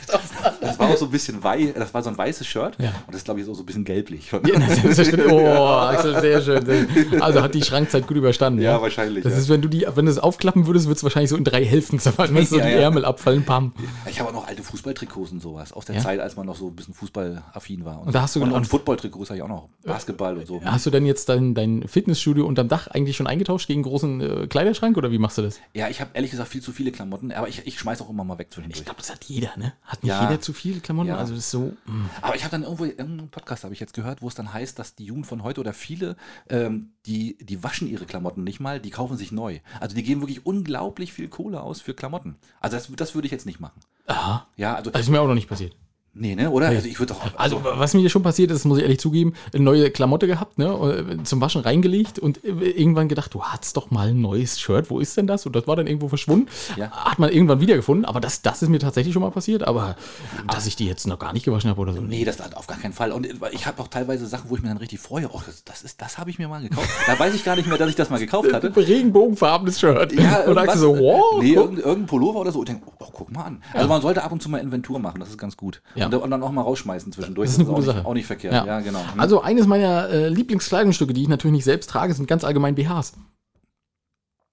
Das war auch so ein bisschen weiß. Das war so ein weißes Shirt Ja. und das glaube ich ist auch so ein bisschen gelblich. Ja, ja- [LAUGHS] oh, Axel, sehr schön. Also hat die Schrankzeit gut überstanden. Ja, wahrscheinlich, Das ja. ist, wenn du die, wenn du es aufklappen würdest, wird es wahrscheinlich so in drei Hälften zerfallen. Wenn so Ja, die ja. Ärmel abfallen, pam. Ich habe auch noch alte Fußballtrikots und sowas aus der Ja? Zeit, als man noch so ein bisschen fußballaffin war. Und da hast du und, genau- und Footballtrikots habe ich auch noch. Basketball und so. Hast du denn jetzt dein, dein Fitnessstudio unterm Dach eigentlich schon eingetauscht gegen einen großen äh, Kleiderschrank oder wie machst du das? Ja, ich habe ehrlich gesagt viel zu viele Klamotten, aber ich, ich schmeiß auch immer mal weg zwischendurch. Ich glaube, das hat jeder, ne? Hat nicht Ja. jeder zu viele Klamotten? Ja. Also das ist so. mm. Aber ich habe dann irgendwo, irgendeinen Podcast habe ich jetzt gehört, wo es dann heißt, dass die Jugend von heute oder viele, ähm, die, die waschen ihre Klamotten nicht mal, die kaufen sich neu. Also die geben wirklich unglaublich viel Kohle aus für Klamotten. Also das, das würde ich jetzt nicht machen. Aha. Ja, also, Das ist mir auch noch nicht passiert. Nee, ne, oder? Also ich würde doch, Also, was mir schon passiert ist, muss ich ehrlich zugeben, eine neue Klamotte gehabt, ne, äh, zum Waschen reingelegt und äh, irgendwann gedacht, du hattest doch mal ein neues Shirt, wo ist denn das? Und das war dann irgendwo verschwunden. Ja. Hat man irgendwann wiedergefunden, aber das, das ist mir tatsächlich schon mal passiert, aber dass ich die jetzt noch gar nicht gewaschen habe oder so. Nee, das auf gar keinen Fall. Und ich habe auch teilweise Sachen, wo ich mir dann richtig freue. Oh, das, das, ist, das habe ich mir mal gekauft. Da weiß ich gar nicht mehr, dass ich das mal gekauft hatte. [LAUGHS] Regenbogenfarbenes Shirt. Ja, [LAUGHS] und du so, wow. nee, irgendein, irgendein Pullover oder so. Und denk, oh, guck mal an. Also man sollte ab und zu mal Inventur machen, das ist ganz gut. Ja. Und, und dann auch mal rausschmeißen zwischendurch. Das ist eine auch gute nicht, Sache. Auch nicht verkehrt. Ja, genau. Hm. Also eines meiner äh, Lieblingskleidungsstücke, die ich natürlich nicht selbst trage, sind ganz allgemein BHs.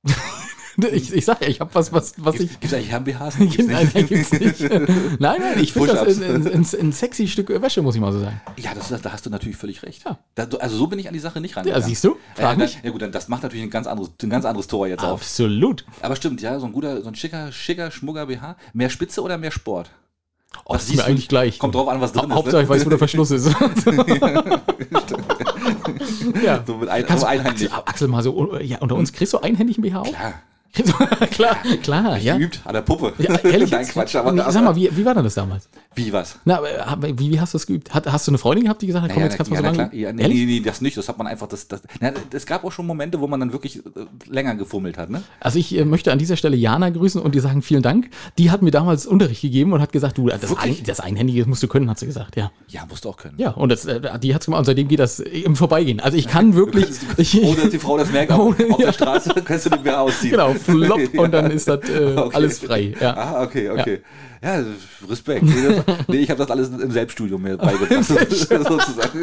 [LAUGHS] ich, ich sag ja, ich habe was, was, was ich. Gibt es eigentlich Herren-BHs? [LAUGHS] Gibt's nicht? Nein, nein, gibt's nicht. [LAUGHS] Nein, nein, ich finde das ein, ein, ein, sexy Stück Wäsche, muss ich mal so sagen. Ja, das, ist- da hast du natürlich völlig recht. Ja. Da, also so bin ich an die Sache nicht rangegangen. Ja, siehst du? Ja, Frag ja, mich. ja gut, dann das macht natürlich ein ganz anderes, ein ganz anderes Tor jetzt auf. Absolut. Aber stimmt, ja, so ein guter, so ein schicker, schicker, schmugger BH. Mehr Spitze oder mehr Sport? Oh, das ist mir eigentlich gleich. Kommt drauf an, was drin Ha Hauptsache, ich weiß, wo der Verschluss ist. [LAUGHS] ja. So mit ein, Kannst einhändig. Axel, Axel, mal so, ja, unter uns, kriegst du einhändigen BH auch? Klar, [LAUGHS] Klar, klar, ja. geübt an der Puppe. Ja, ehrlich? Nein? Quatsch. Aber, Nee, Sag mal, wie, wie war denn das damals? wie was? Na, wie, wie hast du das geübt? Hat, hast du eine Freundin gehabt, die gesagt hat, komm, Ja, jetzt kannst du ja, mal so lange? Ja, nee, nee, nee, das nicht. Das hat man einfach. Das, das, na, es gab auch schon Momente, wo man dann wirklich äh, länger gefummelt hat. Ne? Also ich äh, möchte an dieser Stelle Jana grüßen und dir sagen vielen Dank. Die hat mir damals Unterricht gegeben und hat gesagt, du, das, ein, das Einhändige musst du können, hat sie gesagt, ja. Ja, musst du auch können. Ja, und das, äh, die hat's gemacht und seitdem geht das im Vorbeigehen. Also ich [LAUGHS] kann wirklich, [LAUGHS] ich, Ohne dass die Frau das merkt, auf, auf der Straße kannst du den mehr ausziehen. genau, flop [LAUGHS] und dann ist das äh, Okay. alles frei. Ja. Ah, okay, okay. Ja, Respekt. Nee, [LAUGHS] ich habe das alles im Selbststudium mir beigebracht, [LAUGHS] sozusagen.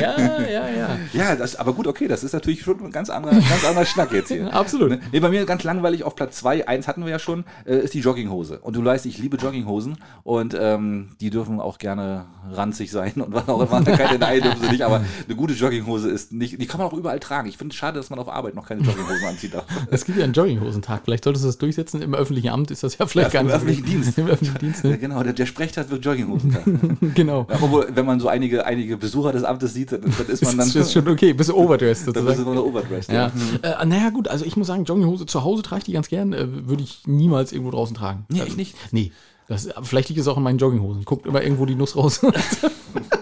ja, ja, ja. Ja, das, aber gut, okay, das ist natürlich schon ein ganz anderer, ganz anderer Schnack jetzt hier. [LAUGHS] Absolut. Ne? Nee, bei mir ganz langweilig auf Platz 2, eins hatten wir ja schon, äh, ist die Jogginghose. Und du weißt, ich liebe Jogginghosen und ähm, die dürfen auch gerne ranzig sein und was auch immer. Keine Nein dürfen sie nicht, aber eine gute Jogginghose ist nicht, die kann man auch überall tragen. Ich finde es schade, dass man auf Arbeit noch keine Jogginghosen anzieht. Es gibt ja einen Jogginghosentag. Vielleicht solltest du das durchsetzen. Im öffentlichen Amt ist das ja vielleicht Ja, gar im nicht. öffentlichen Dienst. [LAUGHS] Im öffentlichen Dienst, Ja, ne? genau, der, der Sprechtag wird Jogginghosen. [LAUGHS] genau. Ja, obwohl, wenn man so einige, einige Besucher des Amtes sieht, dann, dann ist man dann, Das ist schon okay. Bist du overdressed dann bist sozusagen. du eine Overdressed. Ja. Äh, naja, gut, also ich muss sagen, Jogginghose zu Hause trage ich die ganz gern, äh, würde ich niemals irgendwo draußen tragen. Nee, also, ich nicht. Nee. Das, vielleicht liegt es auch in meinen Jogginghosen. Guckt immer irgendwo die Nuss raus. [LAUGHS]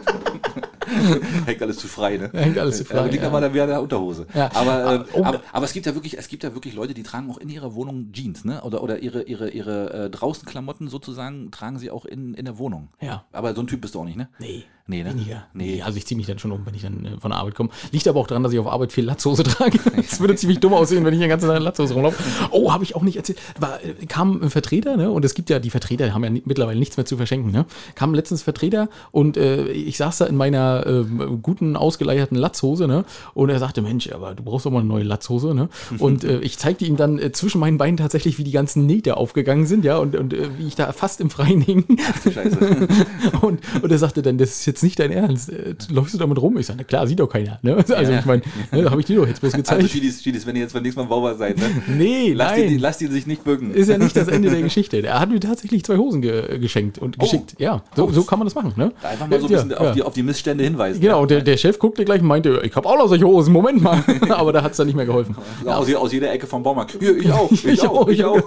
[LAUGHS] Hängt alles zu frei, ne? Hängt alles zu frei, Ja, liegt ja. aber dann wieder in der Unterhose. Ja. Aber, ähm, Ah, oh. aber, aber es gibt ja wirklich, es gibt ja wirklich Leute, die tragen auch in ihrer Wohnung Jeans, ne? Oder, oder ihre, ihre, ihre äh, draußen Klamotten sozusagen tragen sie auch in, in der Wohnung. Ja. Aber so ein Typ bist du auch nicht, ne? Nee. Nee, ne? Weniger. Nee. Nee, also ich ziehe mich dann schon um, wenn ich dann äh, von der Arbeit komme. Liegt aber auch daran, dass ich auf Arbeit viel Latzhose [LAUGHS] trage. Es würde ziemlich dumm aussehen, wenn ich den ganzen Tag in Latzhose rumlaufe. Oh, habe ich auch nicht erzählt. War, äh, kam ein Vertreter, ne? Und es gibt ja, die Vertreter haben ja mittlerweile nichts mehr zu verschenken, ne? Kam letztens Vertreter und äh, ich saß da in meiner ähm, guten, ausgeleierten Latzhose, ne? Und er sagte, Mensch, aber du brauchst doch mal eine neue Latzhose, ne? Und äh, ich zeigte ihm dann äh, zwischen meinen Beinen tatsächlich, wie die ganzen Nähte aufgegangen sind, ja? Und, und äh, wie ich da fast im Freien hing. Scheiße. [LAUGHS] Und, und er sagte dann, das ist jetzt nicht dein Ernst. Äh, Läufst du damit rum? Ich sage, na klar, sieht doch keiner. Ne? Also Ja. ich meine, ne, da habe ich dir doch jetzt bloß Also gezeigt. Schiedis, Schiedis, wenn ihr jetzt beim nächsten Mal Bauer seid, ne? [LAUGHS] nee, Lasst nein. ihn, lasst ihn sich nicht bücken. ist ja nicht das Ende der [LAUGHS] Geschichte. Er hat mir tatsächlich zwei Hosen ge geschenkt und geschickt. Ja, so, so kann man das machen. Ne? Einfach mal so ein bisschen ja. auf, die, auf die Missstände hinweisen. Genau, und der, der Chef guckte gleich und meinte, ich habe auch noch solche Hosen, Moment mal. [LAUGHS] Aber da hat es dann nicht mehr geholfen. Aus, aus jeder Ecke vom Baumarkt. Hier, ich auch. Ich, auch. Ich auch.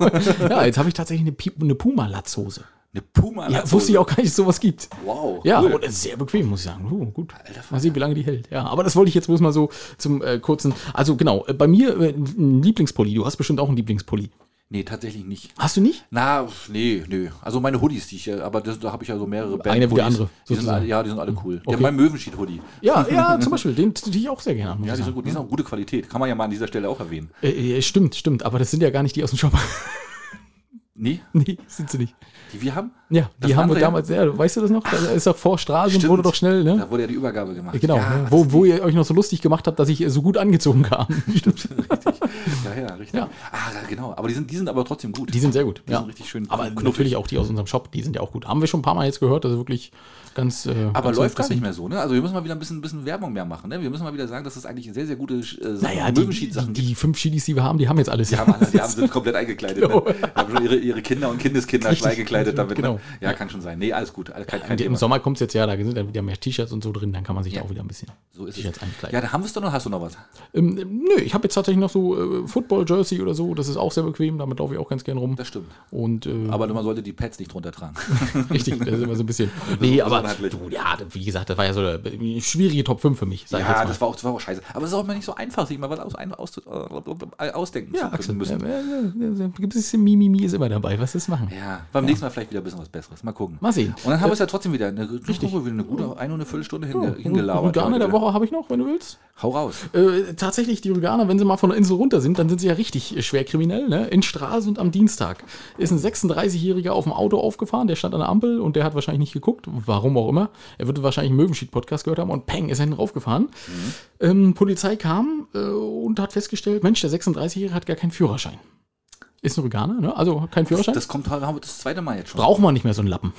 Ja, jetzt habe ich tatsächlich eine, eine Puma-Latzhose. Eine Puma. Ja, wusste ich auch gar nicht, dass es sowas gibt. Wow. Ja, cool. und sehr bequem, muss ich sagen. Oh, gut. Mal sehen, wie lange die hält. Ja, aber das wollte ich jetzt bloß mal so zum äh, kurzen. Also genau, äh, bei mir äh, ein Lieblingspulli. Du hast bestimmt auch einen Lieblingspulli. Nee, tatsächlich nicht. Hast du nicht? Na, nee, nö. Also meine Hoodies, die ich, äh, aber das, da habe ich ja so mehrere Eine wie die andere, Die sind alle, ja, die sind alle cool. Der Okay. mein Möwenschied-Hoodie. Ja, ja, zum Beispiel. Den ziehe ich auch sehr gerne an. Ja, die sind gut. Die sind auch gute Qualität. Kann man ja mal an dieser Stelle auch erwähnen. Äh, äh, stimmt, stimmt. Aber das sind ja gar nicht die aus dem Shop. Nee, [LAUGHS] nee, sind sie nicht. die wir haben? Ja, Das die haben wir damals, ja, weißt du das noch? Da ist doch vor Straßen, Stimmt. wurde doch schnell, ne? Da wurde ja die Übergabe gemacht. Genau, ja, ne? wo, wo ihr euch noch so lustig gemacht habt, dass ich äh, so gut angezogen kam. [LAUGHS] Stimmt, richtig. Ja, ja, richtig. Ja. Ah, genau. Aber die sind, die sind aber trotzdem gut. Die sind sehr gut. Die ja. sind richtig schön Aber knuffig. natürlich auch die aus unserem Shop, die sind ja auch gut. Haben wir schon ein paar Mal jetzt gehört, also wirklich ganz. Äh, Aber ganz läuft gar nicht mehr so, ne? Also wir müssen mal wieder ein bisschen, bisschen Werbung mehr machen, ne? Wir müssen mal wieder sagen, dass das eigentlich sehr, sehr gute äh, Naja, die, die, die, die fünf Chidis, die wir haben, die haben jetzt alles. Die haben, alle, die haben [LAUGHS] sind komplett eingekleidet. Ne? Genau. Haben schon ihre, ihre Kinder und Kindeskinder eingekleidet damit. genau. Ne? Ja, kann schon sein. Nee, alles gut. Alles, kein, kein Im. Sommer kommt es jetzt ja, da sind dann wieder mehr T-Shirts und so drin, dann kann man sich Ja. da auch wieder ein bisschen So ist T-Shirts es. einkleiden. Ja, da haben wir es doch noch. Hast du noch was? Ähm, nö, ich habe jetzt tatsächlich noch so äh, Football-Jersey oder so, das ist auch sehr bequem, damit laufe ich auch ganz gern rum. Das stimmt. Und äh, Aber man sollte die Pads nicht drunter tragen. [LAUGHS] richtig, das ist immer so ein bisschen. [LAUGHS] Nee, aber du, ja, wie gesagt, das war ja so eine schwierige Top 5 für mich, ja, das war, auch, das war auch scheiße. Aber es ist auch immer nicht so einfach, sich mal was aus, ein, aus, äh, ausdenken ja, zu Axel, müssen. äh, äh, äh, ein bisschen Mimimi ist immer dabei, was ist machen? Ja, beim nächsten Mal vielleicht wieder ein bisschen was Besseres. Mal gucken. Mal sehen. Und dann haben wir es ja trotzdem wieder eine, richtig. wieder eine gute eine und eine Viertelstunde hinge, hingelabert. Rüganer heute der. Woche habe ich noch, wenn du willst. Hau raus. Äh, tatsächlich, die Rüganer, wenn sie mal von der Insel runter sind, dann sind sie ja richtig äh, schwer kriminell. Ne? In Stralsund am Dienstag ist ein 36-Jähriger auf dem Auto aufgefahren, der stand an der Ampel und der hat wahrscheinlich nicht geguckt, warum auch immer. Er würde wahrscheinlich einen Möwenschied-Podcast gehört haben und peng, ist er hinten raufgefahren. Ähm, Polizei kam äh, und hat festgestellt, Mensch, der 36-Jährige hat gar keinen Führerschein. Ist ein Rüganer, ne? also kein Führerschein. Das kommt haben wir das zweite Mal jetzt schon. Braucht man nicht mehr so einen Lappen.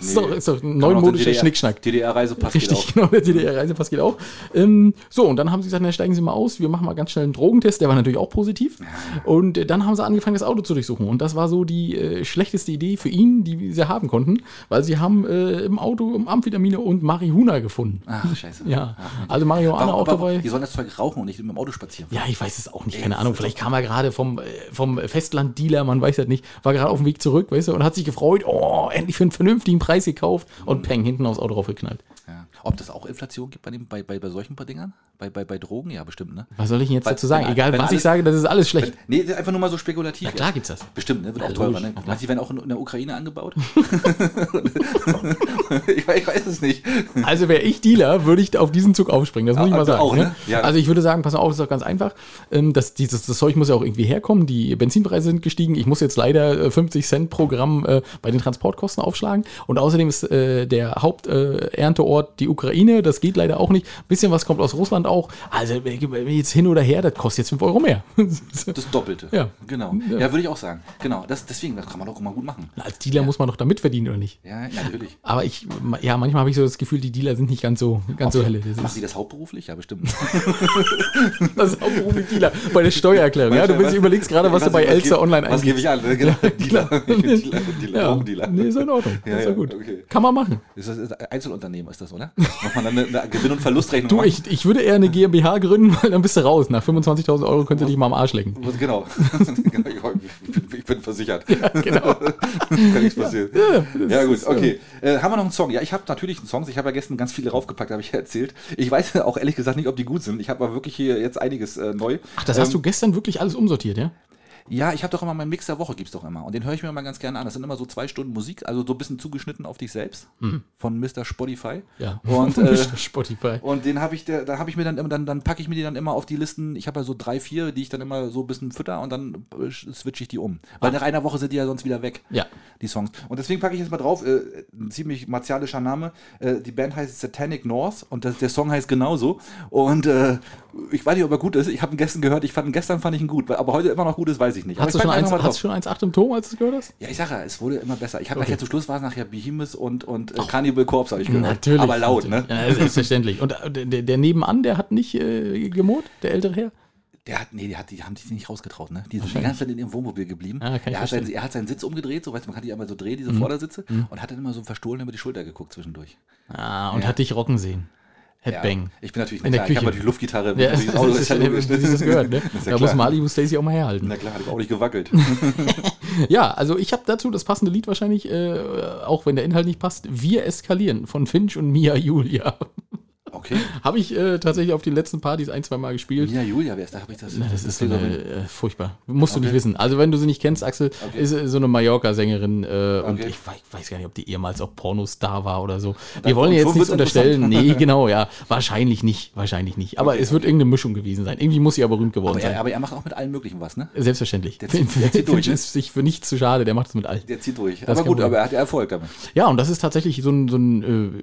ist, doch, ist doch ein neumodischer Schnickschnack. DDR-Reisepass geht Richtig, auch. genau, der DDR-Reisepass geht auch. Ähm, so, und dann haben sie gesagt, na, steigen Sie mal aus, wir machen mal ganz schnell einen Drogentest, der war natürlich auch positiv. Und äh, dann haben sie angefangen, das Auto zu durchsuchen. Und das war so die äh, schlechteste Idee für ihn, die sie haben konnten, weil sie haben äh, im Auto Amphetamine und Marihuana gefunden. Ach, scheiße. Ja, Ach, also Marihuana auch dabei. Die sollen das Zeug rauchen und nicht mit dem Auto spazieren. Ja, ich weiß es auch nicht, keine Ahnung. Vielleicht kam er gerade vom, äh, vom Festlanddealer, man weiß das nicht, war gerade auf dem Weg zurück, weißt du, und hat sich gefreut, oh, endlich für einen vernünftigen Preis gekauft und peng, hinten aufs Auto raufgeknallt. Ja. Ob das auch Inflation gibt bei, dem, bei, bei, bei solchen paar Dingern? Bei, bei, bei Drogen? Ja, bestimmt, ne? Was soll ich Ihnen jetzt Weil- dazu sagen? wenn- Egal, wenn was ich alles- sage, das ist alles schlecht. Nee, einfach nur mal so spekulativ. Ja, klar gibt's das. Bestimmt, ne? Wird Ja, auch teurer, ne? Ja, du, die werden auch in, in der Ukraine angebaut? [LAUGHS] [LAUGHS] ich, weiß- ich weiß es nicht. Also wäre ich Dealer, würde ich auf diesen Zug aufspringen. Das muss Ja, ich mal sagen. auch, ne? ne? Ja. Also ich würde sagen, pass auf, das ist doch ganz einfach. Ähm, Das, dieses, das Zeug muss ja auch irgendwie herkommen. Die Benzinpreise sind gestiegen. Ich muss jetzt leider äh, 50 Cent pro Gramm äh, bei den Transportkosten aufschlagen. Und außerdem ist äh, der Haupternteort die Ukraine. Das geht leider auch nicht. Ein bisschen was kommt aus Russland auch. Also jetzt hin oder her, das kostet jetzt 5 Euro mehr. [LAUGHS] Das Doppelte. Ja. Genau. Ja. Ja, würde ich auch sagen. Genau. Das, deswegen, das kann man doch mal gut machen. Als Dealer muss man doch da mitverdienen, oder nicht? Ja, natürlich. Aber ich, ja, manchmal habe ich so das Gefühl, die Dealer sind nicht ganz so, ganz so helle. Das Machen Sie das hauptberuflich? Ja, bestimmt. [LAUGHS] das ist auch beruflich Dealer bei der Steuererklärung. Ja, du bist, überlegst gerade, was, du bei was Elster online Was gebe ich an? ne? Genau. [LAUGHS] Dealer. Dealer. Dealer. Ja, Drogendealer. nee, ist in Ordnung. Ja, ist ja ja, gut. okay. Kann man machen. Ist das Einzelunternehmen, ist das, oder? Muss man dann eine, eine Gewinn- und Verlustrechnung Du, machen? ich, ich würde eher eine GmbH gründen, weil dann bist du raus. Nach 25.000 Euro könntest du dich mal am Arsch lecken. Genau. [LAUGHS] ich bin versichert. Genau. [LAUGHS] Kann nichts passieren. Ja, gut, okay. Äh, haben wir noch einen Song? Ja, ich habe natürlich einen Song. Ich habe ja gestern ganz viele draufgepackt, habe ich ja [LAUGHS] erzählt. Ich weiß auch ehrlich gesagt nicht, ob die gut sind. Ich habe aber wirklich hier jetzt einiges äh, neu. Ach, das hast du gestern wirklich alles umsortiert, ja? Ja, ich habe doch immer meinen Mix der Woche, gibt's doch immer. Und den höre ich mir immer ganz gerne an. Das sind immer so zwei Stunden Musik, also so ein bisschen zugeschnitten auf dich selbst von Mr. Spotify. Ja. Und, [LAUGHS] äh, Spotify. und den habe ich, der, da habe ich mir dann immer, dann, dann packe ich mir die dann immer auf die Listen. Ich habe ja so drei, vier, die ich dann immer so ein bisschen fütter und dann äh, switche ich die um. Weil nach einer Woche sind die ja sonst wieder weg, Ja. die Songs. Und deswegen packe ich jetzt mal drauf, äh, ein ziemlich martialischer Name. Äh, die Band heißt Satanic North und das, der Song heißt genauso. Und äh, ich weiß nicht, ob er gut ist. Ich habe ihn gestern gehört. Ich fand ihn gestern fand ich ihn gut, aber heute immer noch gut ist, weiß ich nicht. Hast du schon eins, hast du schon 1,8 im Turm, als du es gehört hast? ja, ich sage ja, es wurde immer besser. Ich habe Okay. nachher zum Schluss war es nachher Behemoth und, und äh, Cannibal Corpse, habe ich gehört. Natürlich. Aber laut, natürlich. ne? Ja, selbstverständlich. Und äh, der, der nebenan, der hat nicht äh, gemot, der ältere Herr? Der hat, nee, die, hat, die haben sich nicht rausgetraut, ne? Die sind die ganze Zeit in ihrem Wohnmobil geblieben. Ah, er, hat seinen, er hat seinen Sitz umgedreht, so weißt man kann die einmal so drehen, Mhm. diese Vordersitze, und hat dann immer so verstohlen über die Schulter geguckt zwischendurch. Ah, und Ja. hat dich rocken sehen. Headbang. Ja, ich bin natürlich, In der klar, ich habe Küche. natürlich Luftgitarre, Ja, [LAUGHS] das, das ist ist ja logisch. das gehört, ne? Das ist ja da klar. muss Malibu Stacy auch mal herhalten. Na klar, ich auch nicht gewackelt. [LAUGHS] Ja, also ich habe dazu das passende Lied wahrscheinlich, äh, auch wenn der Inhalt nicht passt, Wir eskalieren von Finch und Mia Julia. Okay. [LAUGHS] habe ich äh, tatsächlich auf den letzten Partys ein, zwei Mal gespielt. Mia Julia, wer ist da? Habe ich das? Na, das ist so eine, äh, furchtbar. Musst du Okay. nicht wissen. Also wenn du sie nicht kennst, Axel, Okay. ist äh, so eine Mallorca-Sängerin äh, und Okay. ich weiß, weiß gar nicht, ob die ehemals auch Pornostar war oder so. Wir wollen und jetzt nichts unterstellen. Nee, [LAUGHS] genau, ja. Wahrscheinlich nicht, wahrscheinlich nicht. Aber es wird irgendeine Mischung gewesen sein. Irgendwie muss sie aber berühmt geworden aber, sein. er, aber er macht auch mit allen möglichen was, ne? Selbstverständlich. Der zieht- [LAUGHS] der zieht durch, ne? ist sich für nichts zu schade, der macht es mit all. Der zieht durch. Das aber gut, aber er hat ja Erfolg damit. Ja, und das ist tatsächlich so ein, so ein äh,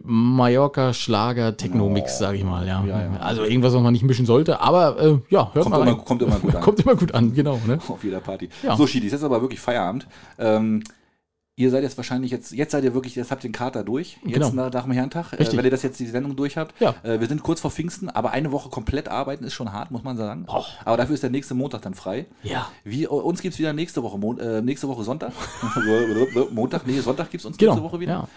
Mallorca-Schlager-Techno-Mix, sag ich mal. Ja. Ja, ja. Also irgendwas, was man nicht mischen sollte. Aber äh, ja, hört Kommt mal immer, kommt immer gut [LAUGHS] an. Kommt immer gut an, genau. Ne? [LAUGHS] auf jeder Party. So, Schiedis, jetzt ist aber wirklich Feierabend. Ähm, ihr seid jetzt wahrscheinlich jetzt, jetzt seid ihr wirklich, jetzt habt ihr den Kater durch, jetzt Genau. nach, nach dem Herrentag, äh, wenn ihr das jetzt die Sendung durch habt. Ja. Äh, wir sind kurz vor Pfingsten, aber eine Woche komplett arbeiten ist schon hart, muss man sagen. Boah. Aber dafür ist der nächste Montag dann frei. Ja. Wie, uns gibt es wieder nächste Woche, Mon äh, nächste Woche Sonntag. [LAUGHS] Montag, nee, Sonntag gibt es uns Genau. nächste Woche wieder. Ja.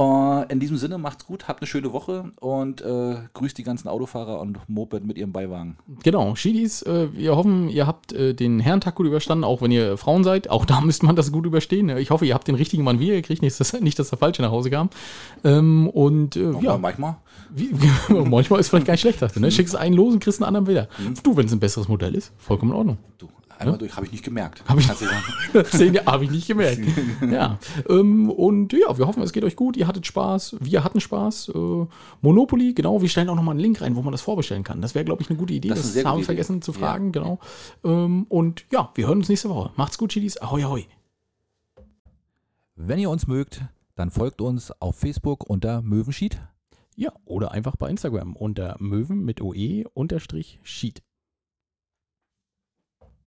Äh, in diesem Sinne, macht's gut, habt eine schöne Woche und äh, grüßt die ganzen Autofahrer und Moped mit ihrem Beiwagen. Genau, Schiedis, äh, wir hoffen, ihr habt äh, den Herrentag gut überstanden, auch wenn ihr Frauen seid. Auch da [LAUGHS] müsste man das gut überstehen. Ich hoffe, ihr habt den richtigen Mann wiedergekriegt, nicht, dass, nicht, dass der falsche nach Hause kam. Ähm, und äh, Ja, ja, manchmal. wie, [LAUGHS] manchmal ist vielleicht gar nicht schlecht, dachte, ne? [LAUGHS] Schickst einen los und kriegst einen anderen wieder. Mhm. Du, wenn es ein besseres Modell ist, vollkommen in Ordnung. Du, einmal durch, habe ich nicht gemerkt. Hab ich- [LAUGHS] habe ich nicht gemerkt. [LAUGHS] ja. Ähm, und ja, wir hoffen, es geht euch gut. Ihr hattet Spaß. Wir hatten Spaß. Äh, Monopoly, genau. Wir stellen auch nochmal einen Link rein, wo man das vorbestellen kann. Das wäre, glaube ich, eine gute Idee. Das Das, haben wir vergessen Idee. zu Ja. fragen, genau. Ähm, und ja, wir hören uns nächste Woche. Macht's gut, Chidis. Ahoi, ahoi. Wenn ihr uns mögt, dann folgt uns auf Facebook unter Möwenschied. Ja, oder einfach bei Instagram unter Möwen mit OE unterstrich Sheet.